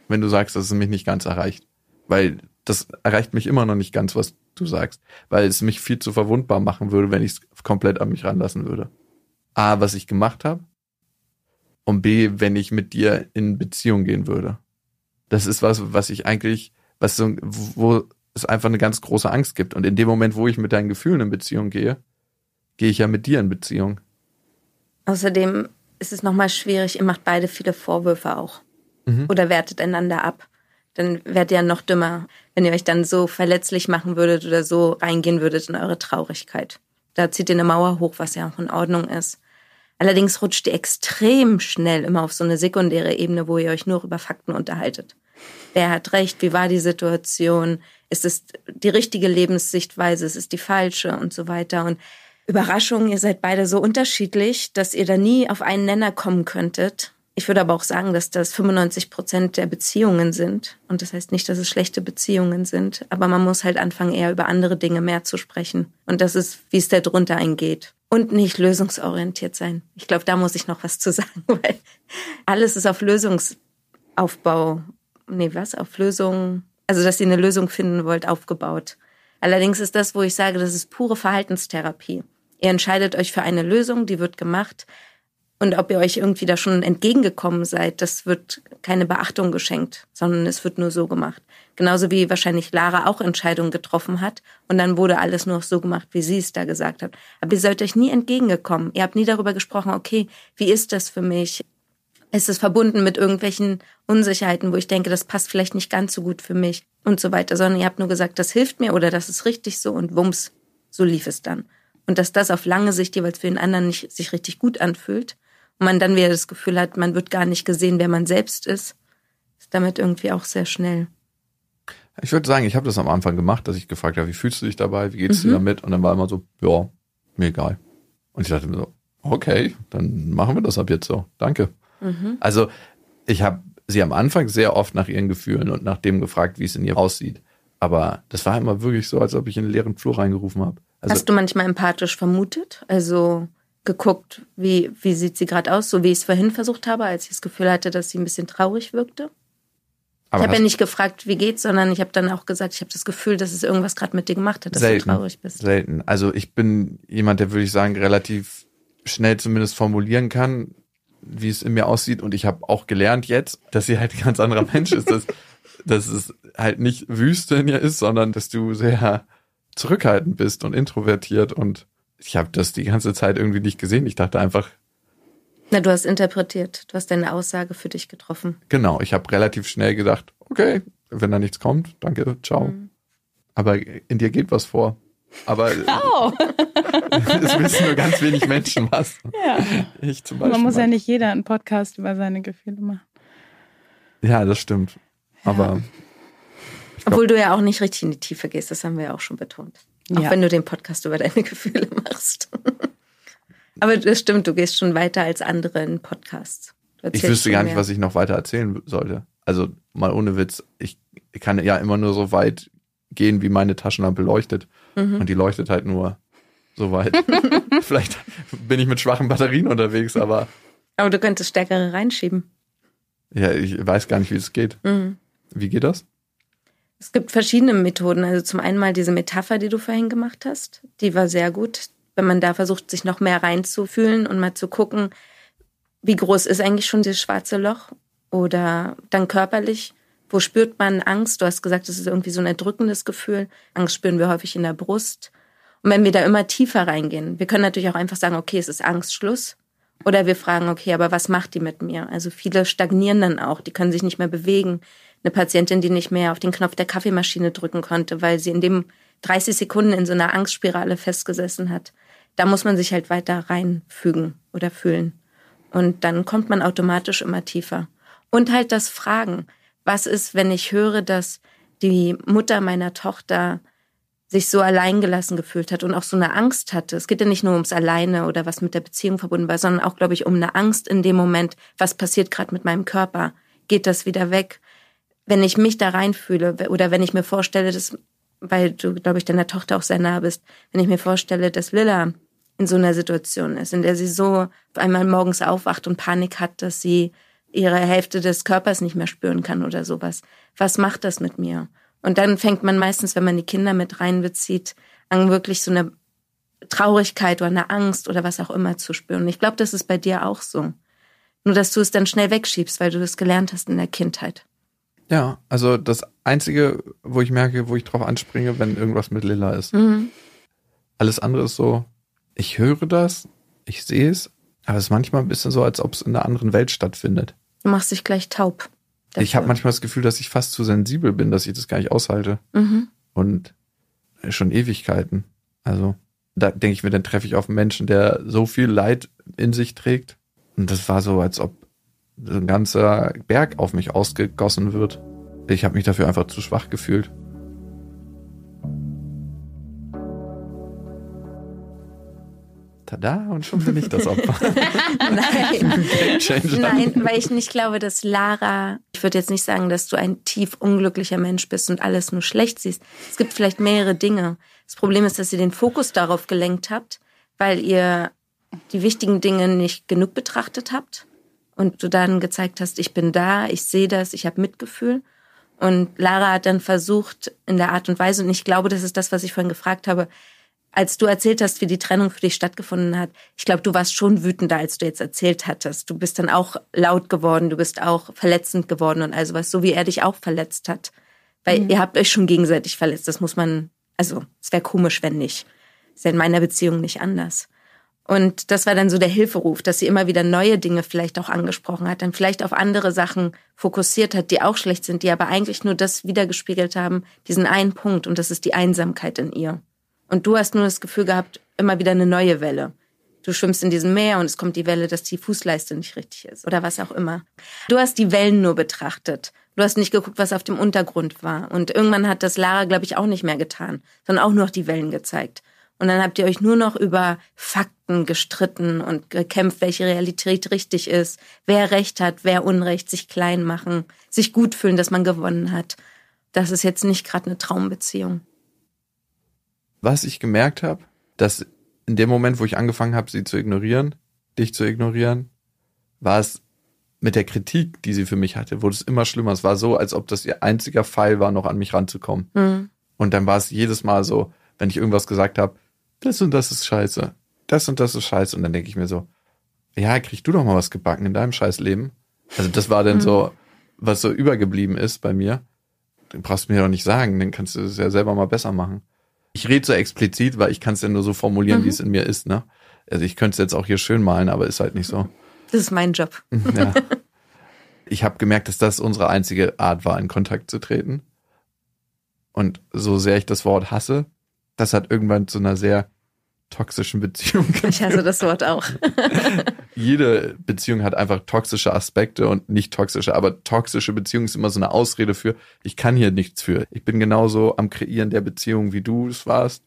wenn du sagst, dass es mich nicht ganz erreicht. Weil das erreicht mich immer noch nicht ganz, was du sagst. Weil es mich viel zu verwundbar machen würde, wenn ich es komplett an mich ranlassen würde. A, was ich gemacht habe. Und B, wenn ich mit dir in Beziehung gehen würde. Das ist was, was ich eigentlich, was so, wo es einfach eine ganz große Angst gibt. Und in dem Moment, wo ich mit deinen Gefühlen in Beziehung gehe, gehe ich ja mit dir in Beziehung.
Außerdem ist es nochmal schwierig, ihr macht beide viele Vorwürfe auch.
Mhm.
Oder wertet einander ab. Dann werdet ihr ja noch dümmer, wenn ihr euch dann so verletzlich machen würdet oder so reingehen würdet in eure Traurigkeit. Da zieht ihr eine Mauer hoch, was ja auch in Ordnung ist. Allerdings rutscht ihr extrem schnell immer auf so eine sekundäre Ebene, wo ihr euch nur über Fakten unterhaltet. Wer hat recht? Wie war die Situation? Ist es die richtige Lebenssichtweise? Ist es die falsche? Und so weiter. Und Überraschung, ihr seid beide so unterschiedlich, dass ihr da nie auf einen Nenner kommen könntet. Ich würde aber auch sagen, dass das 95 Prozent der Beziehungen sind. Und das heißt nicht, dass es schlechte Beziehungen sind. Aber man muss halt anfangen, eher über andere Dinge mehr zu sprechen. Und das ist, wie es da drunter eingeht. Und nicht lösungsorientiert sein. Ich glaube, da muss ich noch was zu sagen, weil alles ist auf Lösungsaufbau, nee, was? Auf Lösung, also dass ihr eine Lösung finden wollt, aufgebaut. Allerdings ist das, wo ich sage, das ist pure Verhaltenstherapie. Ihr entscheidet euch für eine Lösung, die wird gemacht. Und ob ihr euch irgendwie da schon entgegengekommen seid, das wird keine Beachtung geschenkt, sondern es wird nur so gemacht. Genauso wie wahrscheinlich Lara auch Entscheidungen getroffen hat und dann wurde alles nur so gemacht, wie sie es da gesagt hat. Aber ihr seid euch nie entgegengekommen. Ihr habt nie darüber gesprochen, okay, wie ist das für mich? Ist es verbunden mit irgendwelchen Unsicherheiten, wo ich denke, das passt vielleicht nicht ganz so gut für mich und so weiter, sondern ihr habt nur gesagt, das hilft mir oder das ist richtig so und wumms, so lief es dann. Und dass das auf lange Sicht jeweils für den anderen nicht sich richtig gut anfühlt und man dann wieder das Gefühl hat, man wird gar nicht gesehen, wer man selbst ist, ist damit irgendwie auch sehr schnell.
Ich würde sagen, ich habe das am Anfang gemacht, dass ich gefragt habe, wie fühlst du dich dabei, wie geht's
Mhm.
dir damit? Und dann war immer so, ja, mir egal. Und ich dachte mir so, okay, dann machen wir das ab jetzt so. Danke.
Mhm.
Also ich habe sie am Anfang sehr oft nach ihren Gefühlen und nach dem gefragt, wie es in ihr aussieht. Aber das war immer wirklich so, als ob ich in einen leeren Flur reingerufen habe. Also
Hast du manchmal empathisch vermutet? Also geguckt, wie, wie sieht sie gerade aus, so wie ich es vorhin versucht habe, als ich das Gefühl hatte, dass sie ein bisschen traurig wirkte?
aber
ich habe ja nicht gefragt, wie geht's, sondern ich habe dann auch gesagt, ich habe das Gefühl, dass es irgendwas gerade mit dir gemacht hat, dass
selten,
du traurig bist.
Selten. Also ich bin jemand, der würde ich sagen, relativ schnell zumindest formulieren kann, wie es in mir aussieht. Und ich habe auch gelernt jetzt, dass sie halt ein ganz anderer Mensch ist, dass, dass es halt nicht Wüste in ihr ist, sondern dass du sehr zurückhaltend bist und introvertiert. Und ich habe das die ganze Zeit irgendwie nicht gesehen. Ich dachte einfach,
Na, du hast interpretiert, du hast deine Aussage für dich getroffen.
genau, ich habe relativ schnell gedacht, okay, wenn da nichts kommt, danke, ciao.
Mhm.
Aber in dir geht was vor. Aber
Oh,
es wissen nur ganz wenig Menschen was.
ja.
Ich zum Beispiel.
Man muss ja nicht jeder einen Podcast über seine Gefühle machen.
Ja, das stimmt. Aber glaub-
Obwohl du ja auch nicht richtig in die Tiefe gehst, das haben wir ja auch schon betont. Auch
Ja.
wenn du den Podcast über deine Gefühle machst. Aber das stimmt, du gehst schon weiter als andere in Podcasts.
Ich wüsste gar nicht,
mehr.
was ich noch weiter erzählen sollte. Also mal ohne Witz, ich kann ja immer nur so weit gehen, wie meine Taschenlampe leuchtet.
Mhm.
Und die leuchtet halt nur so weit. Vielleicht bin ich mit schwachen Batterien unterwegs, aber
Aber du könntest stärkere reinschieben.
ja, ich weiß gar nicht, wie es geht.
Mhm.
Wie geht das?
Es gibt verschiedene Methoden. Also zum einen mal diese Metapher, die du vorhin gemacht hast. Die war sehr gut. Wenn man da versucht, sich noch mehr reinzufühlen und mal zu gucken, wie groß ist eigentlich schon das schwarze Loch? Oder dann körperlich, wo spürt man Angst? Du hast gesagt, es ist irgendwie so ein erdrückendes Gefühl. Angst spüren wir häufig in der Brust. Und wenn wir da immer tiefer reingehen, wir können natürlich auch einfach sagen, okay, es ist Angstschluss. Oder wir fragen, okay, aber was macht die mit mir? Also viele stagnieren dann auch, die können sich nicht mehr bewegen. Eine Patientin, die nicht mehr auf den Knopf der Kaffeemaschine drücken konnte, weil sie in dem 30 Sekunden in so einer Angstspirale festgesessen hat. Da muss man sich halt weiter reinfügen oder fühlen. Und dann kommt man automatisch immer tiefer. Und halt das Fragen. was ist, wenn ich höre, dass die Mutter meiner Tochter sich so alleingelassen gefühlt hat und auch so eine Angst hatte. Es geht ja nicht nur ums Alleine oder was mit der Beziehung verbunden war, sondern auch, glaube ich, um eine Angst in dem Moment, was passiert gerade mit meinem Körper? Geht das wieder weg? Wenn ich mich da reinfühle oder wenn ich mir vorstelle, dass, weil du, glaube ich, deiner Tochter auch sehr nah bist, wenn ich mir vorstelle, dass Lilla in so einer Situation ist, in der sie so einmal morgens aufwacht und Panik hat, dass sie ihre Hälfte des Körpers nicht mehr spüren kann oder sowas. Was macht das mit mir? Und dann fängt man meistens, wenn man die Kinder mit reinbezieht, an wirklich so eine Traurigkeit oder eine Angst oder was auch immer zu spüren. Ich glaube, das ist bei dir auch so. Nur, dass du es dann schnell wegschiebst, weil du das gelernt hast in der Kindheit.
Ja, also das Einzige, wo ich merke, wo ich drauf anspringe, wenn irgendwas mit Lilla ist. Mhm. Alles andere ist so, ich höre das, ich sehe es, aber es ist manchmal ein bisschen so, als ob es in einer anderen Welt stattfindet.
Du machst dich gleich taub.
Dafür. Ich habe manchmal das Gefühl, dass ich fast zu sensibel bin, dass ich das gar nicht aushalte. Mhm. Und schon Ewigkeiten. Also da denke ich mir, dann treffe ich auf einen Menschen, der so viel Leid in sich trägt. Und das war so, als ob so ein ganzer Berg auf mich ausgegossen wird. Ich habe mich dafür einfach zu schwach gefühlt. Tada, und schon bin ich das Opfer.
nein, nein, weil ich nicht glaube, dass Lara, ich würde jetzt nicht sagen, dass du ein tief unglücklicher Mensch bist und alles nur schlecht siehst. Es gibt vielleicht mehrere Dinge. Das Problem ist, dass ihr den Fokus darauf gelenkt habt, weil ihr die wichtigen Dinge nicht genug betrachtet habt und du dann gezeigt hast, ich bin da, ich sehe das, ich habe Mitgefühl. Und Lara hat dann versucht, in der Art und Weise, und ich glaube, das ist das, was ich vorhin gefragt habe, als du erzählt hast, wie die Trennung für dich stattgefunden hat, ich glaube, du warst schon wütender, als du jetzt erzählt hattest. Du bist dann auch laut geworden, du bist auch verletzend geworden und also was, so wie er dich auch verletzt hat. Weil mhm. ihr habt euch schon gegenseitig verletzt. Das muss man, also es wäre komisch, wenn nicht. Ist ja in meiner Beziehung nicht anders. Und das war dann so der Hilferuf, dass sie immer wieder neue Dinge vielleicht auch angesprochen hat, dann vielleicht auf andere Sachen fokussiert hat, die auch schlecht sind, die aber eigentlich nur das wiedergespiegelt haben, diesen einen Punkt, und das ist die Einsamkeit in ihr. Und du hast nur das Gefühl gehabt, immer wieder eine neue Welle. Du schwimmst in diesem Meer und es kommt die Welle, dass die Fußleiste nicht richtig ist oder was auch immer. Du hast die Wellen nur betrachtet. Du hast nicht geguckt, was auf dem Untergrund war. Und irgendwann hat das Lara, glaube ich, auch nicht mehr getan, sondern auch noch die Wellen gezeigt. Und dann habt ihr euch nur noch über Fakten gestritten und gekämpft, welche Realität richtig ist, wer Recht hat, wer Unrecht, sich klein machen, sich gut fühlen, dass man gewonnen hat. Das ist jetzt nicht gerade eine Traumbeziehung
was ich gemerkt habe, dass in dem Moment, wo ich angefangen habe, sie zu ignorieren, dich zu ignorieren, war es mit der Kritik, die sie für mich hatte, wurde es immer schlimmer. Es war so, als ob das ihr einziger Pfeil war, noch an mich ranzukommen. Mhm. Und dann war es jedes Mal so, wenn ich irgendwas gesagt habe, das und das ist scheiße, das und das ist scheiße. Und dann denke ich mir so, ja, krieg du doch mal was gebacken in deinem scheiß Leben. Also das war dann mhm. so, was so übergeblieben ist bei mir. Den brauchst du mir doch nicht sagen, dann kannst du es ja selber mal besser machen. Ich rede so explizit, weil ich kann es ja nur so formulieren, mhm. wie es in mir ist. Ne? Also ich könnte es jetzt auch hier schön malen, aber ist halt nicht so.
Das ist mein Job.
Ja. Ich habe gemerkt, dass das unsere einzige Art war, in Kontakt zu treten. Und so sehr ich das Wort hasse, das hat irgendwann zu einer sehr toxischen Beziehung geführt.
Ich hasse das Wort auch.
Jede Beziehung hat einfach toxische Aspekte und nicht toxische, aber toxische Beziehung ist immer so eine Ausrede für, ich kann hier nichts für. Ich bin genauso am Kreieren der Beziehung, wie du es warst.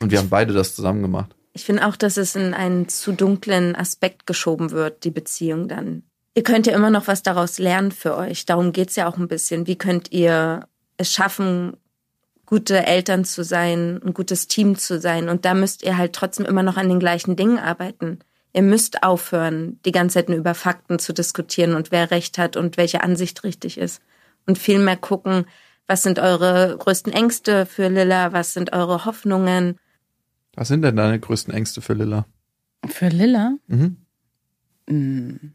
Und wir haben beide das zusammen gemacht.
Ich finde auch, dass es in einen zu dunklen Aspekt geschoben wird, die Beziehung dann. Ihr könnt ja immer noch was daraus lernen für euch. Darum geht's ja auch ein bisschen. Wie könnt ihr es schaffen, gute Eltern zu sein, ein gutes Team zu sein. Und da müsst ihr halt trotzdem immer noch an den gleichen Dingen arbeiten. Ihr müsst aufhören, die ganze Zeit nur über Fakten zu diskutieren und wer recht hat und welche Ansicht richtig ist. Und vielmehr gucken, was sind eure größten Ängste für Lilla, was sind eure Hoffnungen.
Was sind denn deine größten Ängste für Lilla?
Für Lilla? Mhm. Hm.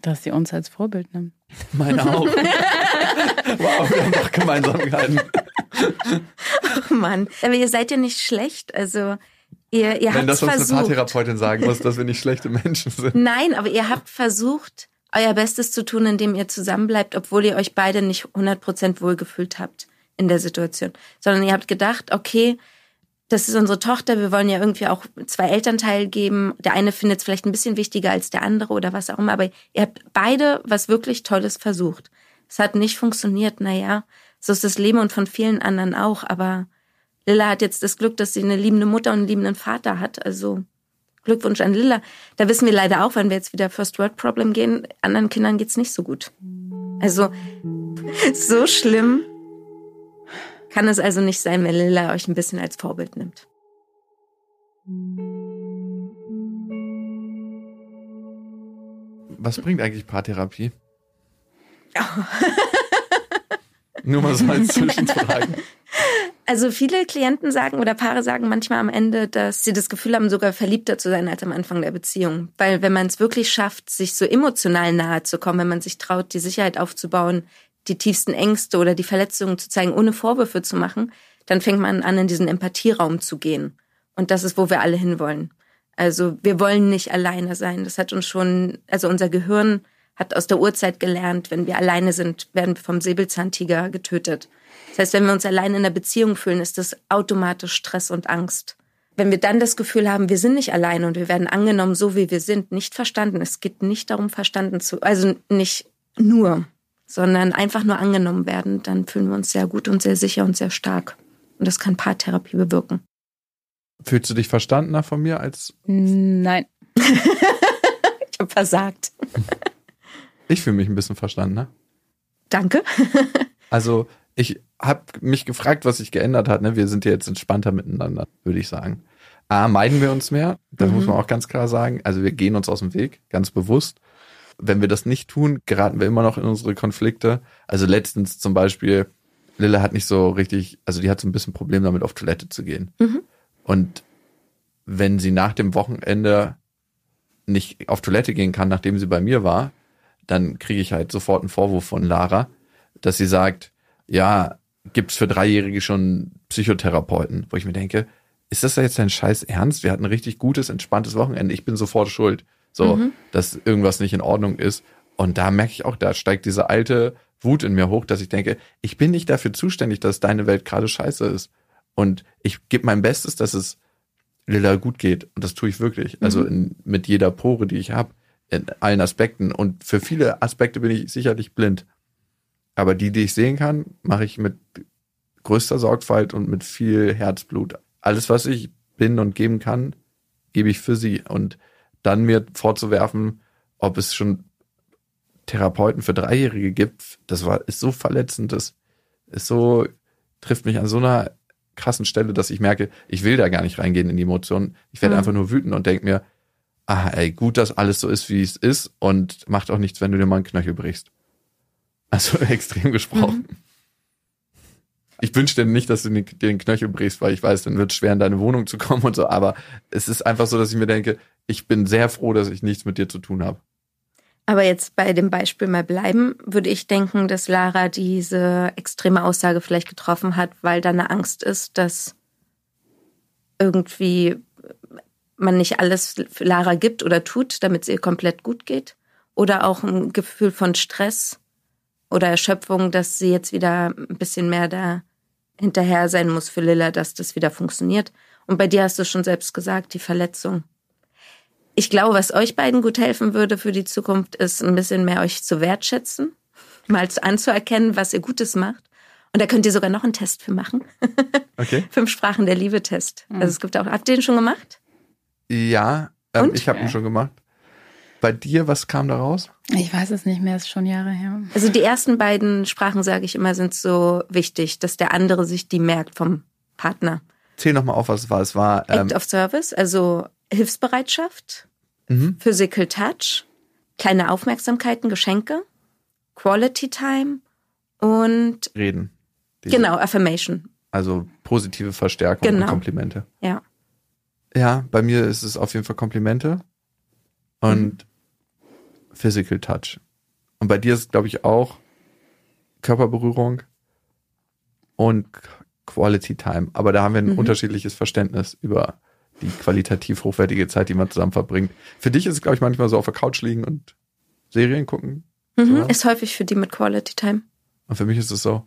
Dass sie uns als Vorbild nimmt.
Meine auch. wow, wir haben doch Gemeinsamkeiten.
oh Mann. Aber ihr seid ja nicht schlecht. Also ihr, ihr
Wenn
das
uns
versucht.
eine Paartherapeutin sagen muss, dass wir nicht schlechte Menschen sind.
Nein, aber ihr habt versucht, euer Bestes zu tun, indem ihr zusammenbleibt, obwohl ihr euch beide nicht 100% wohlgefühlt habt in der Situation. Sondern ihr habt gedacht, okay, das ist unsere Tochter, wir wollen ja irgendwie auch zwei Elternteile geben. Der eine findet es vielleicht ein bisschen wichtiger als der andere oder was auch immer, aber ihr habt beide was wirklich Tolles versucht. Es hat nicht funktioniert, naja, so ist das Leben und von vielen anderen auch, aber Lilla hat jetzt das Glück, dass sie eine liebende Mutter und einen liebenden Vater hat, also Glückwunsch an Lilla. Da wissen wir leider auch, wenn wir jetzt wieder First World Problem gehen, anderen Kindern geht's nicht so gut. Also so schlimm kann es also nicht sein, wenn Lilla euch ein bisschen als Vorbild nimmt.
Was bringt eigentlich Paartherapie? Nur mal so als Zwischenfragen.
Also viele Klienten sagen oder Paare sagen manchmal am Ende, dass sie das Gefühl haben, sogar verliebter zu sein als am Anfang der Beziehung. Weil wenn man es wirklich schafft, sich so emotional nahe zu kommen, wenn man sich traut, die Sicherheit aufzubauen, die tiefsten Ängste oder die Verletzungen zu zeigen, ohne Vorwürfe zu machen, dann fängt man an, in diesen Empathieraum zu gehen. Und das ist, wo wir alle hinwollen. Also wir wollen nicht alleine sein. Das hat uns schon, also unser Gehirn hat aus der Urzeit gelernt, wenn wir alleine sind, werden wir vom Säbelzahntiger getötet. Das heißt, wenn wir uns alleine in einer Beziehung fühlen, ist das automatisch Stress und Angst. Wenn wir dann das Gefühl haben, wir sind nicht alleine und wir werden angenommen, so wie wir sind, nicht verstanden. Es geht nicht darum, verstanden zu, also nicht nur, sondern einfach nur angenommen werden, dann fühlen wir uns sehr gut und sehr sicher und sehr stark. Und das kann Paartherapie bewirken.
Fühlst du dich verstandener von mir als.
Nein.
ich habe versagt.
Ich fühle mich ein bisschen verstandener.
Danke.
Also, ich habe mich gefragt, was sich geändert hat. Ne? Wir sind ja jetzt entspannter miteinander, würde ich sagen. A, meiden wir uns mehr. Das
Mhm.
muss man auch ganz klar sagen. Also, wir gehen uns aus dem Weg, ganz bewusst. Wenn wir das nicht tun, geraten wir immer noch in unsere Konflikte. Also, letztens zum Beispiel, Lille hat nicht so richtig, also die hat so ein bisschen Problem damit, auf Toilette zu gehen.
Mhm.
Und wenn sie nach dem Wochenende nicht auf Toilette gehen kann, nachdem sie bei mir war, dann kriege ich halt sofort einen Vorwurf von Lara, dass sie sagt, ja, gibt's für Dreijährige schon Psychotherapeuten, wo ich mir denke, ist das da jetzt dein Scheiß Ernst? Wir hatten ein richtig gutes, entspanntes Wochenende. Ich bin sofort schuld, so, dass irgendwas nicht in Ordnung ist. Und da merke ich auch, da steigt diese alte Wut in mir hoch, dass ich denke, ich bin nicht dafür zuständig, dass deine Welt gerade scheiße ist. Und ich gebe mein Bestes, dass es Lilla gut geht. Und das tue ich wirklich. Also in, mit jeder Pore, die ich habe, in allen Aspekten. Und für viele Aspekte bin ich sicherlich blind. Aber die, die ich sehen kann, mache ich mit größter Sorgfalt und mit viel Herzblut. Alles, was ich bin und geben kann, gebe ich für sie. Und dann mir vorzuwerfen, ob es schon Therapeuten für Dreijährige gibt, das war, ist so verletzend, das ist so, trifft mich an so einer krassen Stelle, dass ich merke, ich will da gar nicht reingehen in die Emotionen. Ich werde
Mhm.
einfach nur wütend und denke mir, ah, ey, gut, dass alles so ist, wie es ist und macht auch nichts, wenn du dir mal einen Knöchel brichst. Also extrem gesprochen. Ich wünsche dir nicht, dass du dir den Knöchel brichst, weil ich weiß, dann wird es schwer, in deine Wohnung zu kommen und so. Aber es ist einfach so, dass ich mir denke, ich bin sehr froh, dass ich nichts mit dir zu tun habe.
Aber jetzt bei dem Beispiel mal bleiben, würde ich denken, dass Lara diese extreme Aussage vielleicht getroffen hat, weil da eine Angst ist, dass irgendwie man nicht alles für Lara gibt oder tut, damit es ihr komplett gut geht. Oder auch ein Gefühl von Stress oder Erschöpfung, dass sie jetzt wieder ein bisschen mehr da hinterher sein muss für Lilla, dass das wieder funktioniert. Und bei dir hast du schon selbst gesagt, die Verletzung. Ich glaube, was euch beiden gut helfen würde für die Zukunft, ist ein bisschen mehr euch zu wertschätzen, mal anzuerkennen, was ihr Gutes macht. Und da könnt ihr sogar noch einen Test für machen.
Okay.
Fünf Sprachen der Liebe-Test. Also es gibt auch, habt ihr den schon gemacht?
Ja, ähm,
Und?
ich habe ihn schon gemacht. Bei dir, was kam da raus?
Ich weiß es nicht mehr, ist schon Jahre her.
Also die ersten beiden Sprachen, sage ich immer, sind so wichtig, dass der andere sich die merkt vom Partner.
Zähl noch mal auf, was es war. Es war ähm,
Act of Service, also Hilfsbereitschaft,
mhm.
Physical Touch, kleine Aufmerksamkeiten, Geschenke, Quality Time und
Reden. Diese-
genau, Affirmation.
Also positive Verstärkung
Genau.
und Komplimente.
Ja.
Ja, bei mir ist es auf jeden Fall Komplimente und Physical Touch. Und bei dir ist es, glaube ich, auch Körperberührung und Quality Time. Aber da haben wir ein
Mhm.
unterschiedliches Verständnis über die qualitativ hochwertige Zeit, die man zusammen verbringt. Für dich ist es, glaube ich, manchmal so auf der Couch liegen und Serien gucken.
Mhm. Ist häufig für die mit Quality Time.
Und für mich ist es so,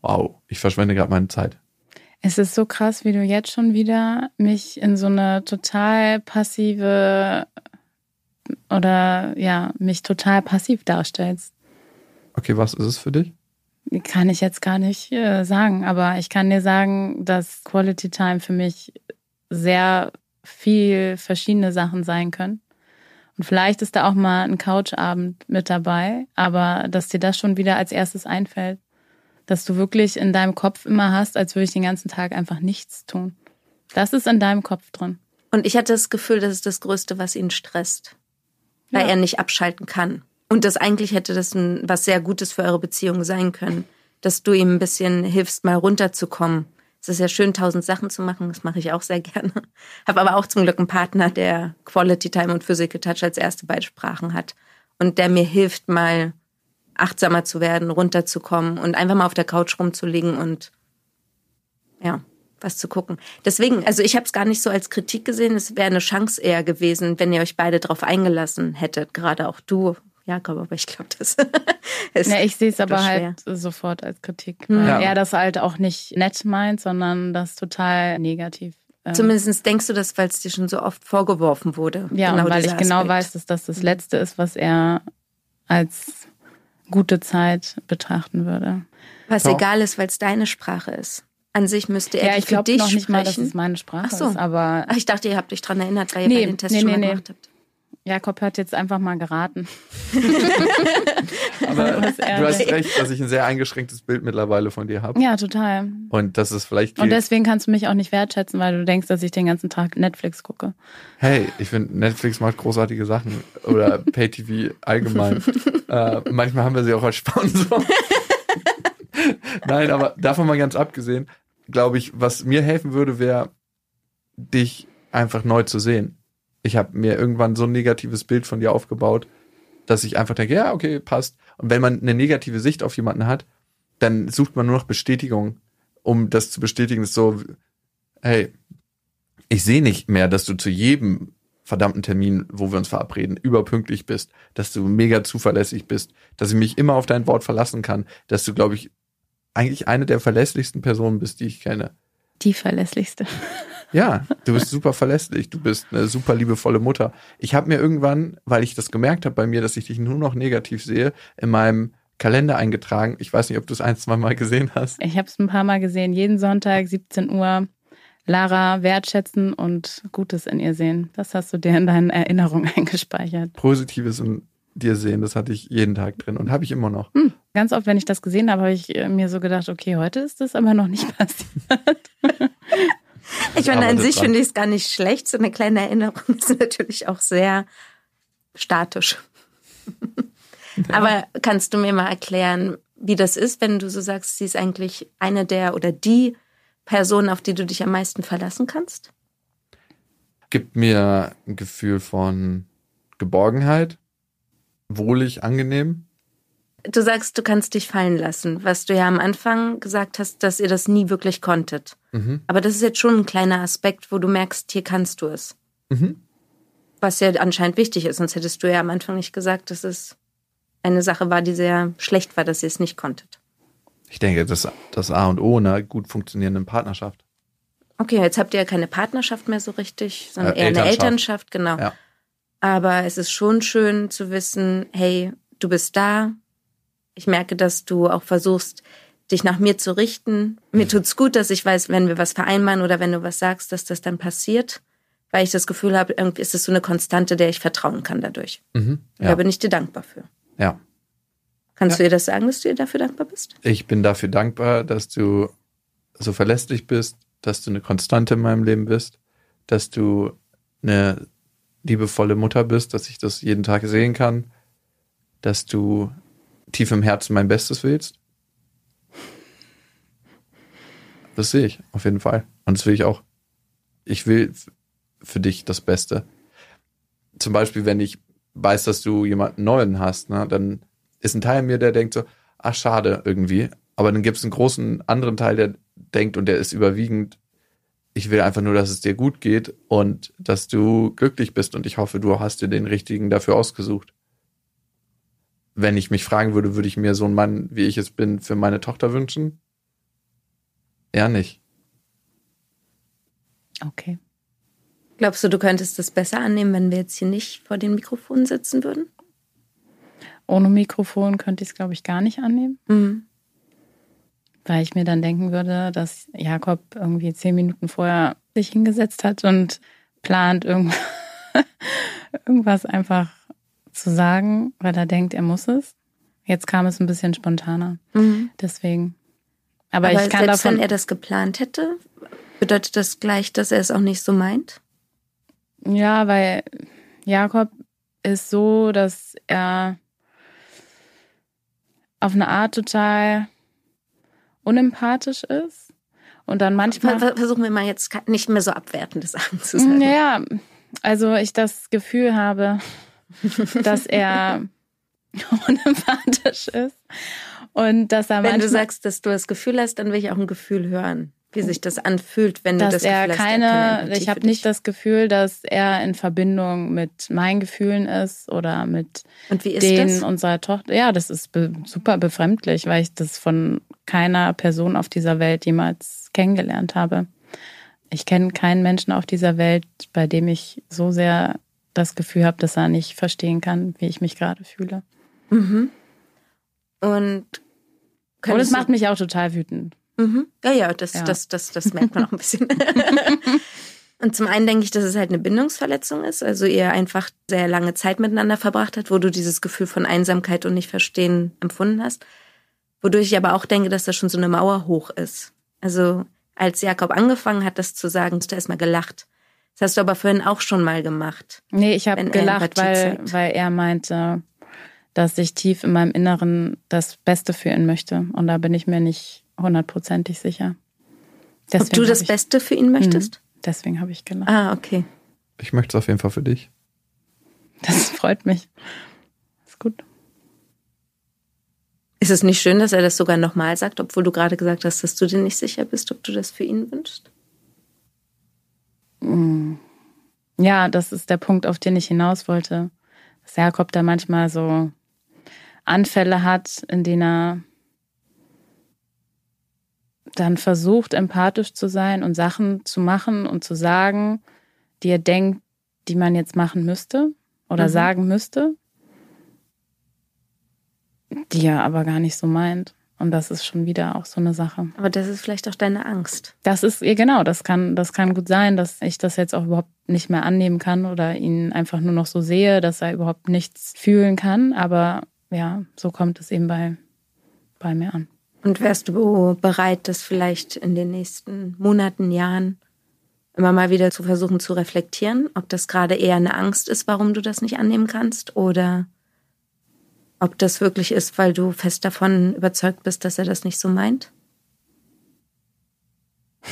wow, ich verschwende gerade meine Zeit.
Es ist so krass, wie du jetzt schon wieder mich in so eine total passive oder ja, mich total passiv darstellst.
Okay, was ist es für dich?
Kann ich jetzt gar nicht äh, sagen, aber ich kann dir sagen, dass Quality Time für mich sehr viel verschiedene Sachen sein können. Und vielleicht ist da auch mal ein Couchabend mit dabei, aber dass dir das schon wieder als erstes einfällt, dass du wirklich in deinem Kopf immer hast, als würde ich den ganzen Tag einfach nichts tun. Das ist in deinem Kopf drin.
Und ich hatte das Gefühl, das ist das Größte, was ihn stresst, weil
Ja.
er nicht abschalten kann. Und das eigentlich hätte das ein, was sehr Gutes für eure Beziehung sein können, dass du ihm ein bisschen hilfst, mal runterzukommen. Es ist ja schön, tausend Sachen zu machen, das mache ich auch sehr gerne. Habe aber auch zum Glück einen Partner, der Quality Time und Physical Touch als erste beide Sprachen hat und der mir hilft, mal achtsamer zu werden, runterzukommen und einfach mal auf der Couch rumzulegen und ja, was zu gucken. Deswegen, also ich habe es gar nicht so als Kritik gesehen. Es wäre eine Chance eher gewesen, wenn ihr euch beide darauf eingelassen hättet. Gerade auch du, Jakob, aber ich glaube, das ist.
Ja, ich sehe es aber
schwer.
halt sofort als Kritik,
Hm.
weil
Ja.
er das halt auch nicht nett meint, sondern das total negativ. äh,
Zumindest denkst du das, weil es dir schon so oft vorgeworfen wurde.
Ja,
Genau
und weil ich genau
Aspekt.
weiß, dass das das Letzte ist, was er als gute Zeit betrachten würde.
Was
Doch.
egal ist, weil es deine Sprache ist. An sich müsste er
Ja, ich
für
glaube
dich
noch nicht mal, dass
sprechen.
es meine Sprache
Ach so.
ist, aber
Ach, ich dachte, ihr habt euch dran erinnert, weil ihr
Nee,
beide den Test
nee,
schon
nee,
mal
nee.
gemacht habt.
Jakob hat jetzt einfach mal geraten.
Aber
er
du hast recht, dass ich ein sehr eingeschränktes Bild mittlerweile von dir habe.
Ja, total.
Und das ist vielleicht
Und deswegen kannst du mich auch nicht wertschätzen, weil du denkst, dass ich den ganzen Tag Netflix gucke.
hey, ich finde, Netflix macht großartige Sachen. Oder Pay-TV allgemein. äh, manchmal haben wir sie auch als Sponsor. Nein, aber davon mal ganz abgesehen, glaube ich, was mir helfen würde, wäre, dich einfach neu zu sehen. Ich habe mir irgendwann so ein negatives Bild von dir aufgebaut, dass ich einfach denke, ja, okay, passt. Und wenn man eine negative Sicht auf jemanden hat, dann sucht man nur noch Bestätigung, um das zu bestätigen. Das ist so, hey, ich sehe nicht mehr, dass du zu jedem verdammten Termin, wo wir uns verabreden, überpünktlich bist, dass du mega zuverlässig bist, dass ich mich immer auf dein Wort verlassen kann, dass du, glaube ich, eigentlich eine der verlässlichsten Personen bist, die ich kenne.
Die verlässlichste.
Ja, du bist super verlässlich, du bist eine super liebevolle Mutter. Ich habe mir irgendwann, weil ich das gemerkt habe bei mir, dass ich dich nur noch negativ sehe, in meinem Kalender eingetragen. Ich weiß nicht, ob du es ein, zwei Mal gesehen hast.
Ich habe es ein paar Mal gesehen. Jeden Sonntag, 17 Uhr, Lara wertschätzen und Gutes in ihr sehen. Das hast du dir in deinen Erinnerungen eingespeichert.
Positives in dir sehen, das hatte ich jeden Tag drin und habe ich immer noch.
Ganz oft, wenn ich das gesehen habe, habe ich äh, mir so gedacht, okay, heute ist das aber noch nicht passiert.
Ich meine, an sich finde ich es gar nicht schlecht. So eine kleine Erinnerung ist natürlich auch sehr statisch. Aber kannst du mir mal erklären, wie das ist, wenn du so sagst, sie ist eigentlich eine der oder die Person, auf die du dich am meisten verlassen kannst?
Gibt mir ein Gefühl von Geborgenheit, wohlig, angenehm.
Du sagst, du kannst dich fallen lassen, was du ja am Anfang gesagt hast, dass ihr das nie wirklich konntet.
Mhm.
Aber das ist jetzt schon ein kleiner Aspekt, wo du merkst, hier kannst du es.
Mhm.
Was ja anscheinend wichtig ist, sonst hättest du ja am Anfang nicht gesagt, dass es eine Sache war, die sehr schlecht war, dass ihr es nicht konntet.
Ich denke, das das A und O einer gut funktionierenden Partnerschaft.
Okay, jetzt habt ihr ja keine Partnerschaft mehr so richtig, sondern
Äh,
eher eine
Elternschaft.
Elternschaft, genau.
Ja.
Aber es ist schon schön zu wissen, hey, du bist da. Ich merke, dass du auch versuchst, dich nach mir zu richten. Mir tut's gut, dass ich weiß, wenn wir was vereinbaren oder wenn du was sagst, dass das dann passiert, weil ich das Gefühl habe, irgendwie ist es so eine Konstante, der ich vertrauen kann dadurch.
Mhm.
Da
Ja.
bin ich dir dankbar für.
ja.
Kannst
Ja.
du ihr das sagen, dass du ihr dafür dankbar bist?
Ich bin dafür dankbar, dass du so verlässlich bist, dass du eine Konstante in meinem Leben bist, dass du eine liebevolle Mutter bist, dass ich das jeden Tag sehen kann, dass du tief im Herzen mein Bestes willst. Das sehe ich auf jeden Fall. Und das will ich auch. Ich will für dich das Beste. Zum Beispiel, wenn ich weiß, dass du jemanden Neuen hast, ne, dann ist ein Teil mir, der denkt so, ach schade irgendwie. Aber dann gibt es einen großen anderen Teil, der denkt und der ist überwiegend, ich will einfach nur, dass es dir gut geht und dass du glücklich bist und ich hoffe, du hast dir den richtigen dafür ausgesucht. Wenn ich mich fragen würde, würde ich mir so einen Mann, wie ich es bin, für meine Tochter wünschen? Eher nicht.
Okay.
Glaubst du, du könntest das besser annehmen, wenn wir jetzt hier nicht vor den Mikrofonen sitzen würden?
Ohne Mikrofon könnte ich es, glaube ich, gar nicht annehmen.
Mhm.
Weil ich mir dann denken würde, dass Jakob irgendwie zehn Minuten vorher sich hingesetzt hat und plant, irgend irgendwas einfach zu sagen, weil er denkt, er muss es. Jetzt kam es ein bisschen spontaner.
Mhm.
Deswegen. Aber,
Aber
ich kann
selbst
davon.
wenn er das geplant hätte, bedeutet das gleich, dass er es auch nicht so meint?
Ja, weil Jakob ist so, dass er auf eine Art total unempathisch ist und dann manchmal.
Ver- Versuchen wir mal jetzt nicht mehr so abwertendes Sachen zu sagen.
Ja, also ich das Gefühl habe, dass er unempathisch ist und dass er
Wenn du sagst, dass du das Gefühl hast, dann will ich auch ein Gefühl hören, wie sich das anfühlt, wenn du
dass
das
er
Gefühl hast,
keine, ich habe nicht das Gefühl, dass er in Verbindung mit meinen Gefühlen ist oder mit
Und wie ist
den
das?
unserer Tochter. Ja, das ist be super befremdlich, weil ich das von keiner Person auf dieser Welt jemals kennengelernt habe. Ich kenne keinen Menschen auf dieser Welt, bei dem ich so sehr das Gefühl habe, dass er nicht verstehen kann, wie ich mich gerade fühle.
Mhm. Und
Und es
könntest
macht mich auch total wütend.
mhm. Ja, ja, das,
Ja.
Das, das, das merkt man auch ein bisschen. Und zum einen denke ich, dass es halt eine Bindungsverletzung ist, also ihr einfach sehr lange Zeit miteinander verbracht hat, wo du dieses Gefühl von Einsamkeit und nicht verstehen empfunden hast. Wodurch ich aber auch denke, dass da schon so eine Mauer hoch ist. Also als Jakob angefangen hat, das zu sagen, hast du erstmal gelacht. Das hast du aber vorhin auch schon mal gemacht.
Nee, ich habe gelacht, weil, weil er meinte, dass ich tief in meinem Inneren das Beste für ihn möchte. Und da bin ich mir nicht hundertprozentig sicher.
Ob du das
ich,
Beste für ihn möchtest?
Deswegen habe ich gelacht.
Ah, okay.
Ich möchte es auf jeden Fall für dich.
Das freut mich. Ist gut.
Ist es nicht schön, dass er das sogar nochmal sagt, obwohl du gerade gesagt hast, dass du dir nicht sicher bist, ob du das für ihn wünschst?
Ja, das ist der Punkt, auf den ich hinaus wollte. Dass Jakob da manchmal so Anfälle hat, in denen er dann versucht, empathisch zu sein und Sachen zu machen und zu sagen, die er denkt, die man jetzt machen müsste oder
Mhm.
sagen müsste, die er aber gar nicht so meint. Und das ist schon wieder auch so eine Sache.
Aber das ist vielleicht auch deine Angst.
Das ist, ja genau, das kann, das kann gut sein, dass ich das jetzt auch überhaupt nicht mehr annehmen kann oder ihn einfach nur noch so sehe, dass er überhaupt nichts fühlen kann. Aber ja, so kommt es eben bei, bei mir an.
Und wärst du bereit, das vielleicht in den nächsten Monaten, Jahren immer mal wieder zu versuchen zu reflektieren, ob das gerade eher eine Angst ist, warum du das nicht annehmen kannst oder ob das wirklich ist, weil du fest davon überzeugt bist, dass er das nicht so meint?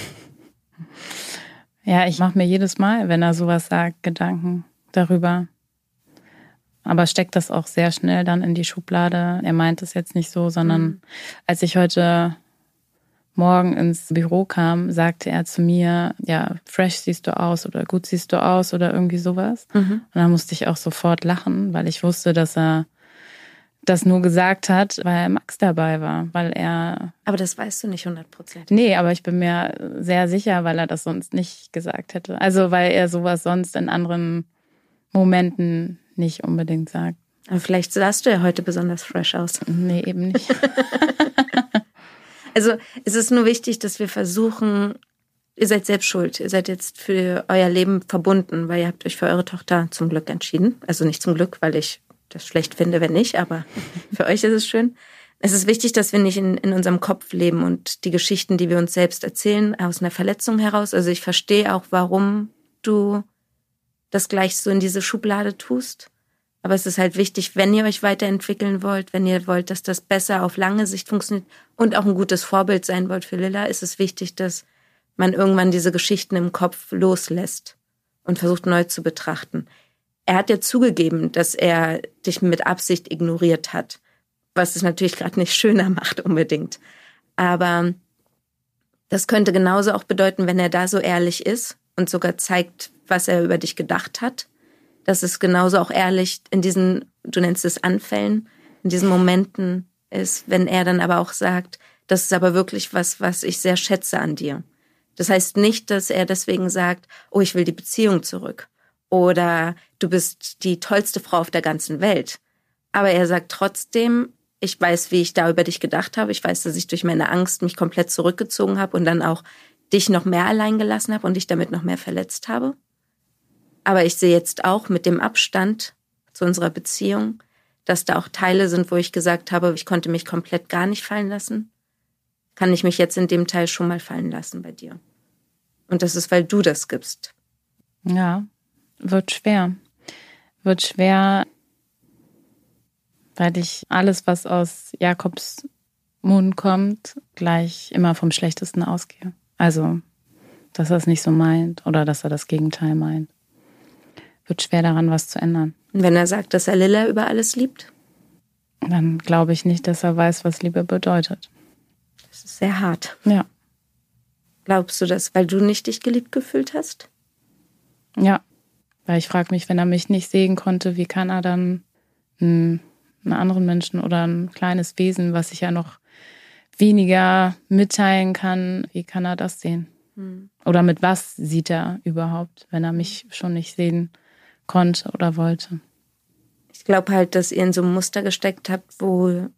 Ja, ich mache mir jedes Mal, wenn er sowas sagt, Gedanken darüber. Aber steckt das auch sehr schnell dann in die Schublade. Er meint es jetzt nicht so, sondern als ich heute Morgen ins Büro kam, sagte er zu mir, ja, fresh siehst du aus oder gut siehst du aus oder irgendwie sowas. Und dann musste ich auch sofort lachen, weil ich wusste, dass er das nur gesagt hat, weil Max dabei war, weil er
Aber das weißt du nicht hundertprozentig.
Nee, aber ich bin mir sehr sicher, weil er das sonst nicht gesagt hätte. Also weil er sowas sonst in anderen Momenten nicht unbedingt sagt.
Aber vielleicht sahst du ja heute besonders fresh aus.
Nee, eben nicht.
Also es ist nur wichtig, dass wir versuchen, ihr seid selbst schuld. Ihr seid jetzt für euer Leben verbunden, weil ihr habt euch für eure Tochter zum Glück entschieden. Also nicht zum Glück, weil ich das schlecht finde, wenn nicht, aber für euch ist es schön. Es ist wichtig, dass wir nicht in, in unserem Kopf leben und die Geschichten, die wir uns selbst erzählen, aus einer Verletzung heraus. Also ich verstehe auch, warum du das gleich so in diese Schublade tust. Aber es ist halt wichtig, wenn ihr euch weiterentwickeln wollt, wenn ihr wollt, dass das besser auf lange Sicht funktioniert und auch ein gutes Vorbild sein wollt für Lilla, ist es wichtig, dass man irgendwann diese Geschichten im Kopf loslässt und versucht neu zu betrachten. Er hat ja zugegeben, dass er dich mit Absicht ignoriert hat, was es natürlich gerade nicht schöner macht unbedingt. Aber das könnte genauso auch bedeuten, wenn er da so ehrlich ist und sogar zeigt, was er über dich gedacht hat, dass es genauso auch ehrlich in diesen, du nennst es Anfällen, in diesen Momenten ist, wenn er dann aber auch sagt, das ist aber wirklich was, was ich sehr schätze an dir. Das heißt nicht, dass er deswegen sagt, oh, ich will die Beziehung zurück oder du bist die tollste Frau auf der ganzen Welt. Aber er sagt trotzdem, ich weiß, wie ich da über dich gedacht habe. Ich weiß, dass ich durch meine Angst mich komplett zurückgezogen habe und dann auch dich noch mehr allein gelassen habe und dich damit noch mehr verletzt habe. Aber ich sehe jetzt auch mit dem Abstand zu unserer Beziehung, dass da auch Teile sind, wo ich gesagt habe, ich konnte mich komplett gar nicht fallen lassen. Kann ich mich jetzt in dem Teil schon mal fallen lassen bei dir? Und das ist, weil du das gibst.
Ja, wird schwer. Wird schwer, weil ich alles, was aus Jakobs Mund kommt, gleich immer vom Schlechtesten ausgehe. Also, dass er es nicht so meint oder dass er das Gegenteil meint. Wird schwer daran, was zu ändern.
Und wenn er sagt, dass er Lilla über alles liebt?
Dann glaube ich nicht, dass er weiß, was Liebe bedeutet.
Das ist sehr hart.
Ja.
Glaubst du das, weil du nicht dich geliebt gefühlt hast?
Ja. Weil ich frage mich, wenn er mich nicht sehen konnte, wie kann er dann einen, einen anderen Menschen oder ein kleines Wesen, was ich ja noch weniger mitteilen kann, wie kann er das sehen? Hm. Oder mit was sieht er überhaupt, wenn er mich schon nicht sehen konnte oder wollte?
Ich glaube halt, dass ihr in so ein Muster gesteckt habt, wo,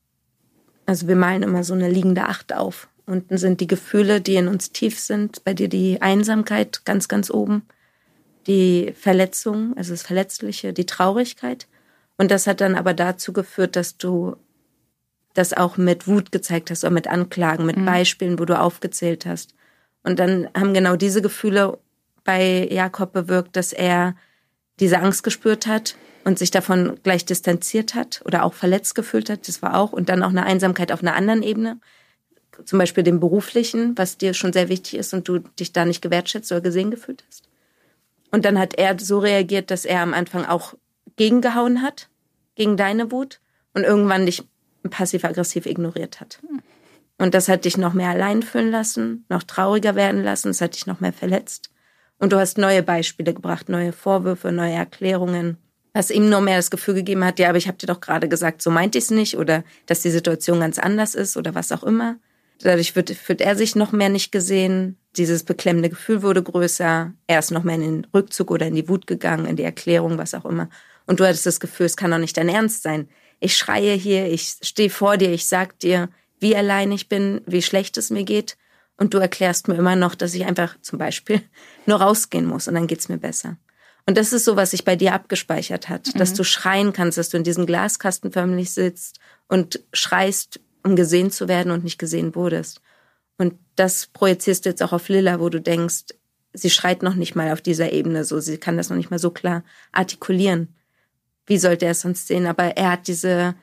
also wir malen immer so eine liegende Acht auf. Unten sind die Gefühle, die in uns tief sind. Bei dir die Einsamkeit ganz, ganz oben. Die Verletzung, also das Verletzliche, die Traurigkeit. Und das hat dann aber dazu geführt, dass du das auch mit Wut gezeigt hast oder mit Anklagen, mit mhm. Beispielen, wo du aufgezählt hast. Und dann haben genau diese Gefühle bei Jakob bewirkt, dass er diese Angst gespürt hat und sich davon gleich distanziert hat oder auch verletzt gefühlt hat. Das war auch. Und dann auch eine Einsamkeit auf einer anderen Ebene zum Beispiel dem beruflichen, was dir schon sehr wichtig ist und du dich da nicht gewertschätzt oder gesehen gefühlt hast. Und dann hat er so reagiert, dass er am Anfang auch gegengehauen hat, gegen deine Wut und irgendwann dich passiv-aggressiv ignoriert hat. Und das hat dich noch mehr allein fühlen lassen, noch trauriger werden lassen, es hat dich noch mehr verletzt. Und du hast neue Beispiele gebracht, neue Vorwürfe, neue Erklärungen, was ihm nur mehr das Gefühl gegeben hat, ja, aber ich habe dir doch gerade gesagt, so meint ich es nicht oder dass die Situation ganz anders ist oder was auch immer. Dadurch wird, wird er sich noch mehr nicht gesehen. Dieses beklemmende Gefühl wurde größer. Er ist noch mehr in den Rückzug oder in die Wut gegangen, in die Erklärung, was auch immer. Und du hattest das Gefühl, es kann doch nicht dein Ernst sein. Ich schreie hier, ich stehe vor dir, ich sag dir, wie allein ich bin, wie schlecht es mir geht. Und du erklärst mir immer noch, dass ich einfach zum Beispiel nur rausgehen muss und dann geht's mir besser. Und das ist so, was sich bei dir abgespeichert hat, mhm. dass du schreien kannst, dass du in diesem Glaskasten förmlich sitzt und schreist, um gesehen zu werden und nicht gesehen wurdest. Und das projizierst du jetzt auch auf Lilla, wo du denkst, sie schreit noch nicht mal auf dieser Ebene so, sie kann das noch nicht mal so klar artikulieren. Wie sollte er es sonst sehen? Aber er hat diese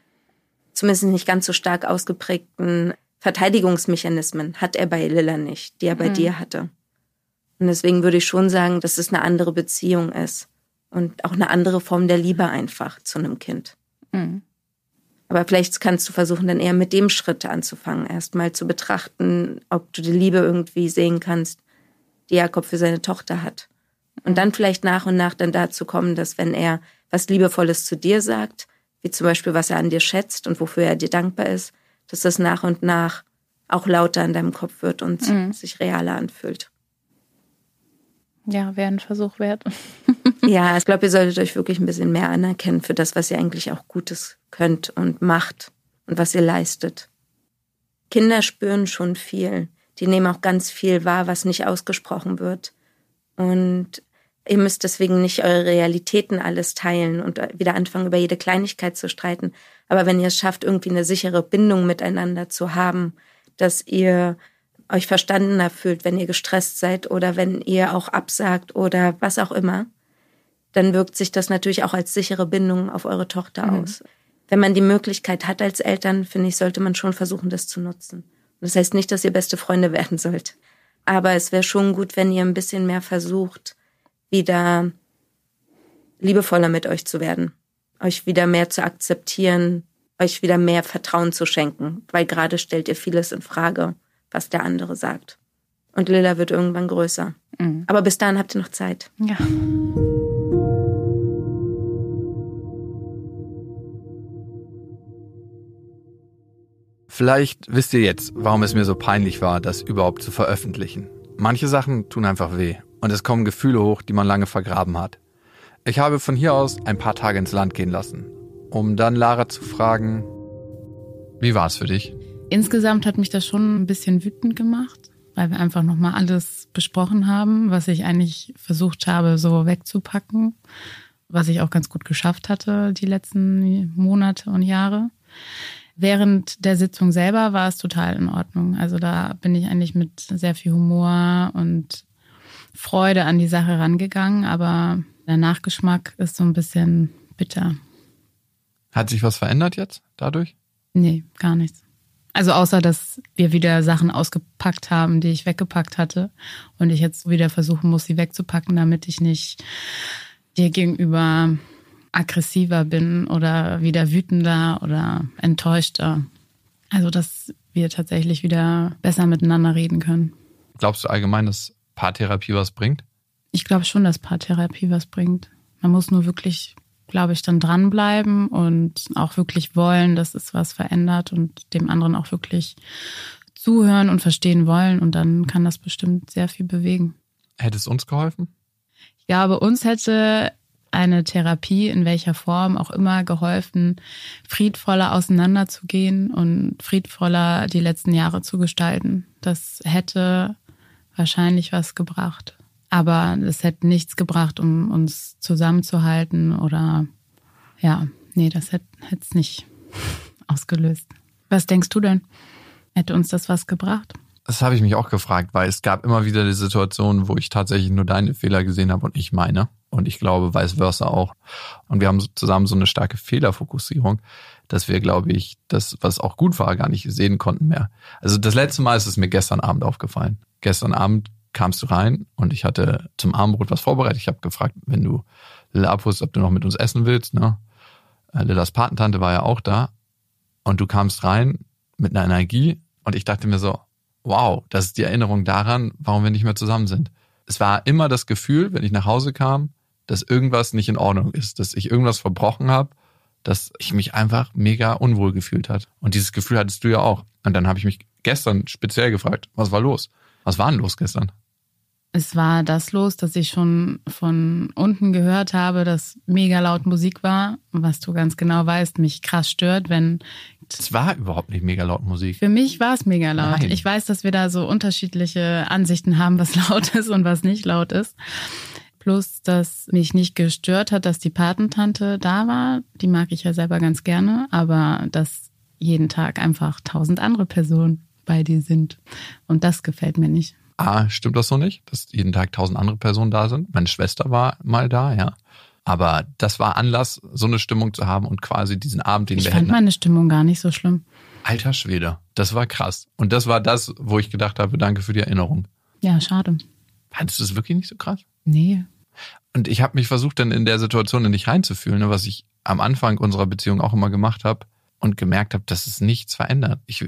zumindest nicht ganz so stark ausgeprägten Verteidigungsmechanismen, hat er bei Lilla nicht, die er bei mhm. dir hatte. Und deswegen würde ich schon sagen, dass es eine andere Beziehung ist und auch eine andere Form der Liebe einfach zu einem Kind. Mhm. Aber vielleicht kannst du versuchen, dann eher mit dem Schritt anzufangen, erstmal zu betrachten, ob du die Liebe irgendwie sehen kannst, die Jakob für seine Tochter hat. Und dann vielleicht nach und nach dann dazu kommen, dass wenn er was Liebevolles zu dir sagt, wie zum Beispiel, was er an dir schätzt und wofür er dir dankbar ist, dass das nach und nach auch lauter in deinem Kopf wird und mhm. sich realer anfühlt.
Ja, wäre ein Versuch wert.
ja, ich glaube, ihr solltet euch wirklich ein bisschen mehr anerkennen für das, was ihr eigentlich auch Gutes könnt und macht und was ihr leistet. Kinder spüren schon viel. Die nehmen auch ganz viel wahr, was nicht ausgesprochen wird. Und ihr müsst deswegen nicht eure Realitäten alles teilen und wieder anfangen, über jede Kleinigkeit zu streiten. Aber wenn ihr es schafft, irgendwie eine sichere Bindung miteinander zu haben, dass ihr euch verstandener fühlt, wenn ihr gestresst seid oder wenn ihr auch absagt oder was auch immer, dann wirkt sich das natürlich auch als sichere Bindung auf eure Tochter mhm. aus. Wenn man die Möglichkeit hat als Eltern, finde ich, sollte man schon versuchen, das zu nutzen. Das heißt nicht, dass ihr beste Freunde werden sollt. Aber es wäre schon gut, wenn ihr ein bisschen mehr versucht, wieder liebevoller mit euch zu werden, euch wieder mehr zu akzeptieren, euch wieder mehr Vertrauen zu schenken, weil gerade stellt ihr vieles in Frage was der andere sagt. Und Lilla wird irgendwann größer. Mhm. Aber bis dahin habt ihr noch Zeit.
Ja.
Vielleicht wisst ihr jetzt, warum es mir so peinlich war, das überhaupt zu veröffentlichen. Manche Sachen tun einfach weh und es kommen Gefühle hoch, die man lange vergraben hat. Ich habe von hier aus ein paar Tage ins Land gehen lassen. um dann Lara zu fragen, wie war es für dich?
Insgesamt hat mich das schon ein bisschen wütend gemacht, weil wir einfach nochmal alles besprochen haben, was ich eigentlich versucht habe, so wegzupacken, was ich auch ganz gut geschafft hatte die letzten Monate und Jahre. Während der Sitzung selber war es total in Ordnung. Also da bin ich eigentlich mit sehr viel Humor und Freude an die Sache rangegangen, aber der Nachgeschmack ist so ein bisschen bitter.
Hat sich was verändert jetzt dadurch?
Nee, gar nichts. Also außer, dass wir wieder Sachen ausgepackt haben, die ich weggepackt hatte und ich jetzt wieder versuchen muss, sie wegzupacken, damit ich nicht dir gegenüber aggressiver bin oder wieder wütender oder enttäuschter. Also, dass wir tatsächlich wieder besser miteinander reden können.
Glaubst du allgemein, dass Paartherapie was bringt?
Ich glaube schon, dass Paartherapie was bringt. Man muss nur wirklich glaube ich, dann dranbleiben und auch wirklich wollen, dass es was verändert und dem anderen auch wirklich zuhören und verstehen wollen. Und dann kann das bestimmt sehr viel bewegen.
Hätte es uns geholfen?
Ich glaube, uns hätte eine Therapie in welcher Form auch immer geholfen, friedvoller auseinanderzugehen und friedvoller die letzten Jahre zu gestalten. Das hätte wahrscheinlich was gebracht. Aber es hätte nichts gebracht, um uns zusammenzuhalten oder ja, nee, das hätte es nicht ausgelöst. Was denkst du denn? Hätte uns das was gebracht?
Das habe ich mich auch gefragt, weil es gab immer wieder die Situation, wo ich tatsächlich nur deine Fehler gesehen habe und ich meine. Und ich glaube, vice versa auch. Und wir haben zusammen so eine starke Fehlerfokussierung, dass wir, glaube ich, das, was auch gut war, gar nicht sehen konnten mehr. Also das letzte Mal ist es mir gestern Abend aufgefallen. Gestern Abend kamst du rein und ich hatte zum Abendbrot was vorbereitet. Ich habe gefragt, wenn du Lilla abholst, ob du noch mit uns essen willst. Ne? Äh, Lillas Patentante war ja auch da und du kamst rein mit einer Energie und ich dachte mir so, wow, das ist die Erinnerung daran, warum wir nicht mehr zusammen sind. Es war immer das Gefühl, wenn ich nach Hause kam, dass irgendwas nicht in Ordnung ist, dass ich irgendwas verbrochen habe, dass ich mich einfach mega unwohl gefühlt hat. Und dieses Gefühl hattest du ja auch. Und dann habe ich mich gestern speziell gefragt, was war los? Was war denn los gestern?
Es war das los, dass ich schon von unten gehört habe, dass mega laut Musik war, was du ganz genau weißt, mich krass stört, wenn.
Es war überhaupt nicht mega laut Musik.
Für mich war es mega laut.
Nein.
Ich weiß, dass wir da so unterschiedliche Ansichten haben, was laut ist und was nicht laut ist. Plus, dass mich nicht gestört hat, dass die Patentante da war. Die mag ich ja selber ganz gerne, aber dass jeden Tag einfach tausend andere Personen bei dir sind. Und das gefällt mir nicht.
A, stimmt das so nicht, dass jeden Tag tausend andere Personen da sind. Meine Schwester war mal da, ja. Aber das war Anlass, so eine Stimmung zu haben und quasi diesen Abend, den
Ich
wir
fand
hätten.
meine Stimmung gar nicht so schlimm.
Alter Schwede, das war krass. Und das war das, wo ich gedacht habe, danke für die Erinnerung.
Ja, schade.
Fandest du es wirklich nicht so krass?
Nee.
Und ich habe mich versucht, dann in der Situation in dich reinzufühlen, ne, was ich am Anfang unserer Beziehung auch immer gemacht habe und gemerkt habe, dass es nichts verändert. Ich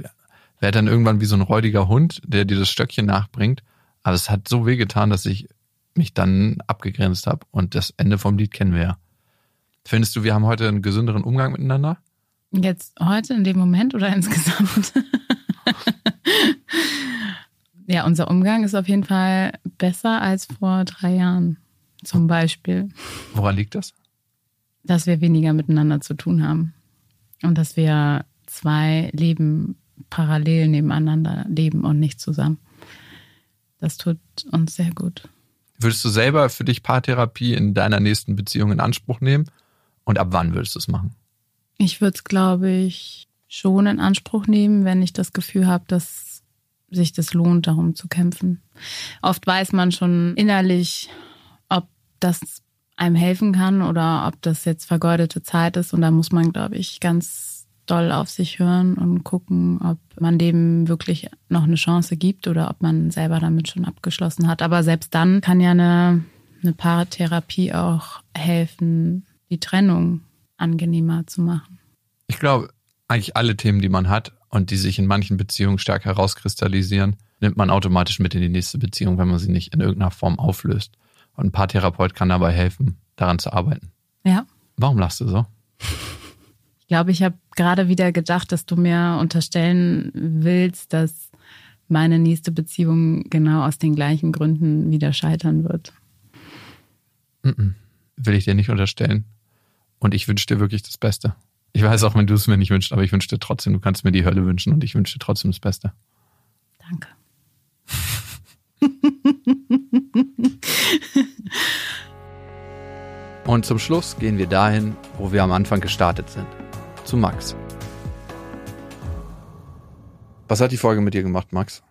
werde dann irgendwann wie so ein räudiger Hund, der dir das Stöckchen nachbringt. Aber es hat so weh getan, dass ich mich dann abgegrenzt habe. Und das Ende vom Lied kennen wir ja. Findest du, wir haben heute einen gesünderen Umgang miteinander?
Jetzt heute in dem Moment oder insgesamt? ja, unser Umgang ist auf jeden Fall besser als vor drei Jahren. Zum Beispiel,
Woran liegt das?
dass wir weniger miteinander zu tun haben. Und dass wir zwei Leben parallel nebeneinander leben und nicht zusammen. Das tut uns sehr gut.
Würdest du selber für dich Paartherapie in deiner nächsten Beziehung in Anspruch nehmen? Und ab wann würdest du es machen?
Ich würde es, glaube ich, schon in Anspruch nehmen, wenn ich das Gefühl habe, dass sich das lohnt, darum zu kämpfen. Oft weiß man schon innerlich, ob das einem helfen kann oder ob das jetzt vergeudete Zeit ist. Und da muss man, glaube ich, ganz doll auf sich hören und gucken, ob man dem wirklich noch eine Chance gibt oder ob man selber damit schon abgeschlossen hat. Aber selbst dann kann ja eine, eine Paartherapie auch helfen, die Trennung angenehmer zu machen.
Ich glaube, eigentlich alle Themen, die man hat und die sich in manchen Beziehungen stark herauskristallisieren, nimmt man automatisch mit in die nächste Beziehung, wenn man sie nicht in irgendeiner Form auflöst. Und ein Paartherapeut kann dabei helfen, daran zu arbeiten.
Ja.
Warum lachst du so?
Ich glaube, ich habe gerade wieder gedacht, dass du mir unterstellen willst, dass meine nächste Beziehung genau aus den gleichen Gründen wieder scheitern wird.
Will ich dir nicht unterstellen. Und ich wünsche dir wirklich das Beste. Ich weiß auch, wenn du es mir nicht wünschst, aber ich wünsche dir trotzdem, du kannst mir die Hölle wünschen und ich wünsche dir trotzdem das Beste.
Danke.
Und zum Schluss gehen wir dahin, wo wir am Anfang gestartet sind. Zu Max. Was hat die Folge mit dir gemacht, Max?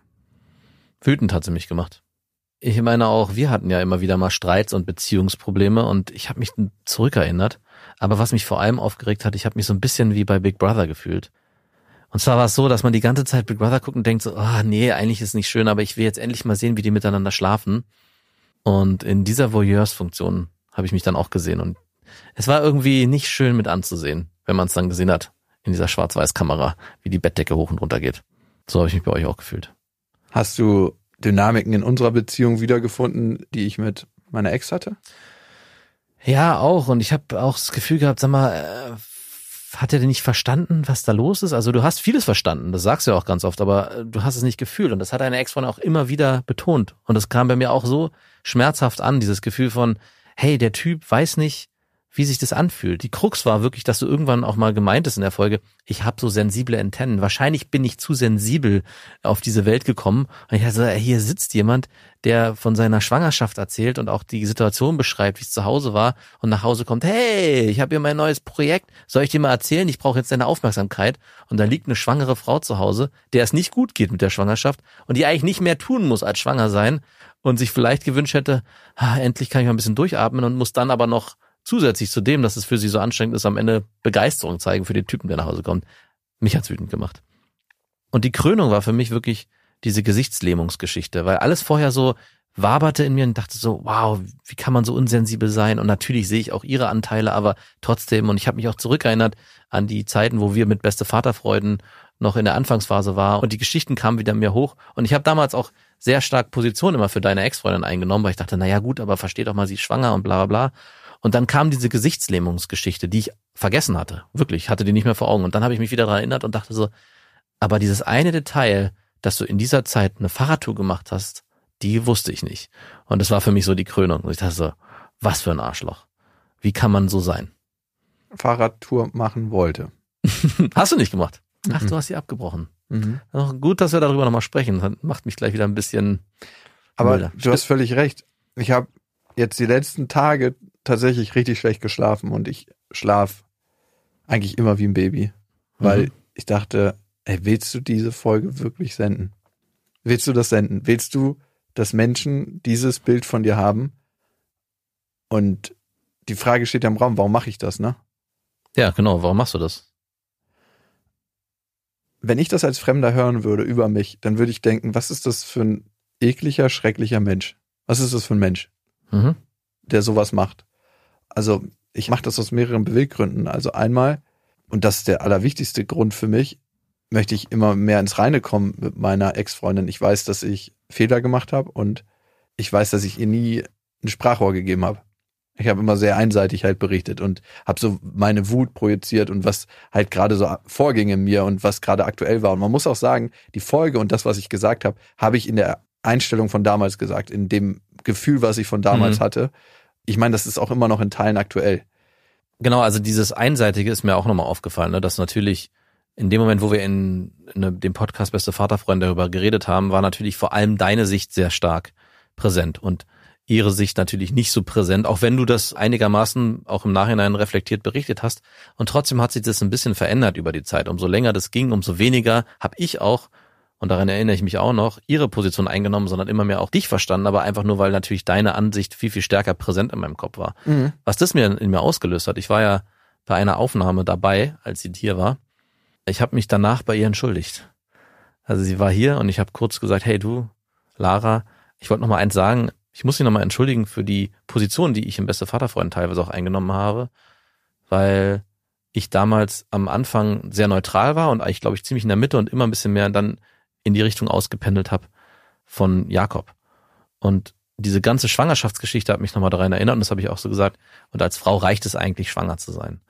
Wütend hat sie mich gemacht. Ich meine auch, wir hatten ja immer wieder mal Streits und Beziehungsprobleme und ich habe mich zurückerinnert. Aber was mich vor allem aufgeregt hat, ich habe mich so ein bisschen wie bei Big Brother gefühlt. Und zwar war es so, dass man die ganze Zeit Big Brother guckt und denkt so, ah oh, nee, eigentlich ist nicht schön, aber ich will jetzt endlich mal sehen, wie die miteinander schlafen. Und in dieser Voyeurs-Funktion habe ich mich dann auch gesehen. Und es war irgendwie nicht schön mit anzusehen, wenn man es dann gesehen hat, in dieser Schwarz-Weiß-Kamera, wie die Bettdecke hoch und runter geht. So habe ich mich bei euch auch gefühlt.
Hast du Dynamiken in unserer Beziehung wiedergefunden, die ich mit meiner Ex hatte?
Ja, auch. Und ich habe auch das Gefühl gehabt, sag mal, äh, hat er denn nicht verstanden, was da los ist? Also du hast vieles verstanden, das sagst du ja auch ganz oft, aber äh, du hast es nicht gefühlt. Und das hat deine Ex-Freundin auch immer wieder betont. Und das kam bei mir auch so schmerzhaft an, dieses Gefühl von, hey, der Typ weiß nicht, wie sich das anfühlt. Die Krux war wirklich, dass du irgendwann auch mal gemeint ist in der Folge, ich habe so sensible Antennen. Wahrscheinlich bin ich zu sensibel auf diese Welt gekommen. Und ich dachte, hier sitzt jemand, der von seiner Schwangerschaft erzählt und auch die Situation beschreibt, wie es zu Hause war und nach Hause kommt, hey, ich habe hier mein neues Projekt, soll ich dir mal erzählen? Ich brauche jetzt deine Aufmerksamkeit. Und da liegt eine schwangere Frau zu Hause, der es nicht gut geht mit der Schwangerschaft und die eigentlich nicht mehr tun muss als schwanger sein und sich vielleicht gewünscht hätte, ah, endlich kann ich mal ein bisschen durchatmen und muss dann aber noch zusätzlich zu dem, dass es für sie so anstrengend ist, am Ende Begeisterung zeigen für den Typen, der nach Hause kommt. Mich hat's wütend gemacht. Und die Krönung war für mich wirklich diese Gesichtslähmungsgeschichte, weil alles vorher so waberte in mir und dachte so, wow, wie kann man so unsensibel sein? Und natürlich sehe ich auch ihre Anteile, aber trotzdem, und ich habe mich auch zurückerinnert an die Zeiten, wo wir mit beste Vaterfreuden noch in der Anfangsphase war und die Geschichten kamen wieder mir hoch. Und ich habe damals auch sehr stark Position immer für deine Ex-Freundin eingenommen, weil ich dachte, na ja gut, aber versteht doch mal, sie ist schwanger und bla bla bla. Und dann kam diese Gesichtslähmungsgeschichte, die ich vergessen hatte. Wirklich, hatte die nicht mehr vor Augen. Und dann habe ich mich wieder daran erinnert und dachte so, aber dieses eine Detail, dass du in dieser Zeit eine Fahrradtour gemacht hast, die wusste ich nicht. Und das war für mich so die Krönung. Und ich dachte so, was für ein Arschloch. Wie kann man so sein?
Fahrradtour machen wollte.
hast du nicht gemacht? Ach, du hast sie abgebrochen. Mhm. Gut, dass wir darüber nochmal sprechen. Das macht mich gleich wieder ein bisschen.
Aber milder. du hast völlig recht. Ich habe jetzt die letzten Tage tatsächlich richtig schlecht geschlafen und ich schlaf eigentlich immer wie ein Baby, weil mhm. ich dachte, ey, willst du diese Folge wirklich senden? Willst du das senden? Willst du, dass Menschen dieses Bild von dir haben? Und die Frage steht ja im Raum, warum mache ich das, ne?
Ja, genau, warum machst du das?
Wenn ich das als Fremder hören würde über mich, dann würde ich denken, was ist das für ein ekliger, schrecklicher Mensch? Was ist das für ein Mensch, mhm. der sowas macht? Also ich mache das aus mehreren Beweggründen. Also einmal, und das ist der allerwichtigste Grund für mich, möchte ich immer mehr ins Reine kommen mit meiner Ex-Freundin. Ich weiß, dass ich Fehler gemacht habe und ich weiß, dass ich ihr nie ein Sprachrohr gegeben habe. Ich habe immer sehr einseitig halt berichtet und habe so meine Wut projiziert und was halt gerade so vorging in mir und was gerade aktuell war. Und man muss auch sagen, die Folge und das, was ich gesagt habe, habe ich in der Einstellung von damals gesagt, in dem Gefühl, was ich von damals mhm. hatte ich meine, das ist auch immer noch in Teilen aktuell.
Genau, also dieses Einseitige ist mir auch nochmal aufgefallen, ne, dass natürlich in dem Moment, wo wir in, in dem Podcast Beste Vaterfreunde darüber geredet haben, war natürlich vor allem deine Sicht sehr stark präsent und ihre Sicht natürlich nicht so präsent, auch wenn du das einigermaßen auch im Nachhinein reflektiert berichtet hast. Und trotzdem hat sich das ein bisschen verändert über die Zeit. Umso länger das ging, umso weniger habe ich auch und daran erinnere ich mich auch noch, ihre Position eingenommen, sondern immer mehr auch dich verstanden, aber einfach nur, weil natürlich deine Ansicht viel, viel stärker präsent in meinem Kopf war. Mhm. Was das mir in mir ausgelöst hat, ich war ja bei einer Aufnahme dabei, als sie hier war. Ich habe mich danach bei ihr entschuldigt. Also sie war hier und ich habe kurz gesagt, hey du, Lara, ich wollte noch mal eins sagen, ich muss sie noch mal entschuldigen für die Position, die ich im Beste Vaterfreund teilweise auch eingenommen habe, weil ich damals am Anfang sehr neutral war und eigentlich, glaube ich, ziemlich in der Mitte und immer ein bisschen mehr dann in die Richtung ausgependelt habe von Jakob. Und diese ganze Schwangerschaftsgeschichte hat mich nochmal daran erinnert und das habe ich auch so gesagt. Und als Frau reicht es eigentlich, schwanger zu sein.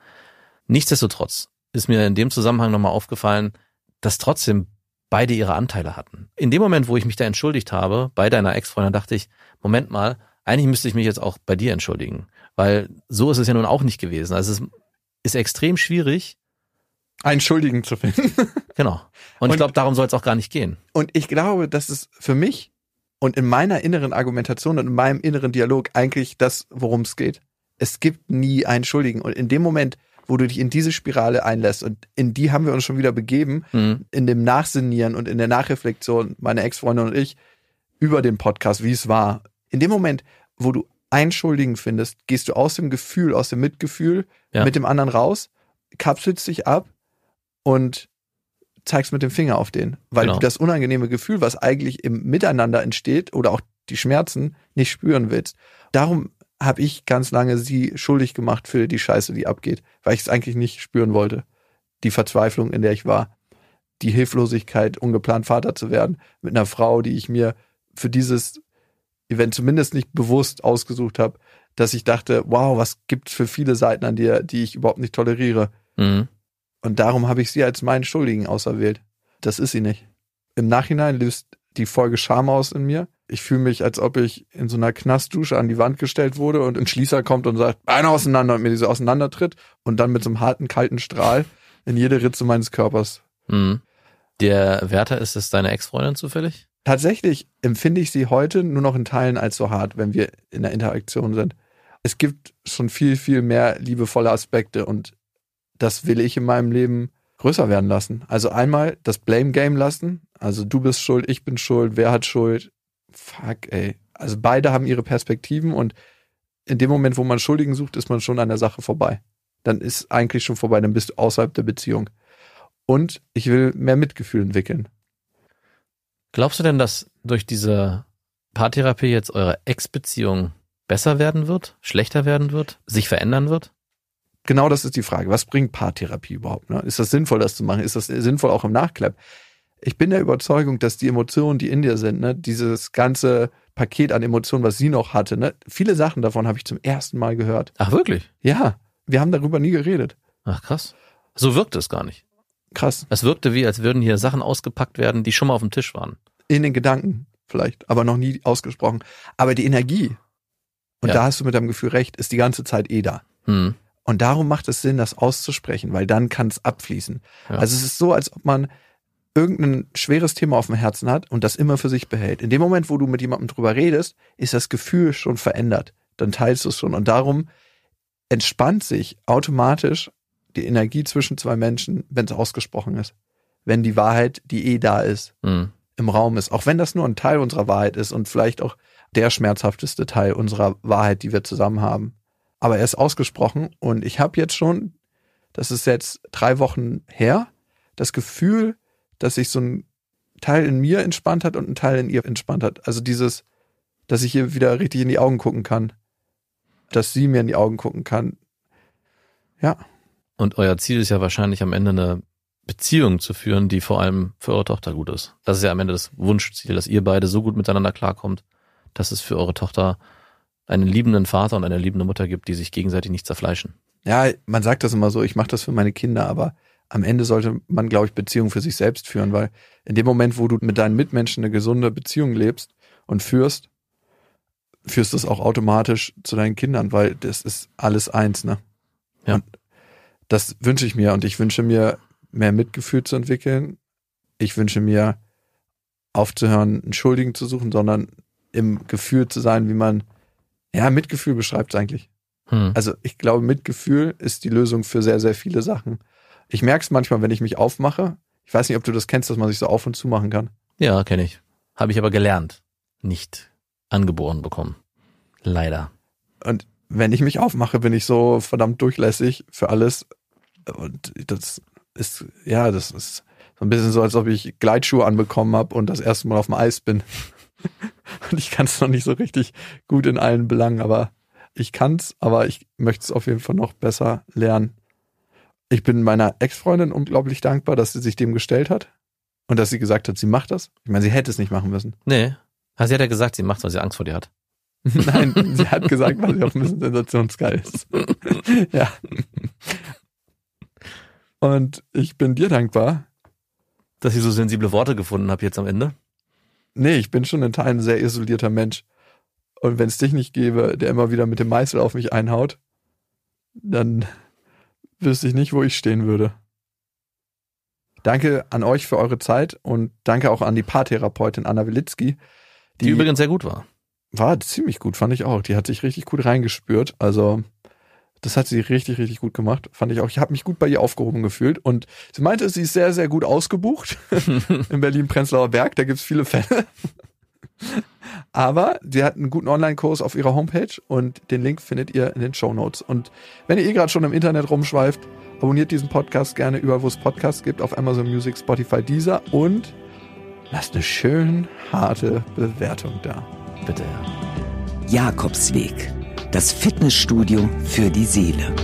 Nichtsdestotrotz ist mir in dem Zusammenhang nochmal aufgefallen, dass trotzdem beide ihre Anteile hatten. In dem Moment, wo ich mich da entschuldigt habe, bei deiner Ex-Freundin, dachte ich, Moment mal, eigentlich müsste ich mich jetzt auch bei dir entschuldigen. Weil so ist es ja nun auch nicht gewesen. Also es ist extrem schwierig,
Einen Schuldigen zu finden.
Genau. Und,
Und-
ich glaube, darum soll es auch gar nicht gehen.
Und ich glaube, das ist für mich und in meiner inneren Argumentation und in meinem inneren Dialog eigentlich das, worum es geht. Es gibt nie einen Schuldigen. Und in dem Moment, wo du dich in diese Spirale einlässt, und in die haben wir uns schon wieder begeben,
Mhm.
in dem Nachsinnieren und in der Nachreflexion, meine Ex-Freundin und ich, über den Podcast, wie es war. In dem Moment, wo du einen Schuldigen findest, gehst du aus dem Gefühl, aus dem Mitgefühl
Ja.
mit dem anderen raus, kapselst dich ab und zeigst mit dem Finger auf den, weil
Genau.
du das unangenehme Gefühl, was eigentlich im Miteinander entsteht oder auch die Schmerzen nicht spüren willst. Darum habe ich ganz lange sie schuldig gemacht für die Scheiße, die abgeht, weil ich es eigentlich nicht spüren wollte. Die Verzweiflung, in der ich war, die Hilflosigkeit, ungeplant Vater zu werden mit einer Frau, die ich mir für dieses Event zumindest nicht bewusst ausgesucht habe, dass ich dachte, wow, was gibt's für viele Seiten an dir, die ich überhaupt nicht toleriere.
Mhm.
Und darum habe ich sie als meinen Schuldigen auserwählt. Das ist sie nicht. Im Nachhinein löst die Folge Scham aus in mir. Ich fühle mich, als ob ich in so einer Knastdusche an die Wand gestellt wurde und ein Schließer kommt und sagt, Beine auseinander und mir diese auseinandertritt und dann mit so einem harten, kalten Strahl in jede Ritze meines Körpers.
Mhm. Der Wärter ist es deine Ex-Freundin zufällig?
Tatsächlich empfinde ich sie heute nur noch in Teilen als so hart, wenn wir in der Interaktion sind. Es gibt schon viel, viel mehr liebevolle Aspekte und das will ich in meinem Leben größer werden lassen. Also einmal das Blame Game lassen. Also du bist schuld, ich bin schuld, wer hat Schuld? Fuck, ey. Also beide haben ihre Perspektiven und in dem Moment, wo man Schuldigen sucht, ist man schon an der Sache vorbei. Dann ist eigentlich schon vorbei, dann bist du außerhalb der Beziehung. Und ich will mehr Mitgefühl entwickeln.
Glaubst du denn, dass durch diese Paartherapie jetzt eure Ex-Beziehung besser werden wird, schlechter werden wird, sich verändern wird?
Genau das ist die Frage. Was bringt Paartherapie überhaupt? Ne? Ist das sinnvoll, das zu machen? Ist das sinnvoll auch im Nachklapp? Ich bin der Überzeugung, dass die Emotionen, die in dir sind, ne, dieses ganze Paket an Emotionen, was sie noch hatte, ne, viele Sachen davon habe ich zum ersten Mal gehört.
Ach, wirklich?
Ja, wir haben darüber nie geredet.
Ach, krass. So wirkte es gar nicht.
Krass.
Es wirkte wie, als würden hier Sachen ausgepackt werden, die schon mal auf dem Tisch waren.
In den Gedanken vielleicht, aber noch nie ausgesprochen. Aber die Energie, und
Ja.
da hast du mit deinem Gefühl recht, ist die ganze Zeit eh da.
Hm.
Und darum macht es Sinn, das auszusprechen, weil dann kann es abfließen.
Ja.
Also es ist so, als ob man irgendein schweres Thema auf dem Herzen hat und das immer für sich behält. In dem Moment, wo du mit jemandem drüber redest, ist das Gefühl schon verändert. Dann teilst du es schon. Und darum entspannt sich automatisch die Energie zwischen zwei Menschen, wenn es ausgesprochen ist. Wenn die Wahrheit, die eh da ist,
Hm.
im Raum ist. Auch wenn das nur ein Teil unserer Wahrheit ist und vielleicht auch der schmerzhafteste Teil unserer Wahrheit, die wir zusammen haben. Aber er ist ausgesprochen und ich habe jetzt schon, das ist jetzt drei Wochen her, das Gefühl, dass sich so ein Teil in mir entspannt hat und ein Teil in ihr entspannt hat. Also dieses, dass ich ihr wieder richtig in die Augen gucken kann. Dass sie mir in die Augen gucken kann. Ja,
Und euer Ziel ist ja wahrscheinlich am Ende eine Beziehung zu führen, die vor allem für eure Tochter gut ist. Das ist ja am Ende das Wunschziel, dass ihr beide so gut miteinander klarkommt, dass es für eure Tochter einen liebenden Vater und eine liebende Mutter gibt, die sich gegenseitig nicht zerfleischen.
Ja, man sagt das immer so, ich mache das für meine Kinder, aber am Ende sollte man, glaube ich, Beziehungen für sich selbst führen, weil in dem Moment, wo du mit deinen Mitmenschen eine gesunde Beziehung lebst und führst, führst du es auch automatisch zu deinen Kindern, weil das ist alles eins, ne?
Ja.
Und das wünsche ich mir und ich wünsche mir, mehr Mitgefühl zu entwickeln. Ich wünsche mir, aufzuhören, einen Schuldigen zu suchen, sondern im Gefühl zu sein, wie man, ja, Mitgefühl beschreibt es eigentlich.
Hm.
Also ich glaube, Mitgefühl ist die Lösung für sehr, sehr viele Sachen. Ich merke es manchmal, wenn ich mich aufmache. Ich weiß nicht, ob du das kennst, dass man sich so auf und zu machen kann.
Ja, kenne ich. Habe ich aber gelernt. Nicht angeboren bekommen. Leider.
Und wenn ich mich aufmache, bin ich so verdammt durchlässig für alles. Und das ist, ja, das ist so ein bisschen so, als ob ich Gleitschuhe anbekommen habe und das erste Mal auf dem Eis bin. und ich kann es noch nicht so richtig gut in allen Belangen, aber ich kann's, aber ich möchte es auf jeden Fall noch besser lernen. Ich bin meiner Ex-Freundin unglaublich dankbar, dass sie sich dem gestellt hat und dass sie gesagt hat, sie macht das. Ich meine, sie hätte es nicht machen müssen.
Nee. Also sie hat ja gesagt, sie macht, weil sie Angst vor dir hat.
Nein, sie hat gesagt, weil sie auch ein bisschen sensationsgeil ist. ja. Und ich bin dir dankbar.
Dass ich so sensible Worte gefunden habe jetzt am Ende.
Nee, ich bin schon in Teilen ein sehr isolierter Mensch. Und wenn es dich nicht gäbe, der immer wieder mit dem Meißel auf mich einhaut, dann wüsste ich nicht, wo ich stehen würde. Danke an euch für eure Zeit und danke auch an die Paartherapeutin Anna Wilitzki.
Die, die übrigens sehr gut war.
War ziemlich gut, fand ich auch. Die hat sich richtig gut reingespürt. Also das hat sie richtig, richtig gut gemacht. Fand ich auch. Ich habe mich gut bei ihr aufgehoben gefühlt. Und sie meinte, sie ist sehr, sehr gut ausgebucht in Berlin-Prenzlauer Berg. Da gibt's viele Fälle. Aber sie hat einen guten Online-Kurs auf ihrer Homepage und den Link findet ihr in den Show Notes. Und wenn ihr eh gerade schon im Internet rumschweift, abonniert diesen Podcast gerne überall, wo es Podcasts gibt, auf Amazon Music, Spotify, Deezer und lasst eine schön harte Bewertung da.
Bitte.
Jakobsweg. Das Fitnessstudio für die Seele.